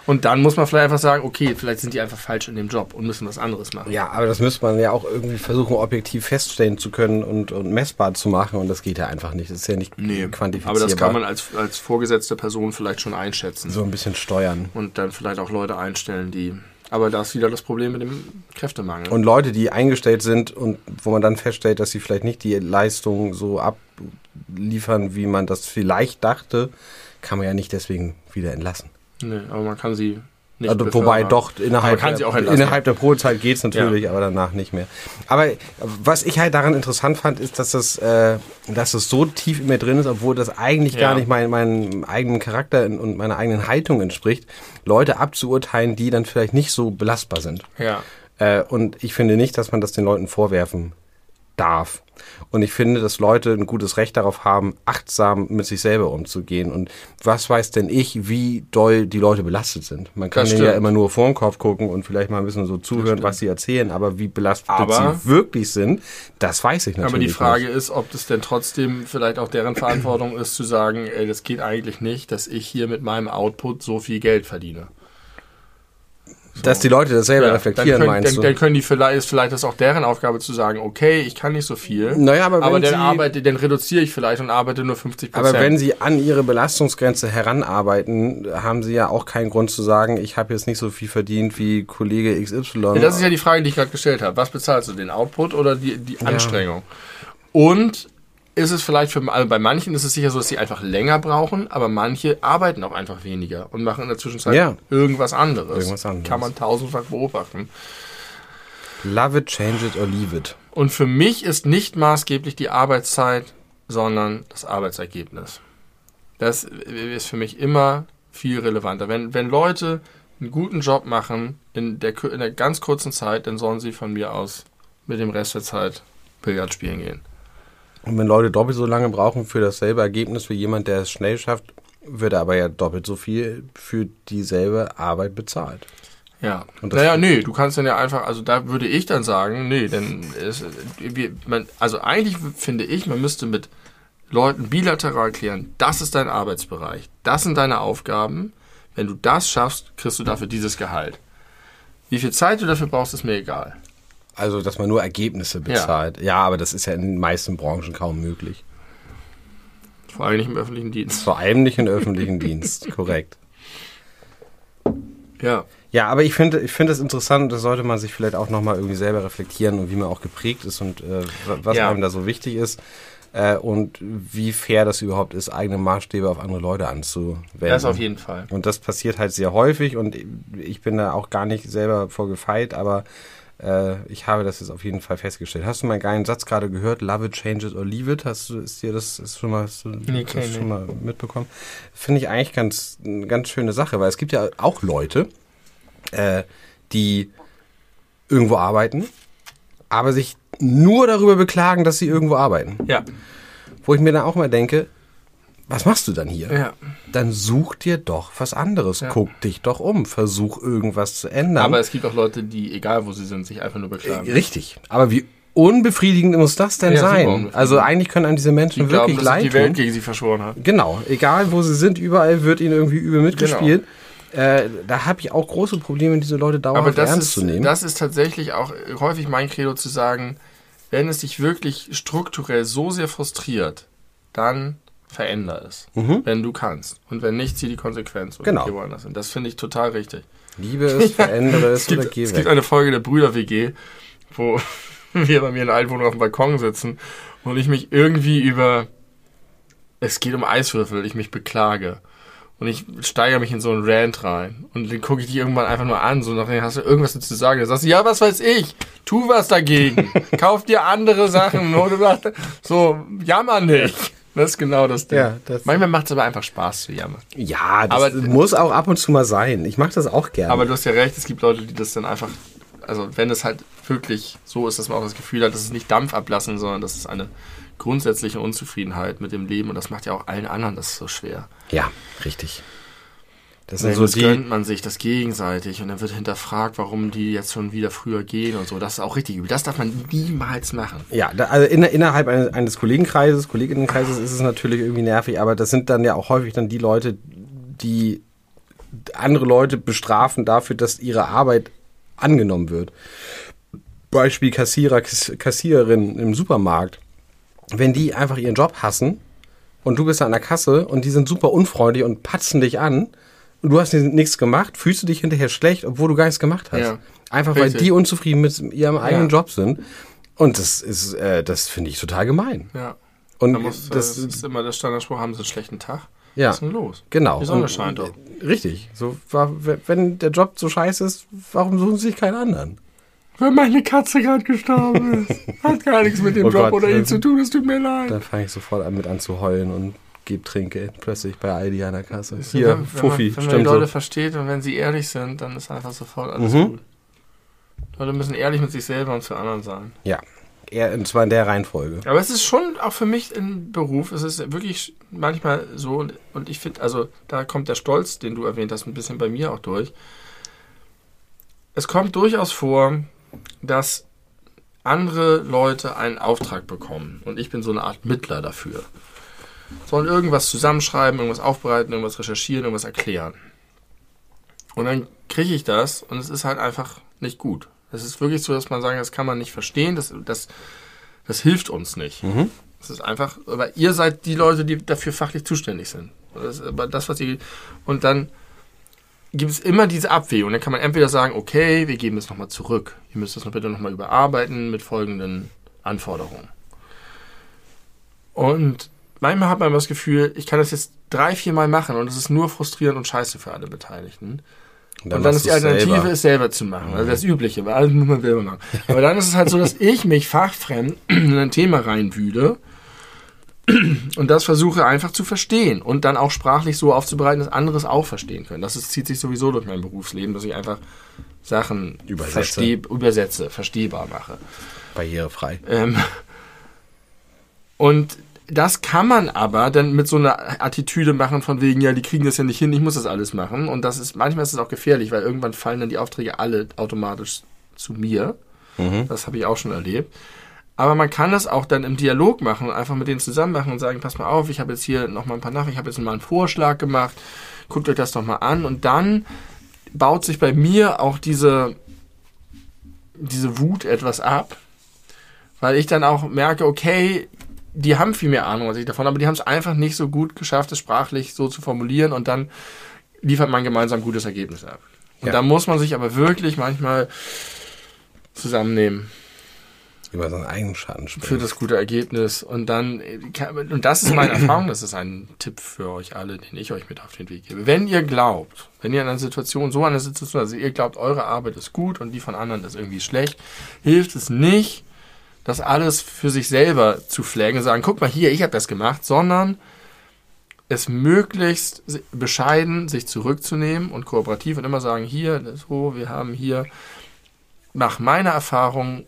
Speaker 2: Und dann muss man vielleicht einfach sagen, okay, vielleicht sind die einfach falsch in dem Job und müssen was anderes machen.
Speaker 1: Ja, aber das müsste man ja auch irgendwie versuchen, objektiv feststellen zu können und, und messbar zu machen. Und das geht ja einfach nicht. Das ist ja nicht quantifizierbar.
Speaker 2: aber das kann man als, als vorgesetzte Person vielleicht schon einschätzen.
Speaker 1: so ein bisschen steuern.
Speaker 2: Und dann vielleicht auch Leute einstellen, die. Aber da ist wieder das Problem mit dem Kräftemangel.
Speaker 1: Und Leute, die eingestellt sind und wo man dann feststellt, dass sie vielleicht nicht die Leistung so abliefern, wie man das vielleicht dachte, kann man ja nicht deswegen wieder entlassen.
Speaker 2: nee, aber man kann sie nicht.
Speaker 1: Also, wobei doch innerhalb, der, innerhalb der Probezeit geht's natürlich, aber danach nicht mehr. Aber was ich halt daran interessant fand, ist, dass es, äh, dass es so tief in mir drin ist, obwohl das eigentlich
Speaker 2: Ja.
Speaker 1: gar nicht mein, meinem eigenen Charakter und meiner eigenen Haltung entspricht, Leute abzuurteilen, die dann vielleicht nicht so belastbar sind.
Speaker 2: Ja.
Speaker 1: Äh, und ich finde nicht, dass man das den Leuten vorwerfen darf. Und ich finde, dass Leute ein gutes Recht darauf haben, achtsam mit sich selber umzugehen. Und was weiß denn ich, wie doll die Leute belastet sind? Man kann denen ja immer nur vor den Kopf gucken und vielleicht mal ein bisschen so zuhören, was sie erzählen. Aber wie belastet
Speaker 2: Aber-
Speaker 1: sie wirklich sind, das weiß ich natürlich
Speaker 2: Aber die Frage
Speaker 1: nicht.
Speaker 2: ist, ob das denn trotzdem vielleicht auch deren Verantwortung ist, zu sagen, ey, das geht eigentlich nicht, dass ich hier mit meinem Output so viel Geld verdiene.
Speaker 1: Dass die Leute das selber
Speaker 2: Ja,
Speaker 1: reflektieren,
Speaker 2: dann können,
Speaker 1: meinst
Speaker 2: dann,
Speaker 1: du?
Speaker 2: dann können die vielleicht, ist vielleicht das auch deren Aufgabe zu sagen, okay, ich kann nicht so viel.
Speaker 1: Naja, aber wenn
Speaker 2: dann
Speaker 1: sie-
Speaker 2: arbeite, dann reduziere ich vielleicht und arbeite nur 50%
Speaker 1: Aber wenn Sie an Ihre Belastungsgrenze heranarbeiten, haben Sie ja auch keinen Grund zu sagen, ich habe jetzt nicht so viel verdient wie Kollege XY.
Speaker 2: Ja, das ist ja die Frage, die ich gerade gestellt habe. Was bezahlst du, den Output oder die, die Anstrengung? Und ist es vielleicht für, also bei manchen ist es sicher so, dass sie einfach länger brauchen, aber manche arbeiten auch einfach weniger und machen in der Zwischenzeit
Speaker 1: Ja.
Speaker 2: irgendwas anderes.
Speaker 1: Irgendwas anderes.
Speaker 2: Kann man tausendfach beobachten.
Speaker 1: Love it, change it or leave it.
Speaker 2: Und für mich ist nicht maßgeblich die Arbeitszeit, sondern das Arbeitsergebnis. Das ist für mich immer viel relevanter. Wenn, wenn Leute einen guten Job machen in der, in der ganz kurzen Zeit, dann sollen sie von mir aus mit dem Rest der Zeit Billard spielen gehen.
Speaker 1: Und wenn Leute doppelt so lange brauchen für dasselbe Ergebnis wie jemand, der es schnell schafft, wird er aber ja doppelt so viel für dieselbe Arbeit bezahlt.
Speaker 2: Ja. Naja, nee, du kannst dann ja einfach, also da würde ich dann sagen, nee, denn es, wir, man, also eigentlich finde ich, man müsste mit Leuten bilateral klären, das ist dein Arbeitsbereich, das sind deine Aufgaben. Wenn du das schaffst, kriegst du dafür dieses Gehalt. Wie viel Zeit du dafür brauchst, ist mir egal.
Speaker 1: Also, dass man nur Ergebnisse bezahlt. Ja, aber das ist ja in den meisten Branchen kaum möglich.
Speaker 2: Vor allem nicht im öffentlichen Dienst.
Speaker 1: Vor allem nicht im öffentlichen Dienst, korrekt.
Speaker 2: Ja.
Speaker 1: Ja, aber ich finde, ich finde es interessant, das sollte man sich vielleicht auch nochmal irgendwie selber reflektieren und wie man auch geprägt ist und äh, was
Speaker 2: Ja.
Speaker 1: einem da so wichtig ist äh, und wie fair das überhaupt ist, eigene Maßstäbe auf andere Leute anzuwenden.
Speaker 2: Das auf jeden Fall.
Speaker 1: Und das passiert halt sehr häufig und ich bin da auch gar nicht selber vorgefeit, aber äh, ich habe das jetzt auf jeden Fall festgestellt. Hast du meinen geilen Satz gerade gehört? Love it, change it or leave it? Hast du, ist dir das ist schon mal, hast du
Speaker 2: Nee,
Speaker 1: das
Speaker 2: kenn
Speaker 1: schon mal mitbekommen? Finde ich eigentlich ganz, eine ganz schöne Sache, weil es gibt ja auch Leute, äh, die irgendwo arbeiten, aber sich nur darüber beklagen, dass sie irgendwo arbeiten.
Speaker 2: Ja.
Speaker 1: Wo ich mir dann auch mal denke, was machst du dann hier?
Speaker 2: Ja.
Speaker 1: Dann such dir doch was anderes.
Speaker 2: Ja.
Speaker 1: Guck dich doch um. Versuch irgendwas zu ändern.
Speaker 2: Aber es gibt auch Leute, die, egal wo sie sind, sich einfach nur beklagen.
Speaker 1: Äh, Richtig. Aber wie unbefriedigend muss das denn
Speaker 2: Ja,
Speaker 1: sein? Also eigentlich können einem diese Menschen
Speaker 2: Die glauben,
Speaker 1: wirklich
Speaker 2: dass sich
Speaker 1: leid
Speaker 2: die Welt gegen sie verschworen hat.
Speaker 1: Genau. Egal wo sie sind, überall wird ihnen irgendwie übel mitgespielt. Äh, da habe ich auch große Probleme, diese Leute
Speaker 2: Aber
Speaker 1: dauerhaft
Speaker 2: das
Speaker 1: ernst
Speaker 2: ist,
Speaker 1: zu nehmen.
Speaker 2: das ist tatsächlich auch häufig mein Credo zu sagen, wenn es dich wirklich strukturell so sehr frustriert, dann veränder es, wenn du kannst. Und wenn nicht, zieh die Konsequenz und
Speaker 1: Genau.
Speaker 2: geh woanders hin. Das finde ich total richtig.
Speaker 1: Liebe es, verändere es
Speaker 2: Es gibt,
Speaker 1: oder geh
Speaker 2: es
Speaker 1: weg.
Speaker 2: gibt eine Folge der Brüder-WG, wo wir bei mir in der Altwohnung auf dem Balkon sitzen und ich mich irgendwie über, es geht um Eiswürfel, ich mich beklage. Und ich steigere mich in so einen Rant rein. Und dann gucke ich dich irgendwann einfach nur an, so nachher hast du irgendwas dazu zu sagen. Dann sagst du, ja, was weiß ich, tu was dagegen. Kauf dir andere Sachen. Oder so, jammer nicht. Das ist genau das Ding.
Speaker 1: Ja, das-
Speaker 2: Manchmal macht es aber einfach Spaß zu jammern.
Speaker 1: Ja, das
Speaker 2: Aber-
Speaker 1: muss auch ab und zu mal sein. Ich mache das auch gerne.
Speaker 2: Aber du hast ja recht, es gibt Leute, die das dann einfach, also wenn es halt wirklich so ist, dass man auch das Gefühl hat, dass es nicht Dampf ablassen, sondern dass es eine grundsätzliche Unzufriedenheit mit dem Leben und das macht ja auch allen anderen das so schwer.
Speaker 1: ja, richtig. Das
Speaker 2: Und
Speaker 1: sind so
Speaker 2: das
Speaker 1: die.
Speaker 2: gönnt man sich das gegenseitig und dann wird hinterfragt, warum die jetzt schon wieder früher gehen und so. Das ist auch richtig übel. Das darf man niemals machen.
Speaker 1: Ja, da, also inner, innerhalb eines, eines Kollegenkreises, Kolleginnenkreises ist es natürlich irgendwie nervig, aber das sind dann ja auch häufig dann die Leute, die andere Leute bestrafen dafür, dass ihre Arbeit angenommen wird. Beispiel Kassierer, Kass, Kassiererin im Supermarkt. Wenn die einfach ihren Job hassen und du bist an der Kasse und die sind super unfreundlich und patzen dich an und du hast nichts gemacht, fühlst du dich hinterher schlecht, obwohl du gar nichts gemacht hast.
Speaker 2: Ja.
Speaker 1: Einfach weil
Speaker 2: Richtig.
Speaker 1: die unzufrieden mit ihrem eigenen
Speaker 2: Ja.
Speaker 1: Job sind. Und das ist, äh, das finde ich total gemein.
Speaker 2: Ja.
Speaker 1: Und
Speaker 2: Da muss,
Speaker 1: das,
Speaker 2: das ist immer der Standardspruch, haben sie einen schlechten Tag?
Speaker 1: ja,
Speaker 2: Was ist denn los?
Speaker 1: genau.
Speaker 2: Die Sonne scheint doch.
Speaker 1: Richtig. So, wenn der Job so scheiße ist, warum suchen sie sich keinen anderen?
Speaker 2: Wenn meine Katze gerade gestorben ist. Hat gar nichts mit dem
Speaker 1: Oh
Speaker 2: Job
Speaker 1: Gott,
Speaker 2: oder
Speaker 1: äh,
Speaker 2: ihm zu tun, es tut mir leid.
Speaker 1: Dann fange ich sofort an mit an zu heulen und gebe Trinkgeld plötzlich bei Aldi an der Kasse.
Speaker 2: wenn,
Speaker 1: Hier,
Speaker 2: wenn
Speaker 1: Fuffi,
Speaker 2: man, wenn man die Leute
Speaker 1: so.
Speaker 2: versteht und wenn sie ehrlich sind, dann ist einfach sofort alles
Speaker 1: Mhm.
Speaker 2: gut. Leute müssen ehrlich mit sich selber und zu anderen sein.
Speaker 1: Ja, eher, und zwar in der Reihenfolge.
Speaker 2: Aber es ist schon auch für mich ein Beruf, es ist wirklich manchmal so und, und ich finde, also da kommt der Stolz, den du erwähnt hast, ein bisschen bei mir auch durch. Es kommt durchaus vor, dass andere Leute einen Auftrag bekommen und ich bin so eine Art Mittler dafür. Sollen irgendwas zusammenschreiben, irgendwas aufbereiten, irgendwas recherchieren, irgendwas erklären. Und dann kriege ich das und es ist halt einfach nicht gut. Es ist wirklich so, dass man sagen, das kann man nicht verstehen, das, das, das hilft uns nicht. Es ist einfach, aber ihr seid die Leute, die dafür fachlich zuständig sind. Das, das, was ihr, und dann gibt es immer diese Abwägung. Dann kann man entweder sagen, okay, wir geben es nochmal zurück. Ihr müsst das noch bitte nochmal überarbeiten mit folgenden Anforderungen. Und manchmal hat man das Gefühl, ich kann das jetzt drei, vier Mal machen und es ist nur frustrierend und scheiße für alle Beteiligten. Und dann,
Speaker 1: machst
Speaker 2: ist die Alternative,
Speaker 1: selber.
Speaker 2: es selber zu machen. Also das Übliche, weil alles muss man selber machen. Aber dann ist es halt so, dass ich mich fachfremd in ein Thema reinwühle und das versuche einfach zu verstehen und dann auch sprachlich so aufzubereiten, dass andere es auch verstehen können. Das ist, zieht sich sowieso durch mein Berufsleben, dass ich einfach Sachen
Speaker 1: Übersetze.
Speaker 2: versteh, übersetze, verstehbar mache.
Speaker 1: Barrierefrei.
Speaker 2: Ähm, und das kann man aber dann mit so einer Attitüde machen von wegen, ja, die kriegen das ja nicht hin, ich muss das alles machen. Und das ist, manchmal ist es auch gefährlich, weil irgendwann fallen dann die Aufträge alle automatisch zu mir. Das habe ich auch schon erlebt. Aber man kann das auch dann im Dialog machen und einfach mit denen zusammen machen und sagen, pass mal auf, ich habe jetzt hier noch mal ein paar Nachrichten, ich habe jetzt mal einen Vorschlag gemacht, guckt euch das doch mal an und dann baut sich bei mir auch diese, diese Wut etwas ab, weil ich dann auch merke, okay, die haben viel mehr Ahnung als ich davon, aber die haben es einfach nicht so gut geschafft, es sprachlich so zu formulieren und dann liefert man gemeinsam ein gutes Ergebnis ab. Und
Speaker 1: Ja.
Speaker 2: da muss man sich aber wirklich manchmal zusammennehmen
Speaker 1: Über seinen eigenen Schatten
Speaker 2: für
Speaker 1: springen.
Speaker 2: das gute Ergebnis und dann und das ist meine Erfahrung, das ist ein Tipp für euch alle, den ich euch mit auf den Weg gebe. Wenn ihr glaubt, wenn ihr in einer Situation, so einer Situation, also ihr glaubt, eure Arbeit ist gut und die von anderen ist irgendwie schlecht, hilft es nicht, das alles für sich selber zu flaggen und sagen, guck mal hier, ich habe das gemacht, sondern es möglichst bescheiden sich zurückzunehmen und kooperativ und immer sagen, hier, so, wir haben hier nach meiner Erfahrung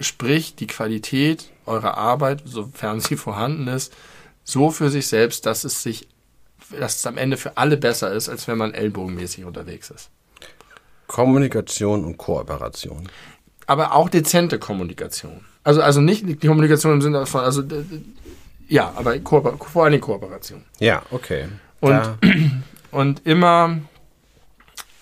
Speaker 2: sprich die Qualität eurer Arbeit, sofern sie vorhanden ist, so für sich selbst, dass es sich, dass es am Ende für alle besser ist, als wenn man ellbogenmäßig unterwegs ist.
Speaker 1: Kommunikation und Kooperation.
Speaker 2: Aber auch dezente Kommunikation. Also, also nicht die Kommunikation im Sinne von, also, äh, ja, aber Kooper, vor Dingen Kooperation.
Speaker 1: Ja, okay.
Speaker 2: Und,
Speaker 1: Da-
Speaker 2: und immer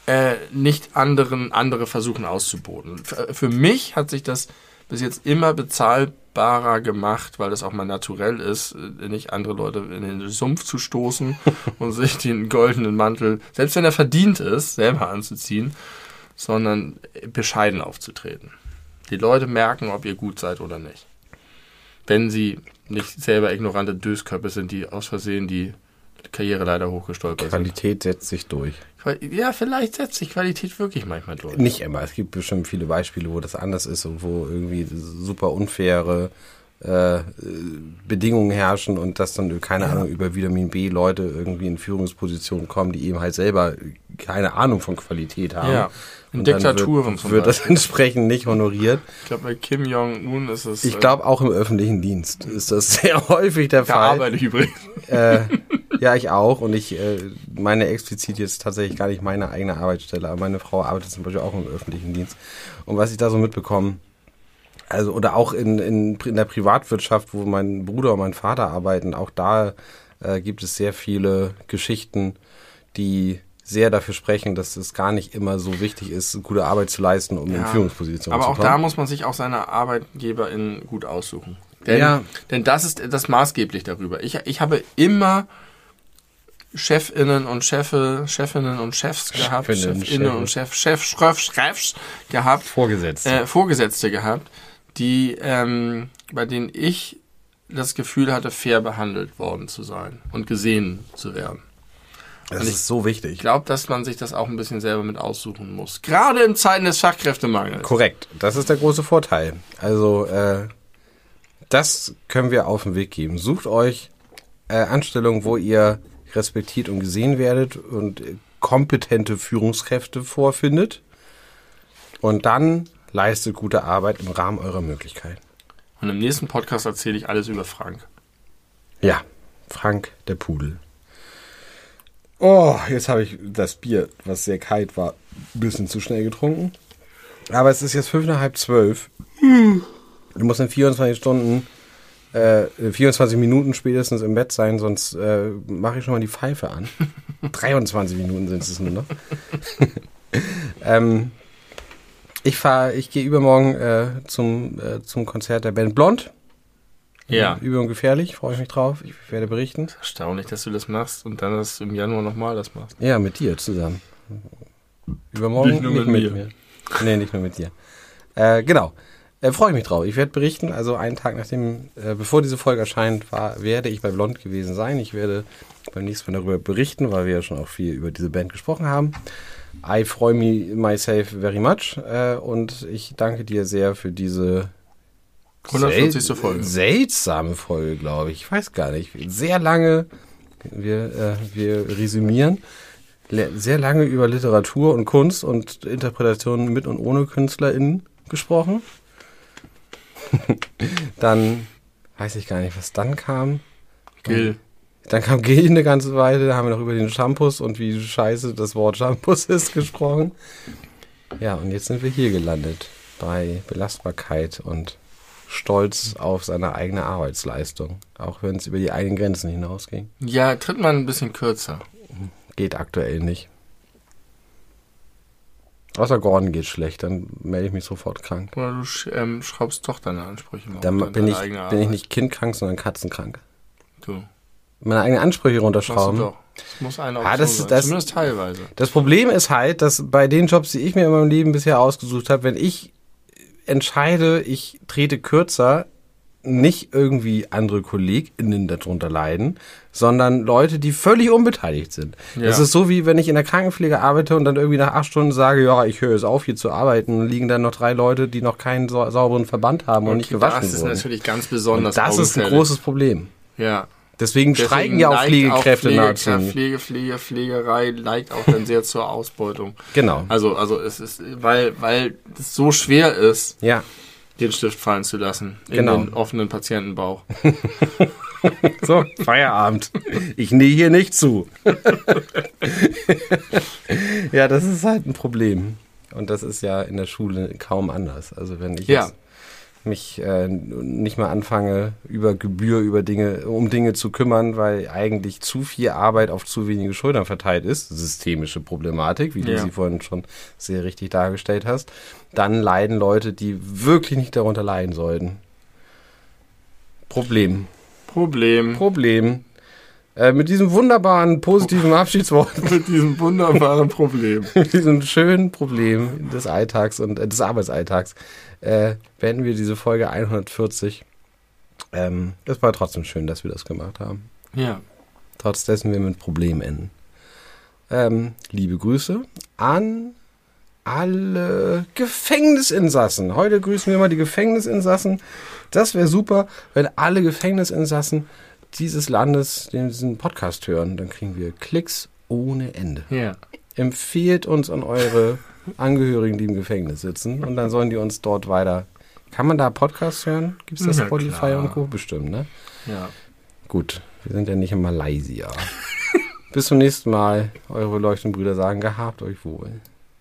Speaker 2: äh, nicht anderen andere versuchen auszuboten. Für, für mich hat sich das bis jetzt immer bezahlt dankbarer gemacht, weil es auch mal naturell ist, äh, nicht andere Leute in den Sumpf zu stoßen und sich den goldenen Mantel, selbst wenn er verdient ist, selber anzuziehen, sondern bescheiden aufzutreten. Die Leute merken, ob ihr gut seid oder nicht. Wenn sie nicht selber ignorante Dösköpfe sind, die aus Versehen die Karriereleiter hochgestolpert
Speaker 1: Qualität setzt sich durch.
Speaker 2: sind. Ja, vielleicht setzt sich Qualität wirklich manchmal durch.
Speaker 1: Nicht immer. Es gibt bestimmt viele Beispiele, wo das anders ist und wo irgendwie super unfaire äh, Bedingungen herrschen und dass dann, keine Ahnung, über Vitamin B Leute irgendwie in Führungspositionen kommen, die eben halt selber keine Ahnung von Qualität haben.
Speaker 2: Ja, in
Speaker 1: Und dann
Speaker 2: Diktaturen
Speaker 1: wird, wird das entsprechend nicht honoriert.
Speaker 2: Ich glaube, bei Kim Jong-un ist es.
Speaker 1: Ich
Speaker 2: äh,
Speaker 1: glaube, auch im öffentlichen Dienst ist das sehr häufig der Fall.
Speaker 2: arbeite ich übrigens.
Speaker 1: Äh, ja, ich auch. Und ich äh, meine explizit jetzt tatsächlich gar nicht meine eigene Arbeitsstelle, aber meine Frau arbeitet zum Beispiel auch im öffentlichen Dienst. Und was ich da so mitbekomme, also oder auch in, in, in der Privatwirtschaft, wo mein Bruder und mein Vater arbeiten, auch da äh, gibt es sehr viele Geschichten, die sehr dafür sprechen, dass es gar nicht immer so wichtig ist, gute Arbeit zu leisten, um in
Speaker 2: Ja.
Speaker 1: Führungspositionen
Speaker 2: Aber
Speaker 1: zu
Speaker 2: auch
Speaker 1: kommen.
Speaker 2: da muss man sich auch seine ArbeitgeberInnen gut aussuchen. Denn,
Speaker 1: Ja.
Speaker 2: denn das ist das maßgeblich darüber. Ich, ich habe immer Chefinnen und Chefe, Chefinnen und Chefs gehabt,
Speaker 1: Chefinnen,
Speaker 2: Chefinnen
Speaker 1: Chefe.
Speaker 2: und Chef, Chef, Chef, Chefs gehabt,
Speaker 1: Vorgesetzt.
Speaker 2: äh, Vorgesetzte gehabt, die, ähm, bei denen ich das Gefühl hatte, fair behandelt worden zu sein und gesehen zu werden.
Speaker 1: das
Speaker 2: und
Speaker 1: ist so wichtig.
Speaker 2: Ich glaube, dass man sich das auch ein bisschen selber mit aussuchen muss. Gerade in Zeiten des Fachkräftemangels.
Speaker 1: Korrekt, das ist der große Vorteil. Also äh, das können wir auf den Weg geben. Sucht euch äh, Anstellungen, wo ihr respektiert und gesehen werdet und kompetente Führungskräfte vorfindet und dann leistet gute Arbeit im Rahmen eurer Möglichkeiten.
Speaker 2: Und im nächsten Podcast erzähle ich alles über Frank.
Speaker 1: Ja, Frank der Pudel. Oh, jetzt habe ich das Bier, was sehr kalt war, ein bisschen zu schnell getrunken. Aber es ist jetzt fünf nach halb zwölf. Du musst in 24 Stunden, äh, in 24 Minuten spätestens im Bett sein, sonst äh, mache ich schon mal die Pfeife an. 23 Minuten sind es nur noch. ähm, ich fahre, ich gehe übermorgen äh, zum, äh, zum Konzert der Band Blond.
Speaker 2: Ja.
Speaker 1: Übel und gefährlich, freue ich mich drauf. Ich werde berichten.
Speaker 2: Erstaunlich, dass du das machst und dann das im Januar nochmal das machst.
Speaker 1: Ja, mit dir zusammen. Übermorgen
Speaker 2: Nicht nur mit mir.
Speaker 1: Nee, nicht nur mit dir. Äh, genau. Äh, freue ich mich drauf. Ich werde berichten. Also einen Tag nachdem, äh, bevor diese Folge erscheint, war, werde ich bei Blond gewesen sein. Ich werde beim nächsten Mal darüber berichten, weil wir ja schon auch viel über diese Band gesprochen haben. I freue me myself very much. Äh, und ich danke dir sehr für diese
Speaker 2: 140.
Speaker 1: sel-
Speaker 2: Folge.
Speaker 1: Seltsame Folge, glaube ich. Ich weiß gar nicht. Sehr lange. Wir, äh, wir resümieren. Sehr lange über Literatur und Kunst und Interpretationen mit und ohne KünstlerInnen gesprochen. dann weiß ich gar nicht, was dann kam.
Speaker 2: Gil.
Speaker 1: Dann kam Gil eine ganze Weile, da haben wir noch über den Shampoos und wie scheiße das Wort Shampoos ist gesprochen. Ja, und jetzt sind wir hier gelandet bei Belastbarkeit und Stolz auf seine eigene Arbeitsleistung. Auch wenn es über die eigenen Grenzen hinausging.
Speaker 2: Ja, tritt man ein bisschen kürzer.
Speaker 1: Geht aktuell nicht. Außer Gordon geht schlecht, dann melde ich mich sofort krank.
Speaker 2: Oder du sch ähm, schraubst doch deine Ansprüche mal
Speaker 1: Dann bin
Speaker 2: deine
Speaker 1: ich, bin ich nicht kindkrank, sondern katzenkrank.
Speaker 2: Du.
Speaker 1: Meine eigenen Ansprüche runterschrauben.
Speaker 2: doch. Das muss eine Option
Speaker 1: das ist-
Speaker 2: sein.
Speaker 1: das-
Speaker 2: Zumindest teilweise.
Speaker 1: Das Problem ist halt, dass bei den Jobs, die ich mir in meinem Leben bisher ausgesucht habe, wenn ich entscheide, ich trete kürzer, nicht irgendwie andere KollegInnen darunter leiden, sondern Leute, die völlig unbeteiligt sind.
Speaker 2: Ja.
Speaker 1: Das ist so, wie wenn ich in der Krankenpflege arbeite und dann irgendwie nach acht Stunden sage, ja, ich höre es auf, hier zu arbeiten, und liegen dann noch drei Leute, die noch keinen sau sauberen Verband haben und nicht gewaschen
Speaker 2: das ist
Speaker 1: wurden.
Speaker 2: natürlich ganz
Speaker 1: Und
Speaker 2: besonders
Speaker 1: das ist ein großes Problem.
Speaker 2: Ja.
Speaker 1: Deswegen,
Speaker 2: Deswegen
Speaker 1: streiken ja auch Pflegekräfte
Speaker 2: Pflege-
Speaker 1: nahezu.
Speaker 2: Pflege, Pflege, Pflegerei neigt auch dann sehr zur Ausbeutung.
Speaker 1: Genau.
Speaker 2: Also, also es ist, weil, weil es so schwer ist,
Speaker 1: Ja.
Speaker 2: den Stift fallen zu lassen in
Speaker 1: Genau.
Speaker 2: den offenen Patientenbauch.
Speaker 1: So, Feierabend. Ich nähe hier nicht zu. ja, das ist halt ein Problem. Und das ist ja in der Schule kaum anders. Also wenn ich
Speaker 2: Ja.
Speaker 1: jetzt mich äh, nicht mal anfange, über Gebühr, über Dinge, um Dinge zu kümmern, weil eigentlich zu viel Arbeit auf zu wenige Schultern verteilt ist, systemische Problematik, wie du
Speaker 2: Ja.
Speaker 1: sie vorhin schon sehr richtig dargestellt hast, dann leiden Leute, die wirklich nicht darunter leiden sollten. Problem.
Speaker 2: Problem.
Speaker 1: Problem. Äh, mit diesem wunderbaren, positiven Abschiedswort,
Speaker 2: Mit diesem wunderbaren Problem.
Speaker 1: mit diesem schönen Problem des Alltags und äh, des Arbeitsalltags, äh, beenden wir diese Folge 140. Ähm, es war trotzdem schön, dass wir das gemacht haben.
Speaker 2: Ja.
Speaker 1: Trotz dessen wir mit Problemen enden. Ähm, liebe Grüße an alle Gefängnisinsassen. Heute grüßen wir mal die Gefängnisinsassen. Das wäre super, wenn alle Gefängnisinsassen dieses Landes diesen Podcast hören. Dann kriegen wir Klicks ohne Ende.
Speaker 2: Ja.
Speaker 1: Empfehlt uns an eure Angehörigen, die im Gefängnis sitzen. Und dann sollen die uns dort weiter. Kann man da Podcasts hören? Gibt es das
Speaker 2: Ja,
Speaker 1: Spotify
Speaker 2: klar.
Speaker 1: und Co. Bestimmt, ne?
Speaker 2: Ja.
Speaker 1: Gut, wir sind ja nicht in Malaysia. Bis zum nächsten Mal. Eure beleuchteten Brüder sagen, gehabt euch wohl.